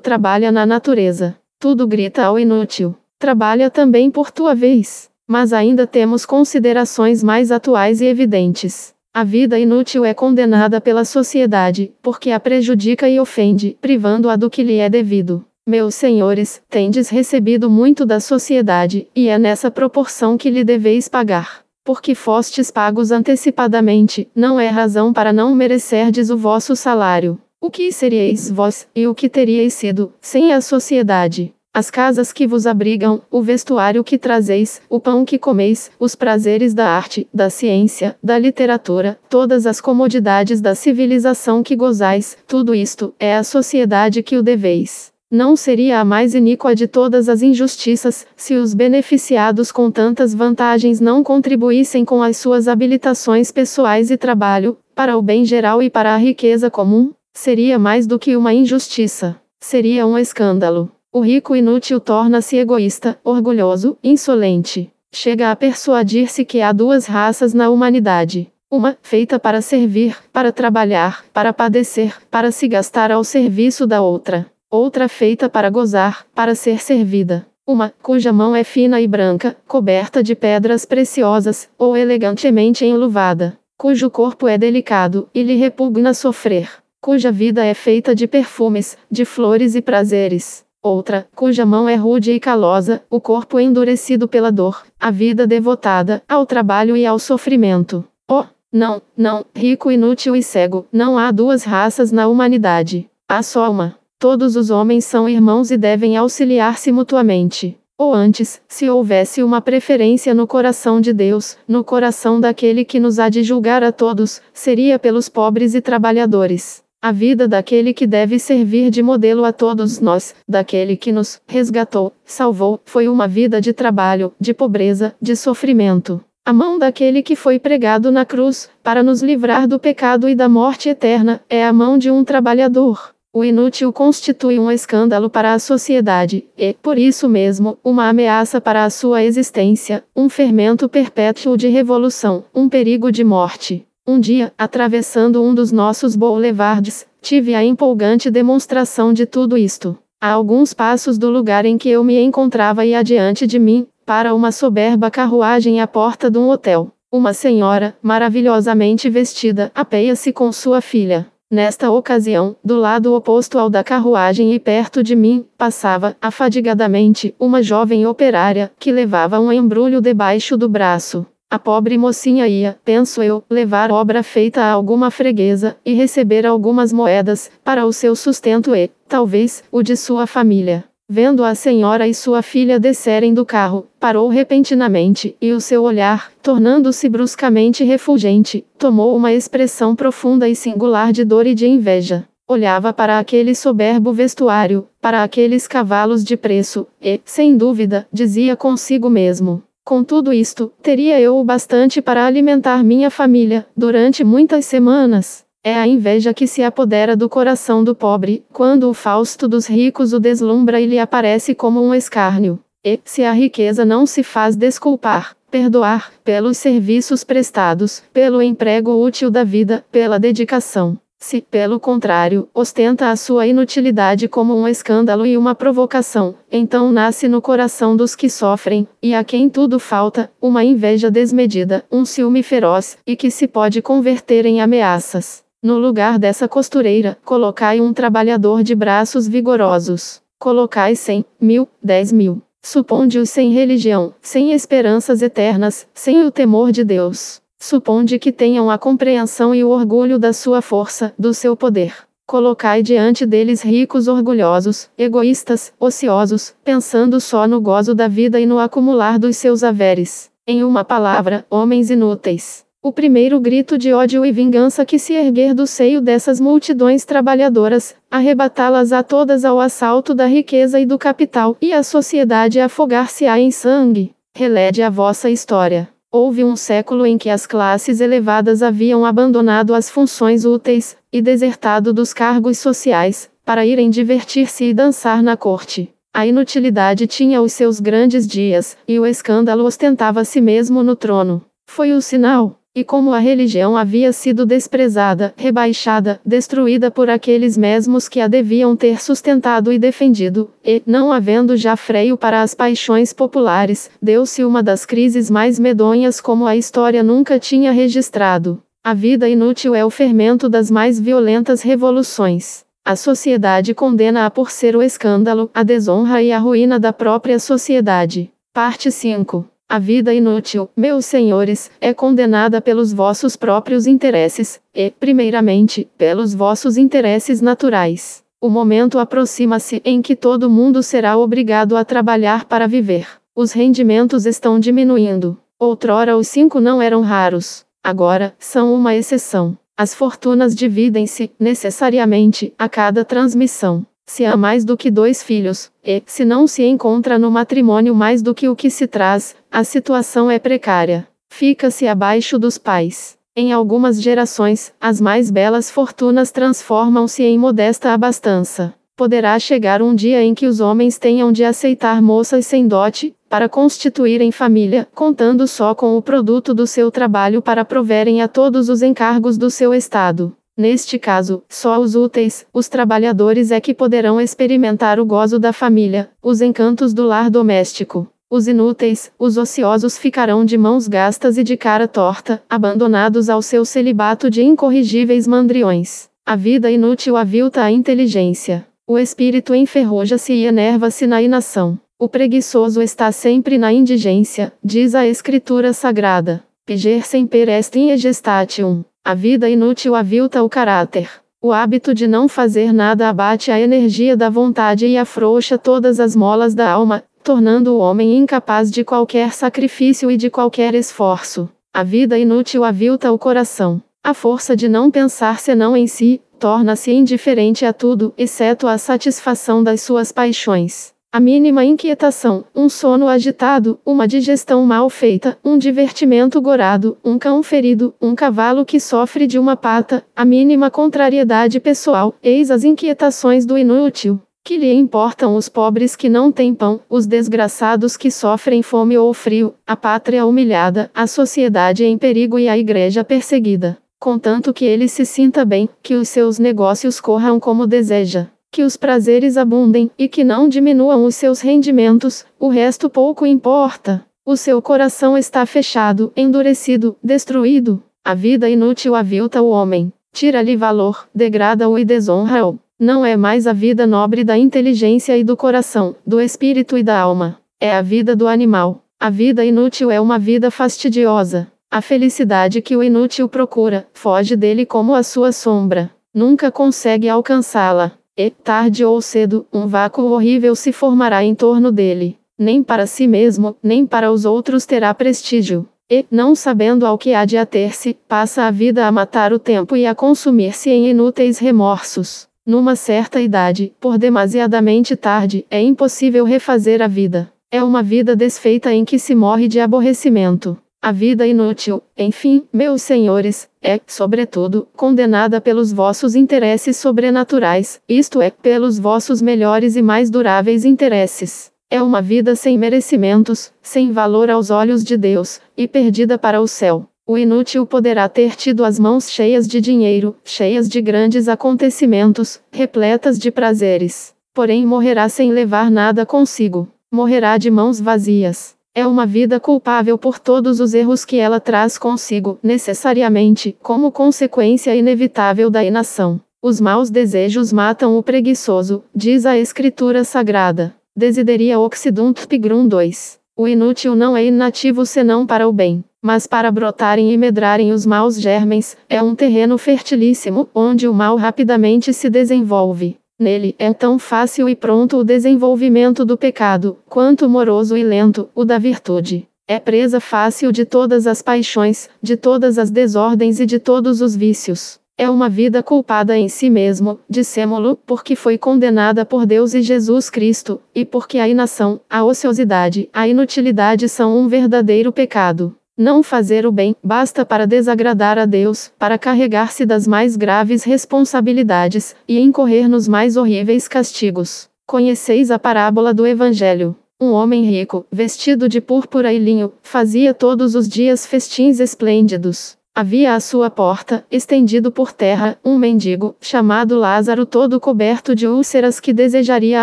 trabalha na natureza. Tudo grita ao inútil. Trabalha também por tua vez. Mas ainda temos considerações mais atuais e evidentes. A vida inútil é condenada pela sociedade, porque a prejudica e ofende, privando-a do que lhe é devido. Meus senhores, tendes recebido muito da sociedade, e é nessa proporção que lhe deveis pagar. Porque fostes pagos antecipadamente, não é razão para não merecerdes o vosso salário. O que seríeis vós, e o que teríeis sido, sem a sociedade? As casas que vos abrigam, o vestuário que trazeis, o pão que comeis, os prazeres da arte, da ciência, da literatura, todas as comodidades da civilização que gozais, tudo isto, é a sociedade que o deveis. Não seria a mais iníqua de todas as injustiças, se os beneficiados com tantas vantagens não contribuíssem com as suas habilitações pessoais e trabalho, para o bem geral e para a riqueza comum? Seria mais do que uma injustiça. Seria um escândalo. O rico inútil torna-se egoísta, orgulhoso, insolente. Chega a persuadir-se que há duas raças na humanidade. Uma, feita para servir, para trabalhar, para padecer, para se gastar ao serviço da outra outra feita para gozar, para ser servida. Uma, cuja mão é fina e branca, coberta de pedras preciosas, ou elegantemente enluvada. Cujo corpo é delicado, e lhe repugna sofrer. Cuja vida é feita de perfumes, de flores e prazeres. Outra, cuja mão é rude e calosa, o corpo endurecido pela dor, a vida devotada ao trabalho e ao sofrimento. Oh, não, não, rico, inútil e cego, não há duas raças na humanidade. Há só uma. Todos os homens são irmãos e devem auxiliar-se mutuamente. Ou antes, se houvesse uma preferência no coração de Deus, no coração daquele que nos há de julgar a todos, seria pelos pobres e trabalhadores. A vida daquele que deve servir de modelo a todos nós, daquele que nos resgatou, salvou, foi uma vida de trabalho, de pobreza, de sofrimento. A mão daquele que foi pregado na cruz, para nos livrar do pecado e da morte eterna, é a mão de um trabalhador. O inútil constitui um escândalo para a sociedade, e, por isso mesmo, uma ameaça para a sua existência, um fermento perpétuo de revolução, um perigo de morte. Um dia, atravessando um dos nossos boulevards, tive a empolgante demonstração de tudo isto. A alguns passos do lugar em que eu me encontrava e adiante de mim, para uma soberba carruagem à porta de um hotel. Uma senhora, maravilhosamente vestida, apeia-se com sua filha. Nesta ocasião, do lado oposto ao da carruagem e perto de mim, passava, afadigadamente, uma jovem operária, que levava um embrulho debaixo do braço. A pobre mocinha ia, penso eu, levar obra feita a alguma freguesa, e receber algumas moedas, para o seu sustento e, talvez, o de sua família. Vendo a senhora e sua filha descerem do carro, parou repentinamente, e o seu olhar, tornando-se bruscamente refulgente, tomou uma expressão profunda e singular de dor e de inveja. Olhava para aquele soberbo vestuário, para aqueles cavalos de preço, e, sem dúvida, dizia consigo mesmo: Com tudo isto, teria eu o bastante para alimentar minha família, durante muitas semanas. É a inveja que se apodera do coração do pobre, quando o Fausto dos ricos o deslumbra e lhe aparece como um escárnio. E, se a riqueza não se faz desculpar, perdoar, pelos serviços prestados, pelo emprego útil da vida, pela dedicação, Se, pelo contrário, ostenta a sua inutilidade como um escândalo e uma provocação, então nasce no coração dos que sofrem, e a quem tudo falta, uma inveja desmedida, um ciúme feroz, e que se pode converter em ameaças. No lugar dessa costureira, colocai um trabalhador de braços vigorosos. Colocai cem, mil, dez mil. Suponde-os sem religião, sem esperanças eternas, sem o temor de Deus. Suponde que tenham a compreensão e o orgulho da sua força, do seu poder. Colocai diante deles ricos orgulhosos, egoístas, ociosos, pensando só no gozo da vida e no acumular dos seus haveres. Em uma palavra, homens inúteis. O primeiro grito de ódio e vingança que se erguer do seio dessas multidões trabalhadoras, arrebatá-las a todas ao assalto da riqueza e do capital, e a sociedade afogar-se-á em sangue. Relede a vossa história. Houve um século em que as classes elevadas haviam abandonado as funções úteis, e desertado dos cargos sociais, para irem divertir-se e dançar na corte. A inutilidade tinha os seus grandes dias, e o escândalo ostentava a si mesmo no trono. Foi o sinal. E como a religião havia sido desprezada, rebaixada, destruída por aqueles mesmos que a deviam ter sustentado e defendido, e, não havendo já freio para as paixões populares, deu-se uma das crises mais medonhas como a história nunca tinha registrado. A vida inútil é o fermento das mais violentas revoluções. A sociedade condena-a por ser o escândalo, a desonra e a ruína da própria sociedade. Parte 5 a vida inútil, meus senhores, é condenada pelos vossos próprios interesses, e, primeiramente, pelos vossos interesses naturais. O momento aproxima-se em que todo mundo será obrigado a trabalhar para viver. Os rendimentos estão diminuindo. Outrora os cinco não eram raros. Agora, são uma exceção. As fortunas dividem-se, necessariamente, a cada transmissão. Se há mais do que dois filhos, e, se não se encontra no matrimônio mais do que o que se traz, a situação é precária. Fica-se abaixo dos pais. Em algumas gerações, as mais belas fortunas transformam-se em modesta abastança. Poderá chegar um dia em que os homens tenham de aceitar moças sem dote, para constituírem família, contando só com o produto do seu trabalho para proverem a todos os encargos do seu estado. Neste caso, só os úteis, os trabalhadores é que poderão experimentar o gozo da família, os encantos do lar doméstico. Os inúteis, os ociosos ficarão de mãos gastas e de cara torta, abandonados ao seu celibato de incorrigíveis mandriões. A vida inútil avilta a inteligência. O espírito enferroja-se e enerva-se na inação. O preguiçoso está sempre na indigência, diz a Escritura Sagrada. Piger semper est in gestatium. A vida inútil avilta o caráter. O hábito de não fazer nada abate a energia da vontade e afrouxa todas as molas da alma, tornando o homem incapaz de qualquer sacrifício e de qualquer esforço. A vida inútil avilta o coração. A força de não pensar senão em si, torna-se indiferente a tudo, exceto a satisfação das suas paixões. A mínima inquietação, um sono agitado, uma digestão mal feita, um divertimento gorado, um cão ferido, um cavalo que sofre de uma pata, a mínima contrariedade pessoal, eis as inquietações do inútil. Que lhe importam os pobres que não têm pão, os desgraçados que sofrem fome ou frio, a pátria humilhada, a sociedade em perigo e a igreja perseguida. Contanto que ele se sinta bem, que os seus negócios corram como deseja que os prazeres abundem e que não diminuam os seus rendimentos, o resto pouco importa. O seu coração está fechado, endurecido, destruído. A vida inútil avilta o homem, tira-lhe valor, degrada-o e desonra-o. Não é mais a vida nobre da inteligência e do coração, do espírito e da alma. É a vida do animal. A vida inútil é uma vida fastidiosa. A felicidade que o inútil procura, foge dele como a sua sombra. Nunca consegue alcançá-la. E, tarde ou cedo, um vácuo horrível se formará em torno dele. Nem para si mesmo, nem para os outros terá prestígio. E, não sabendo ao que há de ater-se, passa a vida a matar o tempo e a consumir-se em inúteis remorsos. Numa certa idade, por demasiadamente tarde, é impossível refazer a vida. É uma vida desfeita em que se morre de aborrecimento. A vida inútil, enfim, meus senhores, é, sobretudo, condenada pelos vossos interesses sobrenaturais, isto é, pelos vossos melhores e mais duráveis interesses. É uma vida sem merecimentos, sem valor aos olhos de Deus, e perdida para o céu. O inútil poderá ter tido as mãos cheias de dinheiro, cheias de grandes acontecimentos, repletas de prazeres. Porém morrerá sem levar nada consigo. Morrerá de mãos vazias. É uma vida culpável por todos os erros que ela traz consigo, necessariamente, como consequência inevitável da inação. Os maus desejos matam o preguiçoso, diz a Escritura Sagrada. Desideria Occidunt Pigrum 2. O inútil não é inativo senão para o bem mas para brotarem e medrarem os maus germens, é um terreno fertilíssimo, onde o mal rapidamente se desenvolve. Nele é tão fácil e pronto o desenvolvimento do pecado, quanto moroso e lento o da virtude. É presa fácil de todas as paixões, de todas as desordens e de todos os vícios. É uma vida culpada em si mesmo, dissemo-lo, porque foi condenada por Deus e Jesus Cristo, e porque a inação, a ociosidade, a inutilidade são um verdadeiro pecado. Não fazer o bem basta para desagradar a Deus, para carregar-se das mais graves responsabilidades e incorrer nos mais horríveis castigos. Conheceis a parábola do Evangelho. Um homem rico, vestido de púrpura e linho, fazia todos os dias festins esplêndidos. Havia à sua porta, estendido por terra, um mendigo, chamado Lázaro, todo coberto de úlceras, que desejaria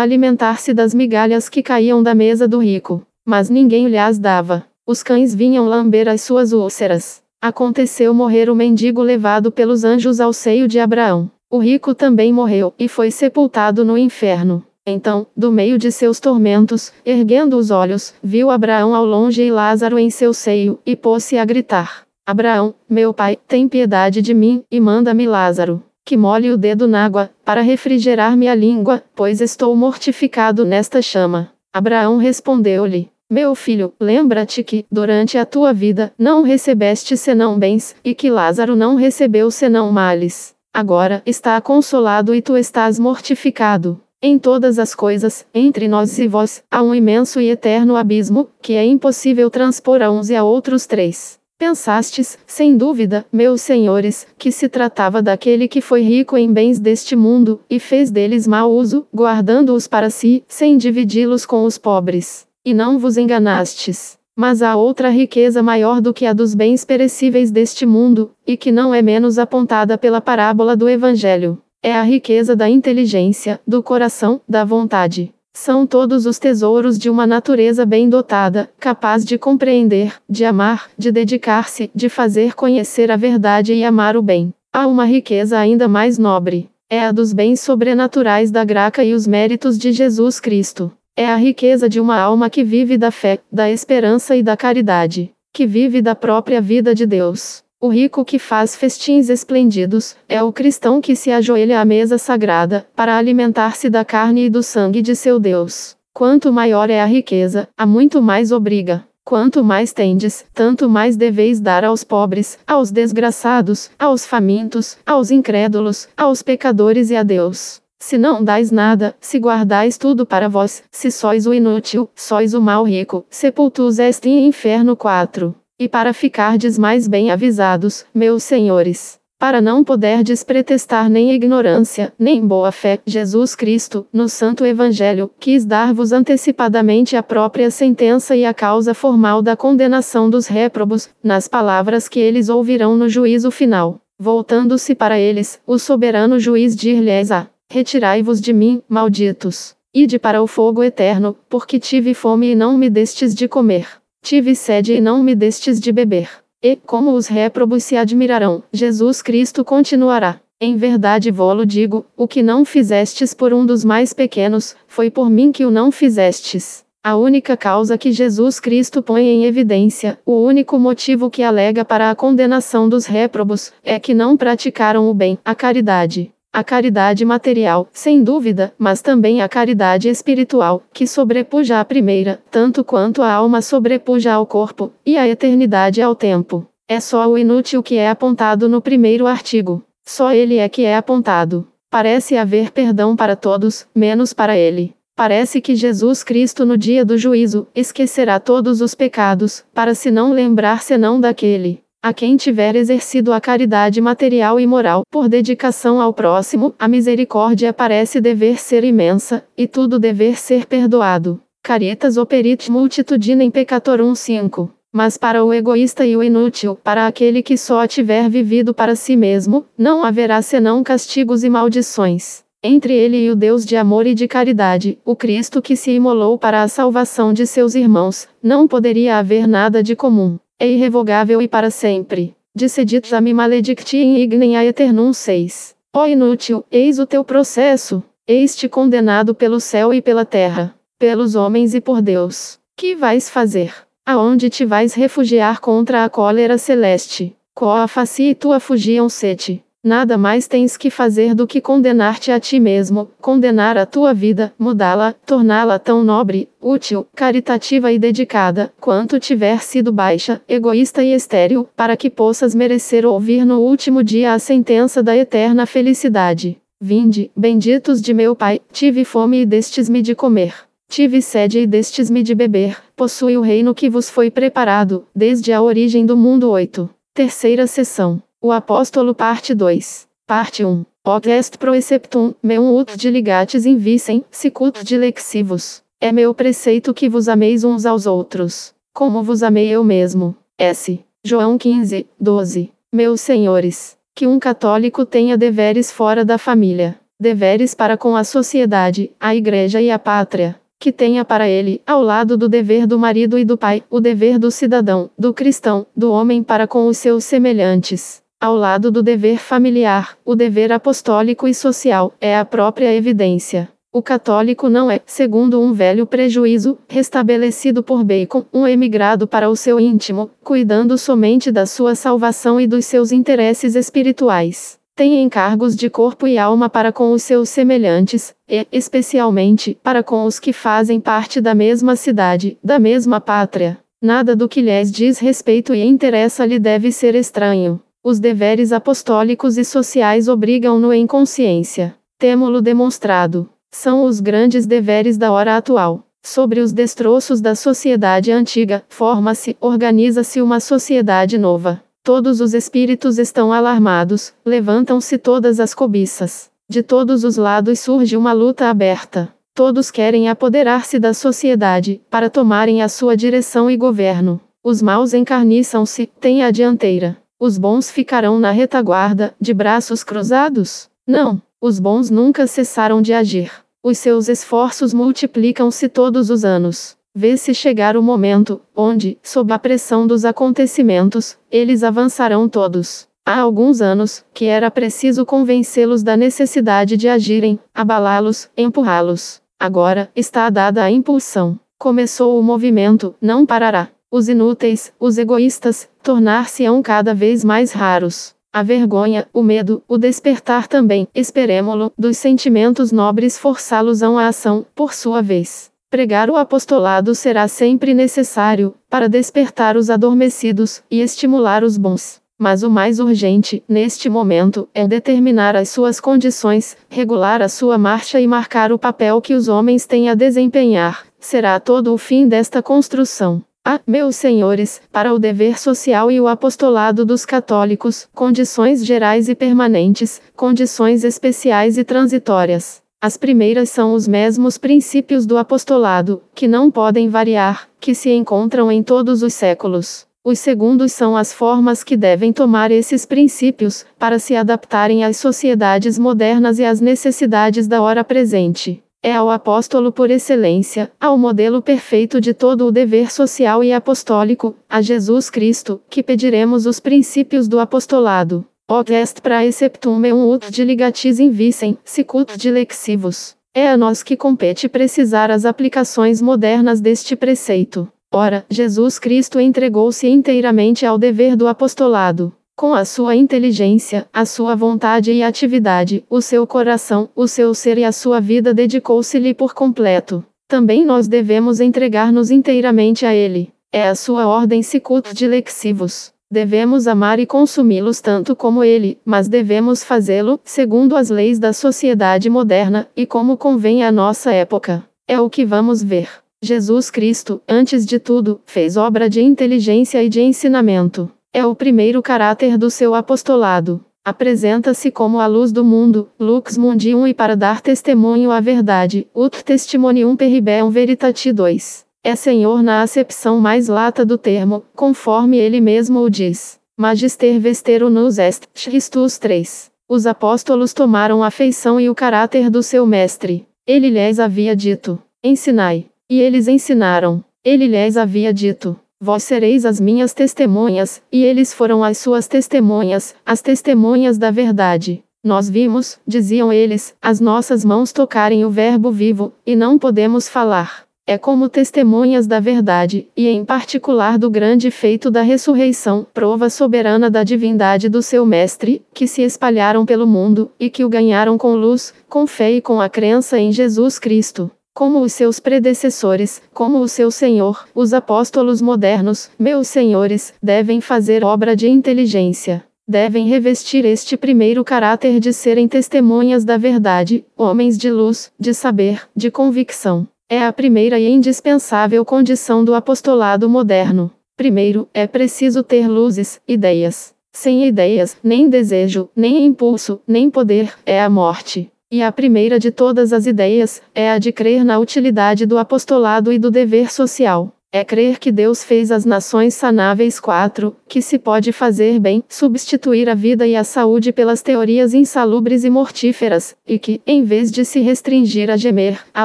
alimentar-se das migalhas que caíam da mesa do rico. Mas ninguém lhe as dava. Os cães vinham lamber as suas úlceras. Aconteceu morrer o mendigo levado pelos anjos ao seio de Abraão. O rico também morreu, e foi sepultado no inferno. Então, do meio de seus tormentos, erguendo os olhos, viu Abraão ao longe e Lázaro em seu seio, e pôs-se a gritar: Abraão, meu pai, tem piedade de mim, e manda-me Lázaro, que molhe o dedo na água, para refrigerar-me a língua, pois estou mortificado nesta chama. Abraão respondeu-lhe: meu filho, lembra-te que, durante a tua vida, não recebeste senão bens, e que Lázaro não recebeu senão males. Agora está consolado e tu estás mortificado. Em todas as coisas, entre nós e vós, há um imenso e eterno abismo, que é impossível transpor a uns e a outros três. Pensastes, sem dúvida, meus senhores, que se tratava daquele que foi rico em bens deste mundo, e fez deles mau uso, guardando-os para si, sem dividi-los com os pobres. E não vos enganastes. Mas há outra riqueza maior do que a dos bens perecíveis deste mundo, e que não é menos apontada pela parábola do Evangelho. É a riqueza da inteligência, do coração, da vontade. São todos os tesouros de uma natureza bem dotada, capaz de compreender, de amar, de dedicar-se, de fazer conhecer a verdade e amar o bem. Há uma riqueza ainda mais nobre. É a dos bens sobrenaturais da graça e os méritos de Jesus Cristo. É a riqueza de uma alma que vive da fé, da esperança e da caridade, que vive da própria vida de Deus. O rico que faz festins esplêndidos é o cristão que se ajoelha à mesa sagrada para alimentar-se da carne e do sangue de seu Deus. Quanto maior é a riqueza, a muito mais obriga. Quanto mais tendes, tanto mais deveis dar aos pobres, aos desgraçados, aos famintos, aos incrédulos, aos pecadores e a Deus. Se não dais nada, se guardais tudo para vós, se sois o inútil, sois o mal rico, sepultus est in inferno 4. E para ficardes mais bem avisados, meus senhores, para não poderdes pretestar nem ignorância, nem boa fé, Jesus Cristo, no Santo Evangelho, quis dar-vos antecipadamente a própria sentença e a causa formal da condenação dos réprobos, nas palavras que eles ouvirão no juízo final. Voltando-se para eles, o soberano juiz dir-lhes a Retirai-vos de mim, malditos. Ide para o fogo eterno, porque tive fome e não me destes de comer. Tive sede e não me destes de beber. E, como os réprobos se admirarão, Jesus Cristo continuará. Em verdade vou-lo digo, o que não fizestes por um dos mais pequenos, foi por mim que o não fizestes. A única causa que Jesus Cristo põe em evidência, o único motivo que alega para a condenação dos réprobos, é que não praticaram o bem, a caridade. A caridade material, sem dúvida, mas também a caridade espiritual, que sobrepuja a primeira, tanto quanto a alma sobrepuja ao corpo, e a eternidade ao tempo. É só o inútil que é apontado no primeiro artigo. Só ele é que é apontado. Parece haver perdão para todos, menos para ele. Parece que Jesus Cristo no dia do juízo esquecerá todos os pecados, para se não lembrar senão daquele. A quem tiver exercido a caridade material e moral, por dedicação ao próximo, a misericórdia parece dever ser imensa, e tudo dever ser perdoado. Caritas operit multitudinem peccatorum 5. Mas para o egoísta e o inútil, para aquele que só tiver vivido para si mesmo, não haverá senão castigos e maldições. Entre ele e o Deus de amor e de caridade, o Cristo que se imolou para a salvação de seus irmãos, não poderia haver nada de comum. É irrevogável e para sempre. Dissedit a maledicti in ignem a eternum 6. Ó inútil, eis o teu processo. Eis-te condenado pelo céu e pela terra, pelos homens e por Deus. Que vais fazer? Aonde te vais refugiar contra a cólera celeste? Coa faci e tua fugiam sete. Nada mais tens que fazer do que condenar-te a ti mesmo, condenar a tua vida, mudá-la, torná-la tão nobre, útil, caritativa e dedicada, quanto tiver sido baixa, egoísta e estéril, para que possas merecer ouvir no último dia a sentença da eterna felicidade. Vinde, benditos de meu Pai, tive fome e destes-me de comer. Tive sede e destes-me de beber, possui o reino que vos foi preparado, desde a origem do mundo 8. Terceira sessão. O Apóstolo Parte 2. Parte 1. Hoc est proeceptum, meum ut diligates invicem, sicut dilexivos. É meu preceito que vos ameis uns aos outros, como vos amei eu mesmo. S. João 15, 12. Meus senhores, que um católico tenha deveres fora da família, deveres para com a sociedade, a igreja e a pátria, que tenha para ele, ao lado do dever do marido e do pai, o dever do cidadão, do cristão, do homem para com os seus semelhantes ao lado do dever familiar, o dever apostólico e social, é a própria evidência. O católico não é, segundo um velho prejuízo, restabelecido por Bacon, um emigrado para o seu íntimo, cuidando somente da sua salvação e dos seus interesses espirituais. Tem encargos de corpo e alma para com os seus semelhantes, e, especialmente, para com os que fazem parte da mesma cidade, da mesma pátria. Nada do que lhes diz respeito e interessa lhe deve ser estranho. Os deveres apostólicos e sociais obrigam-no em consciência. Temo-lo demonstrado. São os grandes deveres da hora atual. Sobre os destroços da sociedade antiga, forma-se, organiza-se uma sociedade nova. Todos os espíritos estão alarmados, levantam-se todas as cobiças. De todos os lados surge uma luta aberta. Todos querem apoderar-se da sociedade, para tomarem a sua direção e governo. Os maus encarniçam-se, têm a dianteira. Os bons ficarão na retaguarda, de braços cruzados? Não, os bons nunca cessaram de agir. Os seus esforços multiplicam-se todos os anos. Vê-se chegar o momento, onde, sob a pressão dos acontecimentos, eles avançarão todos. Há alguns anos, que era preciso convencê-los da necessidade de agirem, abalá-los, empurrá-los. Agora, está dada a impulsão. Começou o movimento, não parará. Os inúteis, os egoístas, tornar-se-ão cada vez mais raros. A vergonha, o medo, o despertar também, esperemo-lo, dos sentimentos nobres forçá-los-ão à ação, por sua vez. Pregar o apostolado será sempre necessário, para despertar os adormecidos, e estimular os bons. Mas o mais urgente, neste momento, é determinar as suas condições, regular a sua marcha e marcar o papel que os homens têm a desempenhar. Será todo o fim desta construção. Ah, meus senhores, para o dever social e o apostolado dos católicos, condições gerais e permanentes, condições especiais e transitórias. As primeiras são os mesmos princípios do apostolado, que não podem variar, que se encontram em todos os séculos. Os segundos são as formas que devem tomar esses princípios, para se adaptarem às sociedades modernas e às necessidades da hora presente é ao apóstolo por excelência, ao modelo perfeito de todo o dever social e apostólico, a Jesus Cristo, que pediremos os princípios do apostolado. Od est praeceptum meum ut diligatis invicem, sicut dilexivos. É a nós que compete precisar as aplicações modernas deste preceito. Ora, Jesus Cristo entregou-se inteiramente ao dever do apostolado. Com a sua inteligência, a sua vontade e atividade, o seu coração, o seu ser e a sua vida dedicou-se-lhe por completo. Também nós devemos entregar-nos inteiramente a Ele. É a sua ordem sicut de lexivos. Devemos amar e consumi-los tanto como Ele, mas devemos fazê-lo, segundo as leis da sociedade moderna, e como convém à nossa época. É o que vamos ver. Jesus Cristo, antes de tudo, fez obra de inteligência e de ensinamento. É o primeiro caráter do seu apostolado. Apresenta-se como a luz do mundo, lux mundium e para dar testemunho à verdade, ut testimonium peribeum veritati 2. É Senhor na acepção mais lata do termo, conforme ele mesmo o diz. Magister vestero nos est, Christus 3. Os apóstolos tomaram a feição e o caráter do seu mestre. Ele lhes havia dito: Ensinai. E eles ensinaram. Ele lhes havia dito: Vós sereis as minhas testemunhas, e eles foram as suas testemunhas, as testemunhas da verdade. Nós vimos, diziam eles, as nossas mãos tocarem o Verbo vivo, e não podemos falar. É como testemunhas da verdade, e em particular do grande feito da ressurreição, prova soberana da divindade do seu Mestre, que se espalharam pelo mundo, e que o ganharam com luz, com fé e com a crença em Jesus Cristo. Como os seus predecessores, como o seu Senhor, os apóstolos modernos, meus senhores, devem fazer obra de inteligência. Devem revestir este primeiro caráter de serem testemunhas da verdade, homens de luz, de saber, de convicção. É a primeira e indispensável condição do apostolado moderno. Primeiro, é preciso ter luzes, ideias. Sem ideias, nem desejo, nem impulso, nem poder, é a morte. E a primeira de todas as ideias é a de crer na utilidade do apostolado e do dever social. É crer que Deus fez as nações sanáveis 4, que se pode fazer bem, substituir a vida e a saúde pelas teorias insalubres e mortíferas, e que, em vez de se restringir a gemer, a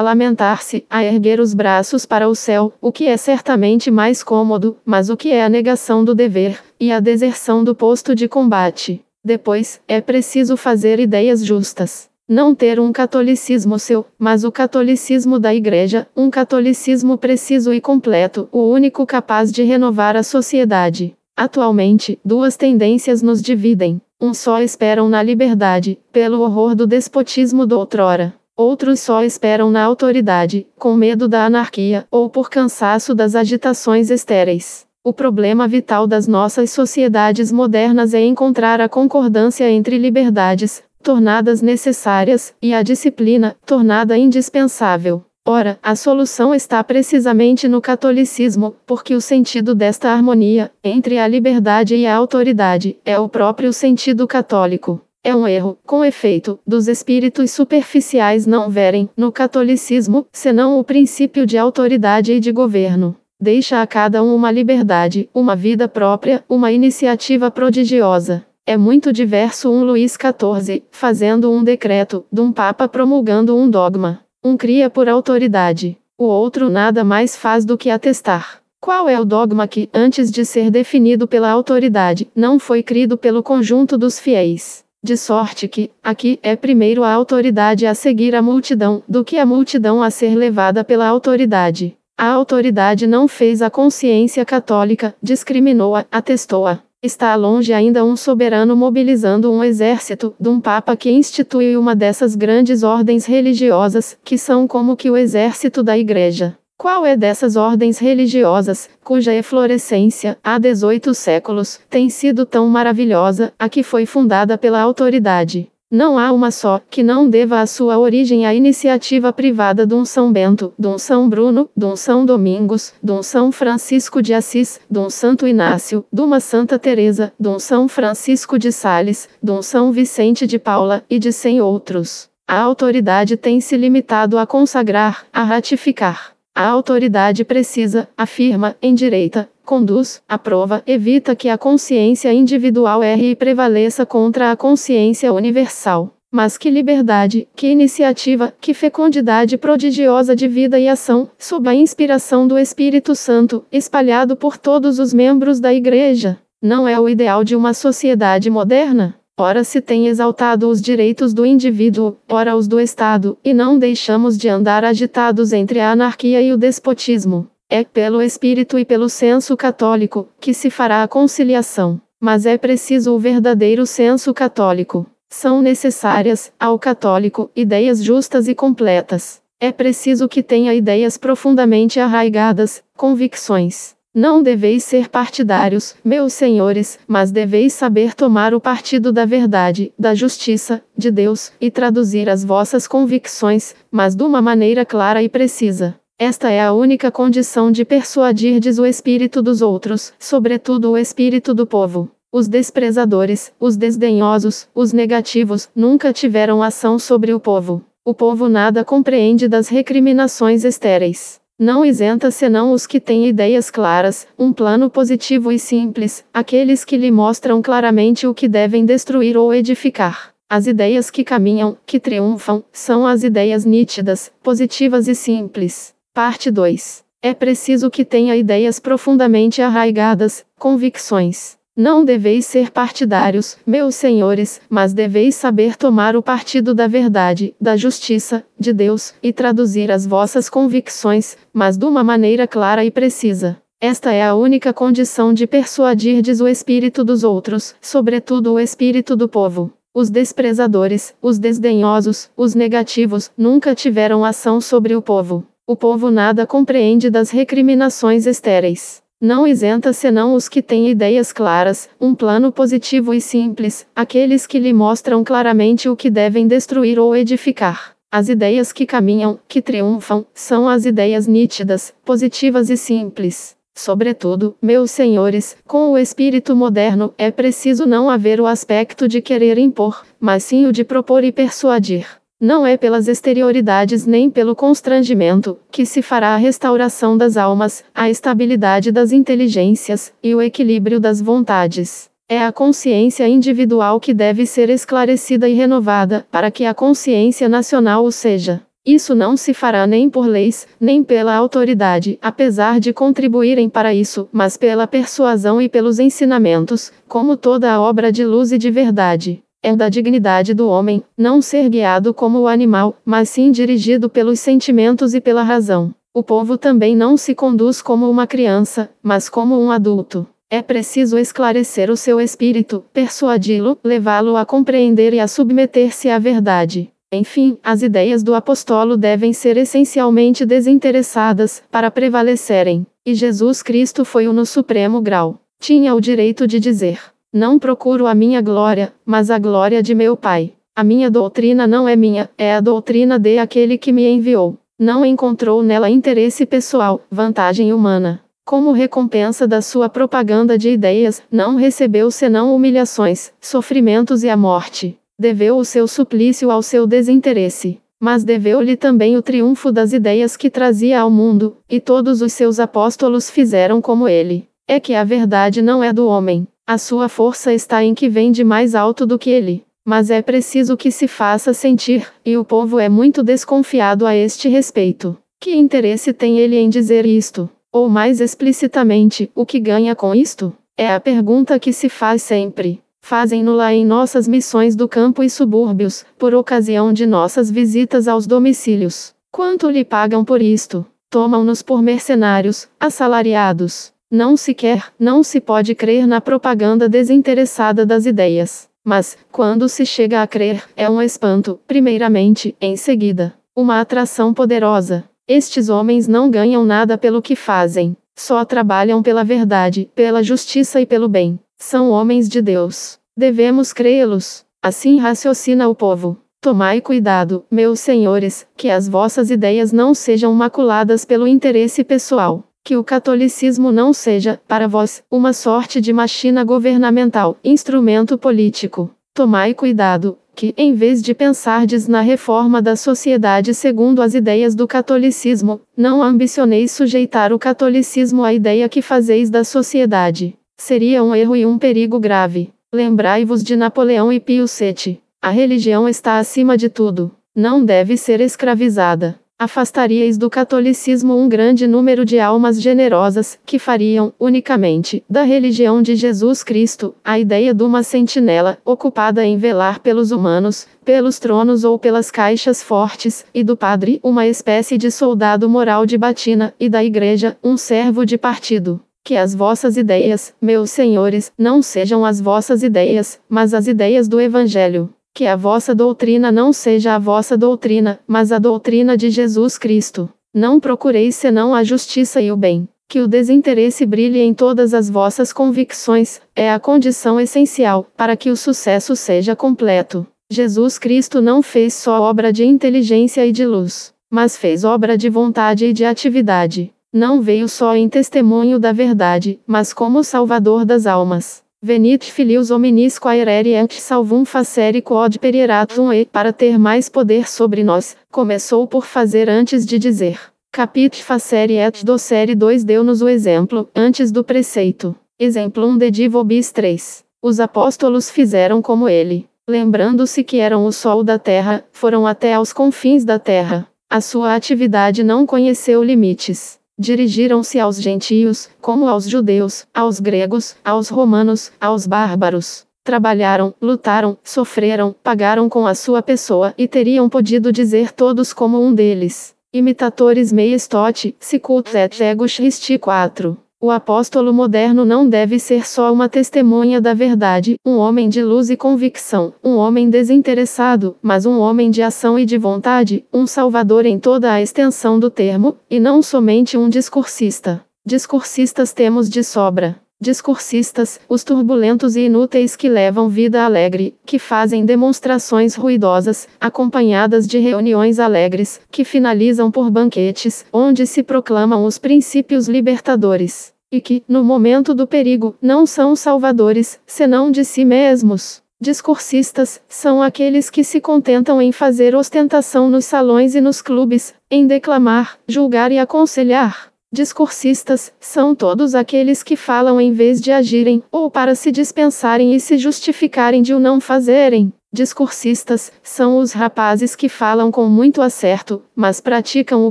lamentar-se, a erguer os braços para o céu, o que é certamente mais cômodo, mas o que é a negação do dever, e a deserção do posto de combate. Depois, é preciso fazer ideias justas não ter um catolicismo seu, mas o catolicismo da Igreja, um catolicismo preciso e completo, o único capaz de renovar a sociedade. Atualmente, duas tendências nos dividem. Um só esperam na liberdade, pelo horror do despotismo do outrora. Outros só esperam na autoridade, com medo da anarquia, ou por cansaço das agitações estéreis. O problema vital das nossas sociedades modernas é encontrar a concordância entre liberdades, tornadas necessárias, e a disciplina, tornada indispensável. Ora, a solução está precisamente no catolicismo, porque o sentido desta harmonia, entre a liberdade e a autoridade, é o próprio sentido católico. É um erro, com efeito, dos espíritos superficiais não verem, no catolicismo, senão o princípio de autoridade e de governo. Deixa a cada um uma liberdade, uma vida própria, uma iniciativa prodigiosa. É muito diverso um Luís XIV, fazendo um decreto, de um Papa promulgando um dogma. Um cria por autoridade, o outro nada mais faz do que atestar. Qual é o dogma que, antes de ser definido pela autoridade, não foi crido pelo conjunto dos fiéis? De sorte que, aqui, é primeiro a autoridade a seguir a multidão, do que a multidão a ser levada pela autoridade. A autoridade não fez a consciência católica, discriminou-a, atestou-a. Está longe ainda um soberano mobilizando um exército, de um papa que institui uma dessas grandes ordens religiosas, que são como que o exército da igreja. Qual é dessas ordens religiosas, cuja eflorescência, há 18 séculos, tem sido tão maravilhosa, a que foi fundada pela autoridade? Não há uma só, que não deva a sua origem à iniciativa privada de um São Bento, de um São Bruno, de um São Domingos, de um São Francisco de Assis, de um Santo Inácio, de uma Santa Teresa, de um São Francisco de Sales, de um São Vicente de Paula, e de cem outros. A autoridade tem se limitado a consagrar, a ratificar. A autoridade precisa, afirma, endireita, conduz, aprova, evita que a consciência individual erre e prevaleça contra a consciência universal. Mas que liberdade, que iniciativa, que fecundidade prodigiosa de vida e ação, sob a inspiração do Espírito Santo, espalhado por todos os membros da Igreja. Não é o ideal de uma sociedade moderna? Ora se tem exaltado os direitos do indivíduo, ora os do Estado, e não deixamos de andar agitados entre a anarquia e o despotismo. É pelo espírito e pelo senso católico que se fará a conciliação. Mas é preciso o verdadeiro senso católico. São necessárias, ao católico, ideias justas e completas. É preciso que tenha ideias profundamente arraigadas, convicções. Não deveis ser partidários, meus senhores, mas deveis saber tomar o partido da verdade, da justiça, de Deus, e traduzir as vossas convicções, mas de uma maneira clara e precisa. Esta é a única condição de persuadirdes o espírito dos outros, sobretudo o espírito do povo. Os desprezadores, os desdenhosos, os negativos, nunca tiveram ação sobre o povo. O povo nada compreende das recriminações estéreis. não isenta senão os que têm ideias claras, um plano positivo e simples, aqueles que lhe mostram claramente o que devem destruir ou edificar. As ideias que caminham, que triunfam, são as ideias nítidas, positivas e simples. Parte 2. É preciso que tenha ideias profundamente arraigadas, convicções. Não deveis ser partidários, meus senhores, mas deveis saber tomar o partido da verdade, da justiça, de Deus, e traduzir as vossas convicções, mas de uma maneira clara e precisa. Esta é a única condição de persuadirdes o espírito dos outros, sobretudo o espírito do povo. Os desprezadores, os desdenhosos, os negativos, nunca tiveram ação sobre o povo. O povo nada compreende das recriminações estéreis. Não isenta senão os que têm ideias claras, um plano positivo e simples, aqueles que lhe mostram claramente o que devem destruir ou edificar. As ideias que caminham, que triunfam, são as ideias nítidas, positivas e simples. Sobretudo, meus senhores, com o espírito moderno, é preciso não haver o aspecto de querer impor, mas sim o de propor e persuadir. Não é pelas exterioridades nem pelo constrangimento que se fará a restauração das almas, a estabilidade das inteligências e o equilíbrio das vontades. É a consciência individual que deve ser esclarecida e renovada, para que a consciência nacional o seja. Isso não se fará nem por leis, nem pela autoridade, apesar de contribuírem para isso, mas pela persuasão e pelos ensinamentos, como toda a obra de luz e de verdade. É da dignidade do homem não ser guiado como o animal, mas sim dirigido pelos sentimentos e pela razão. O povo também não se conduz como uma criança, mas como um adulto. É preciso esclarecer o seu espírito, persuadi-lo, levá-lo a compreender e a submeter-se à verdade. Enfim, as ideias do apostolo devem ser essencialmente desinteressadas, para prevalecerem. E Jesus Cristo foi o no supremo grau. Tinha o direito de dizer: não procuro a minha glória, mas a glória de meu Pai. A minha doutrina não é minha, é a doutrina de aquele que me enviou. Não encontrou nela interesse pessoal, vantagem humana. Como recompensa da sua propaganda de ideias, não recebeu senão humilhações, sofrimentos e a morte. Deveu o seu suplício ao seu desinteresse. Mas deveu-lhe também o triunfo das ideias que trazia ao mundo, e todos os seus apóstolos fizeram como ele. É que a verdade não é do homem, a sua força está em que vem de mais alto do que ele. Mas é preciso que se faça sentir, e o povo é muito desconfiado a este respeito. Que interesse tem ele em dizer isto? Ou mais explicitamente, o que ganha com isto? É a pergunta que se faz sempre. Fazem-no lá em nossas missões do campo e subúrbios, por ocasião de nossas visitas aos domicílios. Quanto lhe pagam por isto? Tomam-nos por mercenários, assalariados. Não se quer, não se pode crer na propaganda desinteressada das ideias. Mas, quando se chega a crer, é um espanto, primeiramente, em seguida, uma atração poderosa. Estes homens não ganham nada pelo que fazem, só trabalham pela verdade, pela justiça e pelo bem. São homens de Deus. Devemos crê-los. Assim raciocina o povo. Tomai cuidado, meus senhores, que as vossas ideias não sejam maculadas pelo interesse pessoal que o catolicismo não seja, para vós, uma sorte de machina governamental, instrumento político. Tomai cuidado, que, em vez de pensardes na reforma da sociedade segundo as ideias do catolicismo, não ambicioneis sujeitar o catolicismo à ideia que fazeis da sociedade. Seria um erro e um perigo grave. Lembrai-vos de Napoleão e Pio VII. A religião está acima de tudo. Não deve ser escravizada afastaríeis do catolicismo um grande número de almas generosas, que fariam, unicamente, da religião de Jesus Cristo, a ideia de uma sentinela, ocupada em velar pelos humanos, pelos tronos ou pelas caixas fortes, e do padre, uma espécie de soldado moral de batina, e da igreja, um servo de partido. Que as vossas ideias, meus senhores, não sejam as vossas ideias, mas as ideias do Evangelho que a vossa doutrina não seja a vossa doutrina, mas a doutrina de Jesus Cristo. Não procureis senão a justiça e o bem. Que o desinteresse brilhe em todas as vossas convicções, é a condição essencial para que o sucesso seja completo. Jesus Cristo não fez só obra de inteligência e de luz, mas fez obra de vontade e de atividade. Não veio só em testemunho da verdade, mas como Salvador das almas. Venit filius hominis quaerere ant salvum facere quod perieratum e, para ter mais poder sobre nós, começou por fazer antes de dizer. Capit facere et do série 2 deu-nos o exemplo, antes do preceito. Exemplo 1 de Divobis 3. Os apóstolos fizeram como ele. Lembrando-se que eram o sol da terra, foram até aos confins da terra. A sua atividade não conheceu limites. Dirigiram-se aos gentios, como aos judeus, aos gregos, aos romanos, aos bárbaros. Trabalharam, lutaram, sofreram, pagaram com a sua pessoa e teriam podido dizer todos como um deles. Imitatores Meistot, Sicut et Ego Christi 4. O apóstolo moderno não deve ser só uma testemunha da verdade, um homem de luz e convicção, um homem desinteressado, mas um homem de ação e de vontade, um salvador em toda a extensão do termo, e não somente um discursista. Discursistas temos de sobra discursistas, os turbulentos e inúteis que levam vida alegre, que fazem demonstrações ruidosas, acompanhadas de reuniões alegres, que finalizam por banquetes, onde se proclamam os princípios libertadores, e que, no momento do perigo, não são salvadores, senão de si mesmos. Discursistas são aqueles que se contentam em fazer ostentação nos salões e nos clubes, em declamar, julgar e aconselhar. Discursistas são todos aqueles que falam em vez de agirem, ou para se dispensarem e se justificarem de o não fazerem. Discursistas são os rapazes que falam com muito acerto, mas praticam o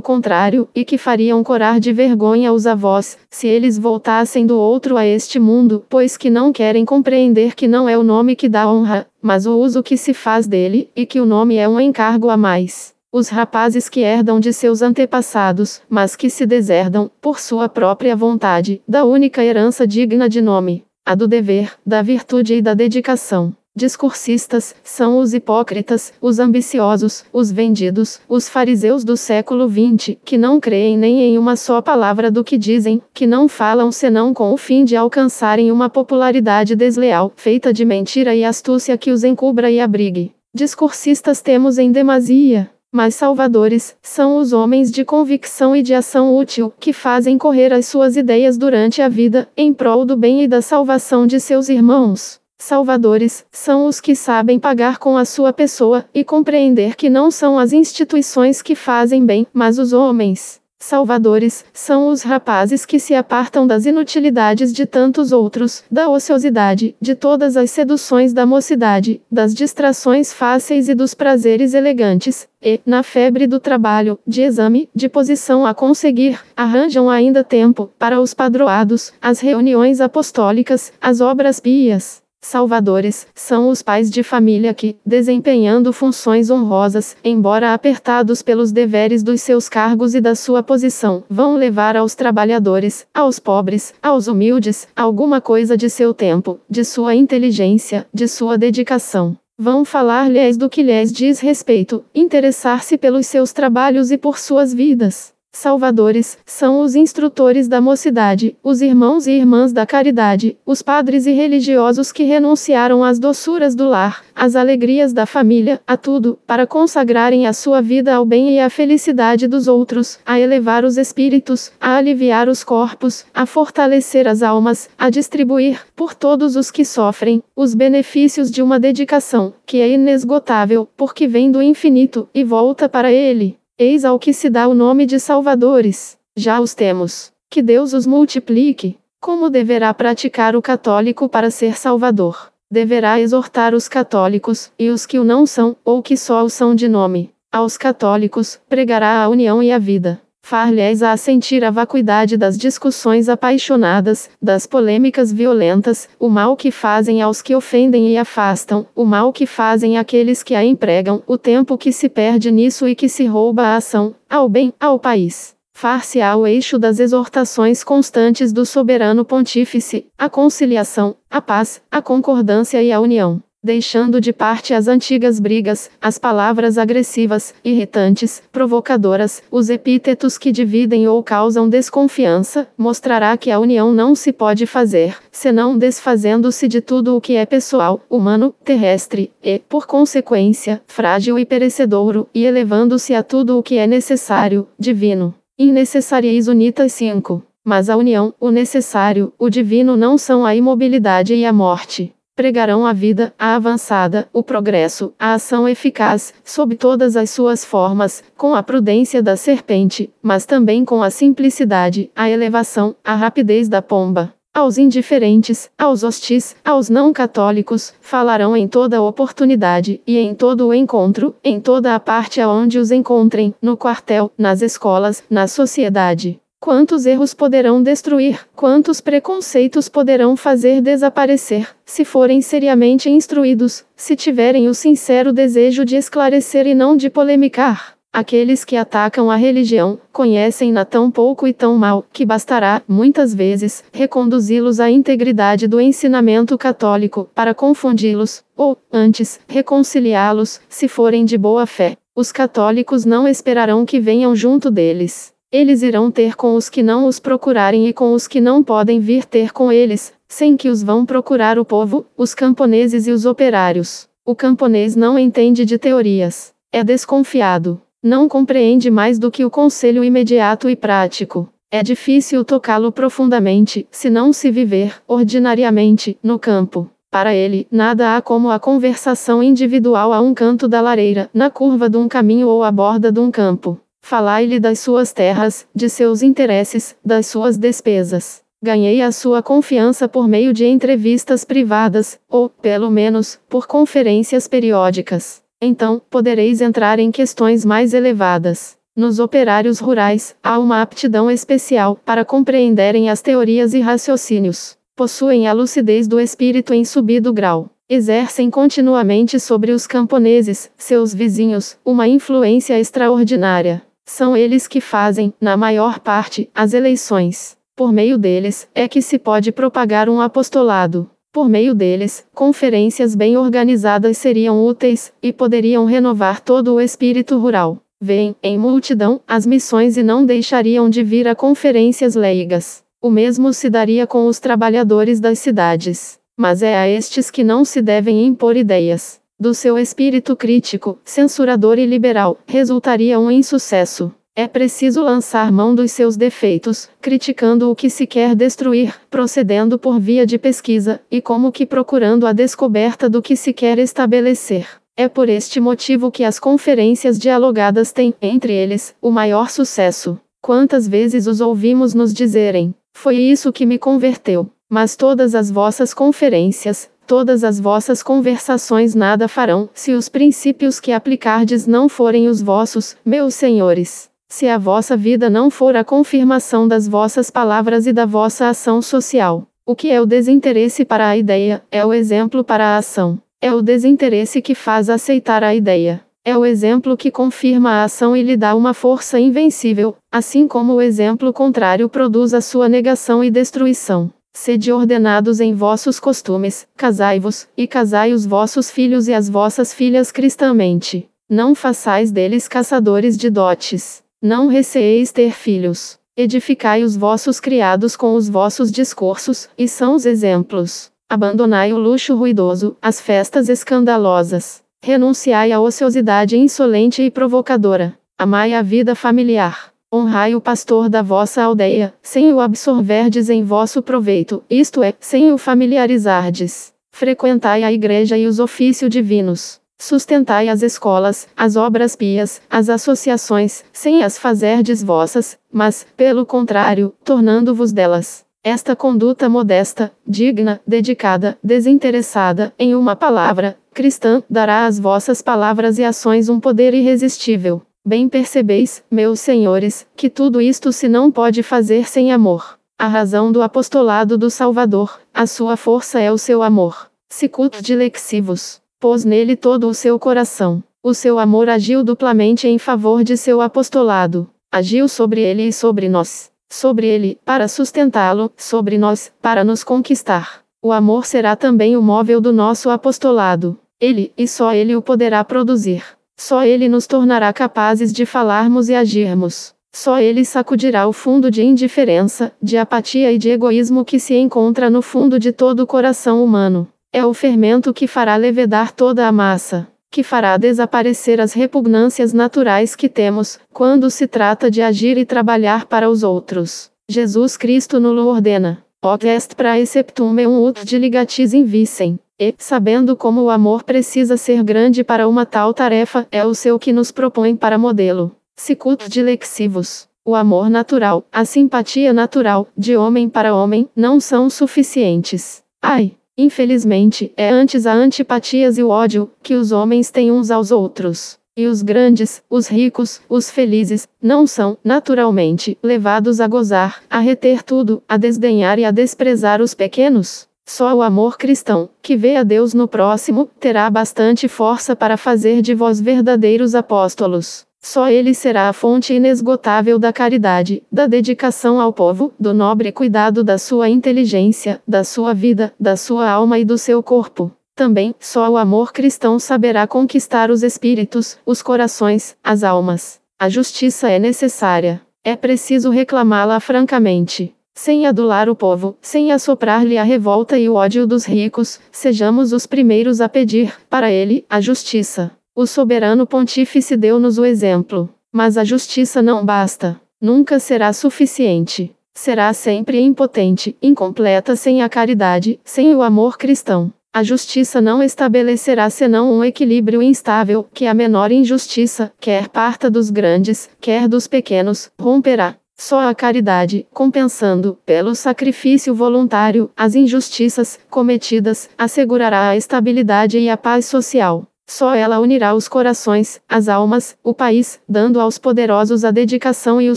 contrário, e que fariam corar de vergonha os avós, se eles voltassem do outro a este mundo, pois que não querem compreender que não é o nome que dá honra, mas o uso que se faz dele, e que o nome é um encargo a mais. Os rapazes que herdam de seus antepassados, mas que se deserdam, por sua própria vontade, da única herança digna de nome, a do dever, da virtude e da dedicação. Discursistas são os hipócritas, os ambiciosos, os vendidos, os fariseus do século XX, que não creem nem em uma só palavra do que dizem, que não falam senão com o fim de alcançarem uma popularidade desleal, feita de mentira e astúcia que os encubra e abrigue. Discursistas temos em demasia. Mas salvadores são os homens de convicção e de ação útil, que fazem correr as suas ideias durante a vida, em prol do bem e da salvação de seus irmãos. Salvadores são os que sabem pagar com a sua pessoa e compreender que não são as instituições que fazem bem, mas os homens. Salvadores são os rapazes que se apartam das inutilidades de tantos outros, da ociosidade, de todas as seduções da mocidade, das distrações fáceis e dos prazeres elegantes, e, na febre do trabalho, de exame, de posição a conseguir, arranjam ainda tempo para os padroados, as reuniões apostólicas, as obras pias. Salvadores são os pais de família que, desempenhando funções honrosas, embora apertados pelos deveres dos seus cargos e da sua posição, vão levar aos trabalhadores, aos pobres, aos humildes, alguma coisa de seu tempo, de sua inteligência, de sua dedicação. Vão falar-lhes do que lhes diz respeito, interessar-se pelos seus trabalhos e por suas vidas. Salvadores são os instrutores da mocidade, os irmãos e irmãs da caridade, os padres e religiosos que renunciaram às doçuras do lar, às alegrias da família, a tudo, para consagrarem a sua vida ao bem e à felicidade dos outros, a elevar os espíritos, a aliviar os corpos, a fortalecer as almas, a distribuir, por todos os que sofrem, os benefícios de uma dedicação, que é inesgotável, porque vem do infinito e volta para ele. Eis ao que se dá o nome de salvadores. Já os temos. Que Deus os multiplique. Como deverá praticar o católico para ser salvador? Deverá exortar os católicos, e os que o não são, ou que só o são de nome. Aos católicos, pregará a união e a vida far-lhes a sentir a vacuidade das discussões apaixonadas, das polêmicas violentas, o mal que fazem aos que ofendem e afastam, o mal que fazem aqueles que a empregam, o tempo que se perde nisso e que se rouba a ação, ao bem, ao país. Far-se ao eixo das exortações constantes do soberano pontífice, a conciliação, a paz, a concordância e a união deixando de parte as antigas brigas, as palavras agressivas, irritantes, provocadoras, os epítetos que dividem ou causam desconfiança, mostrará que a união não se pode fazer, senão desfazendo-se de tudo o que é pessoal, humano, terrestre, e, por consequência, frágil e perecedouro, e elevando-se a tudo o que é necessário, divino. Innecessariis unitas 5. Mas a união, o necessário, o divino não são a imobilidade e a morte pregarão a vida, a avançada, o progresso, a ação eficaz, sob todas as suas formas, com a prudência da serpente, mas também com a simplicidade, a elevação, a rapidez da pomba. Aos indiferentes, aos hostis, aos não católicos, falarão em toda oportunidade e em todo o encontro, em toda a parte aonde os encontrem, no quartel, nas escolas, na sociedade. Quantos erros poderão destruir, quantos preconceitos poderão fazer desaparecer, se forem seriamente instruídos, se tiverem o sincero desejo de esclarecer e não de polemicar. Aqueles que atacam a religião, conhecem-na tão pouco e tão mal, que bastará, muitas vezes, reconduzi-los à integridade do ensinamento católico, para confundi-los, ou, antes, reconciliá-los, se forem de boa fé. Os católicos não esperarão que venham junto deles. Eles irão ter com os que não os procurarem e com os que não podem vir ter com eles, sem que os vão procurar o povo, os camponeses e os operários. O camponês não entende de teorias. É desconfiado não compreende mais do que o conselho imediato e prático. É difícil tocá-lo profundamente, se não se viver, ordinariamente, no campo. Para ele, nada há como a conversação individual a um canto da lareira, na curva de um caminho ou à borda de um campo. Falai-lhe das suas terras, de seus interesses, das suas despesas. Ganhei a sua confiança por meio de entrevistas privadas, ou, pelo menos, por conferências periódicas. Então, podereis entrar em questões mais elevadas. Nos operários rurais, há uma aptidão especial para compreenderem as teorias e raciocínios. Possuem a lucidez do espírito em subido grau. Exercem continuamente sobre os camponeses, seus vizinhos, uma influência extraordinária. São eles que fazem, na maior parte, as eleições. Por meio deles, é que se pode propagar um apostolado. Por meio deles, conferências bem organizadas seriam úteis, e poderiam renovar todo o espírito rural. Vêm, em multidão, as missões e não deixariam de vir a conferências leigas. O mesmo se daria com os trabalhadores das cidades. Mas é a estes que não se devem impor ideias. Do seu espírito crítico, censurador e liberal, resultaria um insucesso. É preciso lançar mão dos seus defeitos, criticando o que se quer destruir, procedendo por via de pesquisa, e como que procurando a descoberta do que se quer estabelecer. É por este motivo que as conferências dialogadas têm, entre eles, o maior sucesso. Quantas vezes os ouvimos nos dizerem: Foi isso que me converteu. Mas todas as vossas conferências, todas as vossas conversações nada farão, se os princípios que aplicardes não forem os vossos, meus senhores. Se a vossa vida não for a confirmação das vossas palavras e da vossa ação social, o que é o desinteresse para a ideia, é o exemplo para a ação. É o desinteresse que faz aceitar a ideia. É o exemplo que confirma a ação e lhe dá uma força invencível, assim como o exemplo contrário produz a sua negação e destruição. Sede ordenados em vossos costumes, casai-vos, e casai os vossos filhos e as vossas filhas cristamente. Não façais deles caçadores de dotes. Não receeis ter filhos. Edificai os vossos criados com os vossos discursos, e são os exemplos. Abandonai o luxo ruidoso, as festas escandalosas. Renunciai à ociosidade insolente e provocadora. Amai a vida familiar. Honrai o pastor da vossa aldeia, sem o absorverdes em vosso proveito, isto é, sem o familiarizardes. Frequentai a igreja e os ofícios divinos. Sustentai as escolas, as obras pias, as associações, sem as fazerdes vossas, mas, pelo contrário, tornando-vos delas. Esta conduta modesta, digna, dedicada, desinteressada, em uma palavra, cristã, dará às vossas palavras e ações um poder irresistível. Bem percebeis, meus senhores, que tudo isto se não pode fazer sem amor. A razão do apostolado do Salvador, a sua força é o seu amor. Sicut de lexivos pôs nele todo o seu coração. O seu amor agiu duplamente em favor de seu apostolado. Agiu sobre ele e sobre nós. Sobre ele, para sustentá-lo, sobre nós, para nos conquistar. O amor será também o móvel do nosso apostolado. Ele, e só ele o poderá produzir. Só ele nos tornará capazes de falarmos e agirmos. Só ele sacudirá o fundo de indiferença, de apatia e de egoísmo que se encontra no fundo de todo o coração humano. É o fermento que fará levedar toda a massa, que fará desaparecer as repugnâncias naturais que temos, quando se trata de agir e trabalhar para os outros. Jesus Cristo nulo ordena. Hoc est praeceptum meum ut diligatis in vicem. E, sabendo como o amor precisa ser grande para uma tal tarefa, é o seu que nos propõe para modelo. Sicut de lexivos. O amor natural, a simpatia natural, de homem para homem, não são suficientes. Ai! Infelizmente, é antes a antipatias e o ódio que os homens têm uns aos outros. E os grandes, os ricos, os felizes, não são, naturalmente, levados a gozar, a reter tudo, a desdenhar e a desprezar os pequenos? Só o amor cristão, que vê a Deus no próximo, terá bastante força para fazer de vós verdadeiros apóstolos. Só ele será a fonte inesgotável da caridade, da dedicação ao povo, do nobre cuidado da sua inteligência, da sua vida, da sua alma e do seu corpo. Também, só o amor cristão saberá conquistar os espíritos, os corações, as almas. A justiça é necessária. É preciso reclamá-la francamente. Sem adular o povo, sem assoprar-lhe a revolta e o ódio dos ricos, sejamos os primeiros a pedir, para ele, a justiça. O soberano pontífice deu-nos o exemplo. Mas a justiça não basta. Nunca será suficiente. Será sempre impotente, incompleta sem a caridade, sem o amor cristão. A justiça não estabelecerá senão um equilíbrio instável, que a menor injustiça, quer parta dos grandes, quer dos pequenos, romperá. Só a caridade, compensando, pelo sacrifício voluntário, as injustiças cometidas, assegurará a estabilidade e a paz social. Só ela unirá os corações, as almas, o país, dando aos poderosos a dedicação e o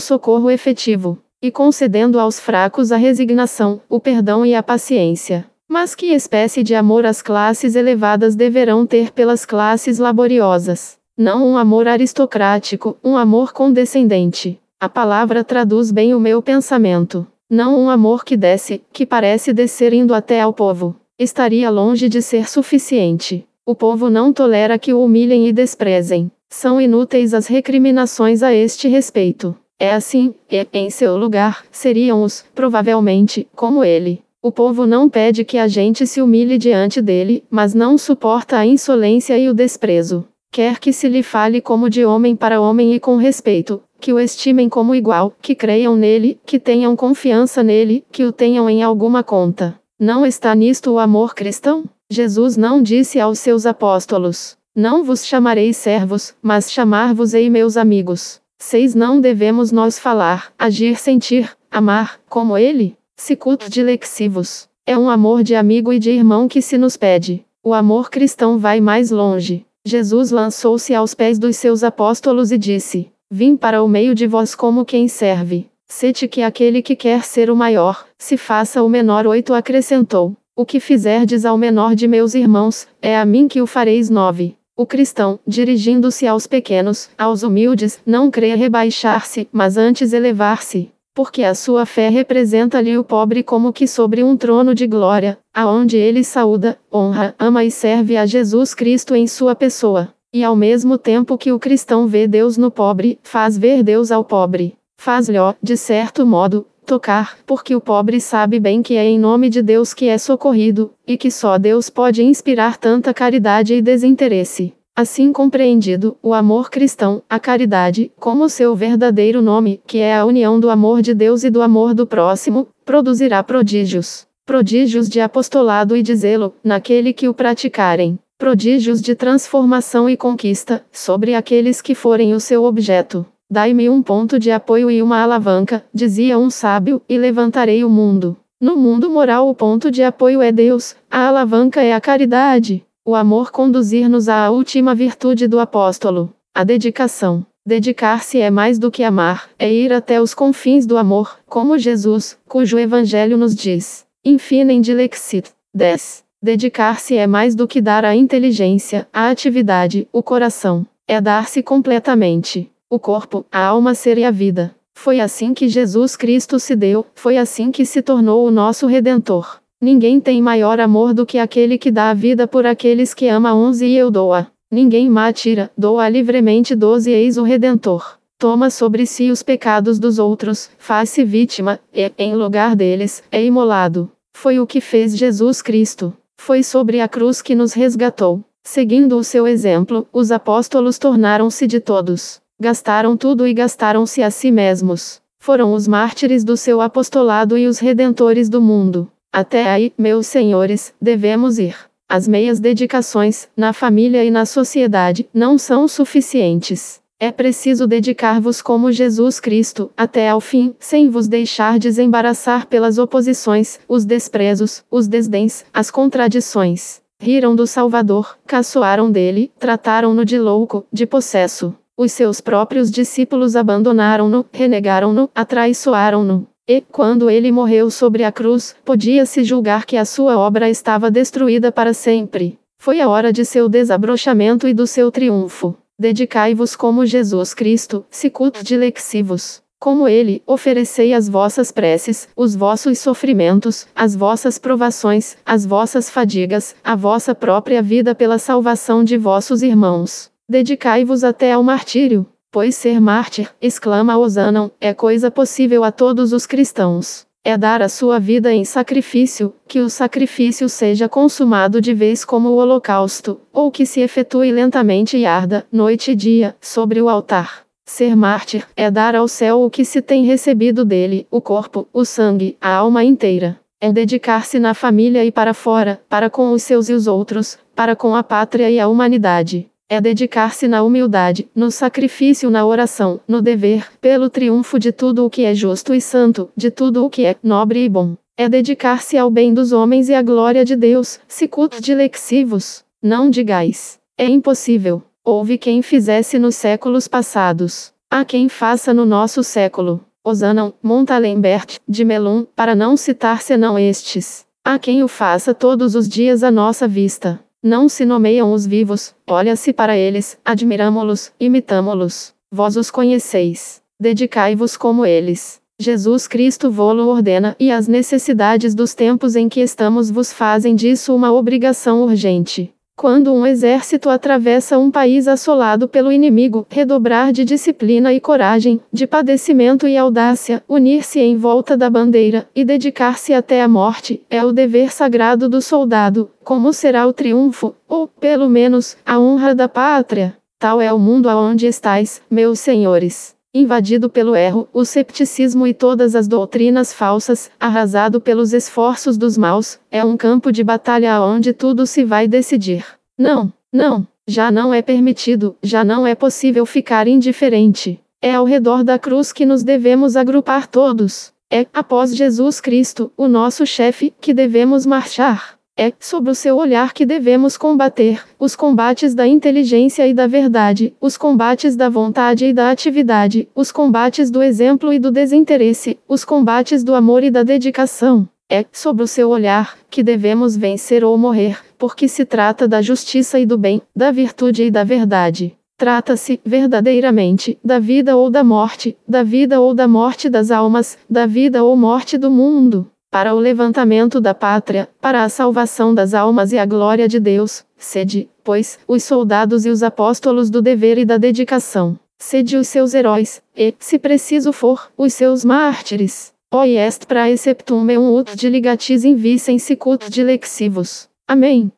socorro efetivo, e concedendo aos fracos a resignação, o perdão e a paciência. Mas que espécie de amor as classes elevadas deverão ter pelas classes laboriosas? Não um amor aristocrático, um amor condescendente. A palavra traduz bem o meu pensamento. Não um amor que desce, que parece descer indo até ao povo. Estaria longe de ser suficiente. O povo não tolera que o humilhem e desprezem. São inúteis as recriminações a este respeito. É assim, e, em seu lugar, seriam os, provavelmente, como ele. O povo não pede que a gente se humilhe diante dele, mas não suporta a insolência e o desprezo. Quer que se lhe fale como de homem para homem e com respeito, que o estimem como igual, que creiam nele, que tenham confiança nele, que o tenham em alguma conta. Não está nisto o amor cristão? Jesus não disse aos seus apóstolos: Não vos chamarei servos, mas chamar-vos-ei meus amigos. Seis não devemos nós falar, agir, sentir, amar, como ele? Sicut de lexivos. É um amor de amigo e de irmão que se nos pede. O amor cristão vai mais longe. Jesus lançou-se aos pés dos seus apóstolos e disse: Vim para o meio de vós como quem serve. Sete que aquele que quer ser o maior, se faça o menor. Oito acrescentou. O que fizerdes ao menor de meus irmãos, é a mim que o fareis nove. O cristão, dirigindo-se aos pequenos, aos humildes, não crê rebaixar-se, mas antes elevar-se. Porque a sua fé representa-lhe o pobre como que sobre um trono de glória, aonde ele saúda, honra, ama e serve a Jesus Cristo em sua pessoa. E ao mesmo tempo que o cristão vê Deus no pobre, faz ver Deus ao pobre. Faz-lhe, de certo modo, tocar, porque o pobre sabe bem que é em nome de Deus que é socorrido, e que só Deus pode inspirar tanta caridade e desinteresse. Assim compreendido, o amor cristão, a caridade, como seu verdadeiro nome, que é a união do amor de Deus e do amor do próximo, produzirá prodígios. Prodígios de apostolado e de zelo, naquele que o praticarem. Prodígios de transformação e conquista, sobre aqueles que forem o seu objeto. Dai-me um ponto de apoio e uma alavanca, dizia um sábio, e levantarei o mundo. No mundo moral, o ponto de apoio é Deus, a alavanca é a caridade. O amor conduzir-nos à última virtude do apóstolo, a dedicação. Dedicar-se é mais do que amar, é ir até os confins do amor, como Jesus, cujo evangelho nos diz. Infinem dilexit. 10. Dedicar-se é mais do que dar a inteligência, a atividade, o coração. É dar-se completamente o corpo, a alma, ser e a vida. Foi assim que Jesus Cristo se deu, foi assim que se tornou o nosso Redentor. Ninguém tem maior amor do que aquele que dá a vida por aqueles que ama. 11 E eu doa. Ninguém má tira, doa livremente. 12 Eis o Redentor. Toma sobre si os pecados dos outros, faz-se vítima, e, em lugar deles, é imolado. Foi o que fez Jesus Cristo. Foi sobre a cruz que nos resgatou. Seguindo o seu exemplo, os apóstolos tornaram-se de todos. Gastaram tudo e gastaram-se a si mesmos. Foram os mártires do seu apostolado e os redentores do mundo. Até aí, meus senhores, devemos ir. as meias dedicações, na família e na sociedade, não são suficientes. É preciso dedicar-vos como Jesus Cristo, até ao fim, sem vos deixar desembaraçar pelas oposições, os desprezos, os desdéns, as contradições. Riram do Salvador, caçoaram dele, trataram-no de louco, de possesso. Os seus próprios discípulos abandonaram-no, renegaram-no, atraiçoaram-no. E, quando ele morreu sobre a cruz, podia-se julgar que a sua obra estava destruída para sempre. Foi a hora de seu desabrochamento e do seu triunfo. Dedicai-vos como Jesus Cristo, sicut dilexivos. Como ele, oferecei as vossas preces, os vossos sofrimentos, as vossas provações, as vossas fadigas, a vossa própria vida pela salvação de vossos irmãos. Dedicai-vos até ao martírio. Pois ser mártir, exclama Osanon, é coisa possível a todos os cristãos. É dar a sua vida em sacrifício, que o sacrifício seja consumado de vez como o holocausto, ou que se efetue lentamente e arda, noite e dia, sobre o altar. Ser mártir é dar ao céu o que se tem recebido dele, o corpo, o sangue, a alma inteira. É dedicar-se na família e para fora, para com os seus e os outros, para com a pátria e a humanidade é dedicar-se na humildade, no sacrifício, na oração, no dever, pelo triunfo de tudo o que é justo e santo, de tudo o que é nobre e bom. É dedicar-se ao bem dos homens e à glória de Deus, sicut de lexivos. Não digais. É impossível. Houve quem fizesse nos séculos passados. Há quem faça no nosso século. Osanam, Montalembert, de Melun, para não citar senão estes. Há quem o faça todos os dias à nossa vista. Não se nomeiam os vivos, olha-se para eles, admiramo-los, imitamo-los. Vós os conheceis. Dedicai-vos como eles. Jesus Cristo vô-lo ordena, e as necessidades dos tempos em que estamos vos fazem disso uma obrigação urgente. Quando um exército atravessa um país assolado pelo inimigo, redobrar de disciplina e coragem, de padecimento e audácia, unir-se em volta da bandeira, e dedicar-se até a morte, é o dever sagrado do soldado. Como será o triunfo, ou, pelo menos, a honra da pátria? Tal é o mundo aonde estais, meus senhores invadido pelo erro, o cepticismo e todas as doutrinas falsas, arrasado pelos esforços dos maus, é um campo de batalha onde tudo se vai decidir. Não, não, já não é permitido, já não é possível ficar indiferente. É ao redor da cruz que nos devemos agrupar todos. É, após Jesus Cristo, o nosso chefe, que devemos marchar. É sob o seu olhar que devemos combater os combates da inteligência e da verdade, os combates da vontade e da atividade, os combates do exemplo e do desinteresse, os combates do amor e da dedicação. É sob o seu olhar que devemos vencer ou morrer, porque se trata da justiça e do bem, da virtude e da verdade. Trata-se, verdadeiramente, da vida ou da morte, da vida ou da morte das almas, da vida ou morte do mundo para o levantamento da pátria, para a salvação das almas e a glória de Deus. Sede, pois, os soldados e os apóstolos do dever e da dedicação. Sede os seus heróis, e, se preciso for, os seus mártires. O est praeceptum meum ut diligatis in vicem sicut dilexivos. Amém.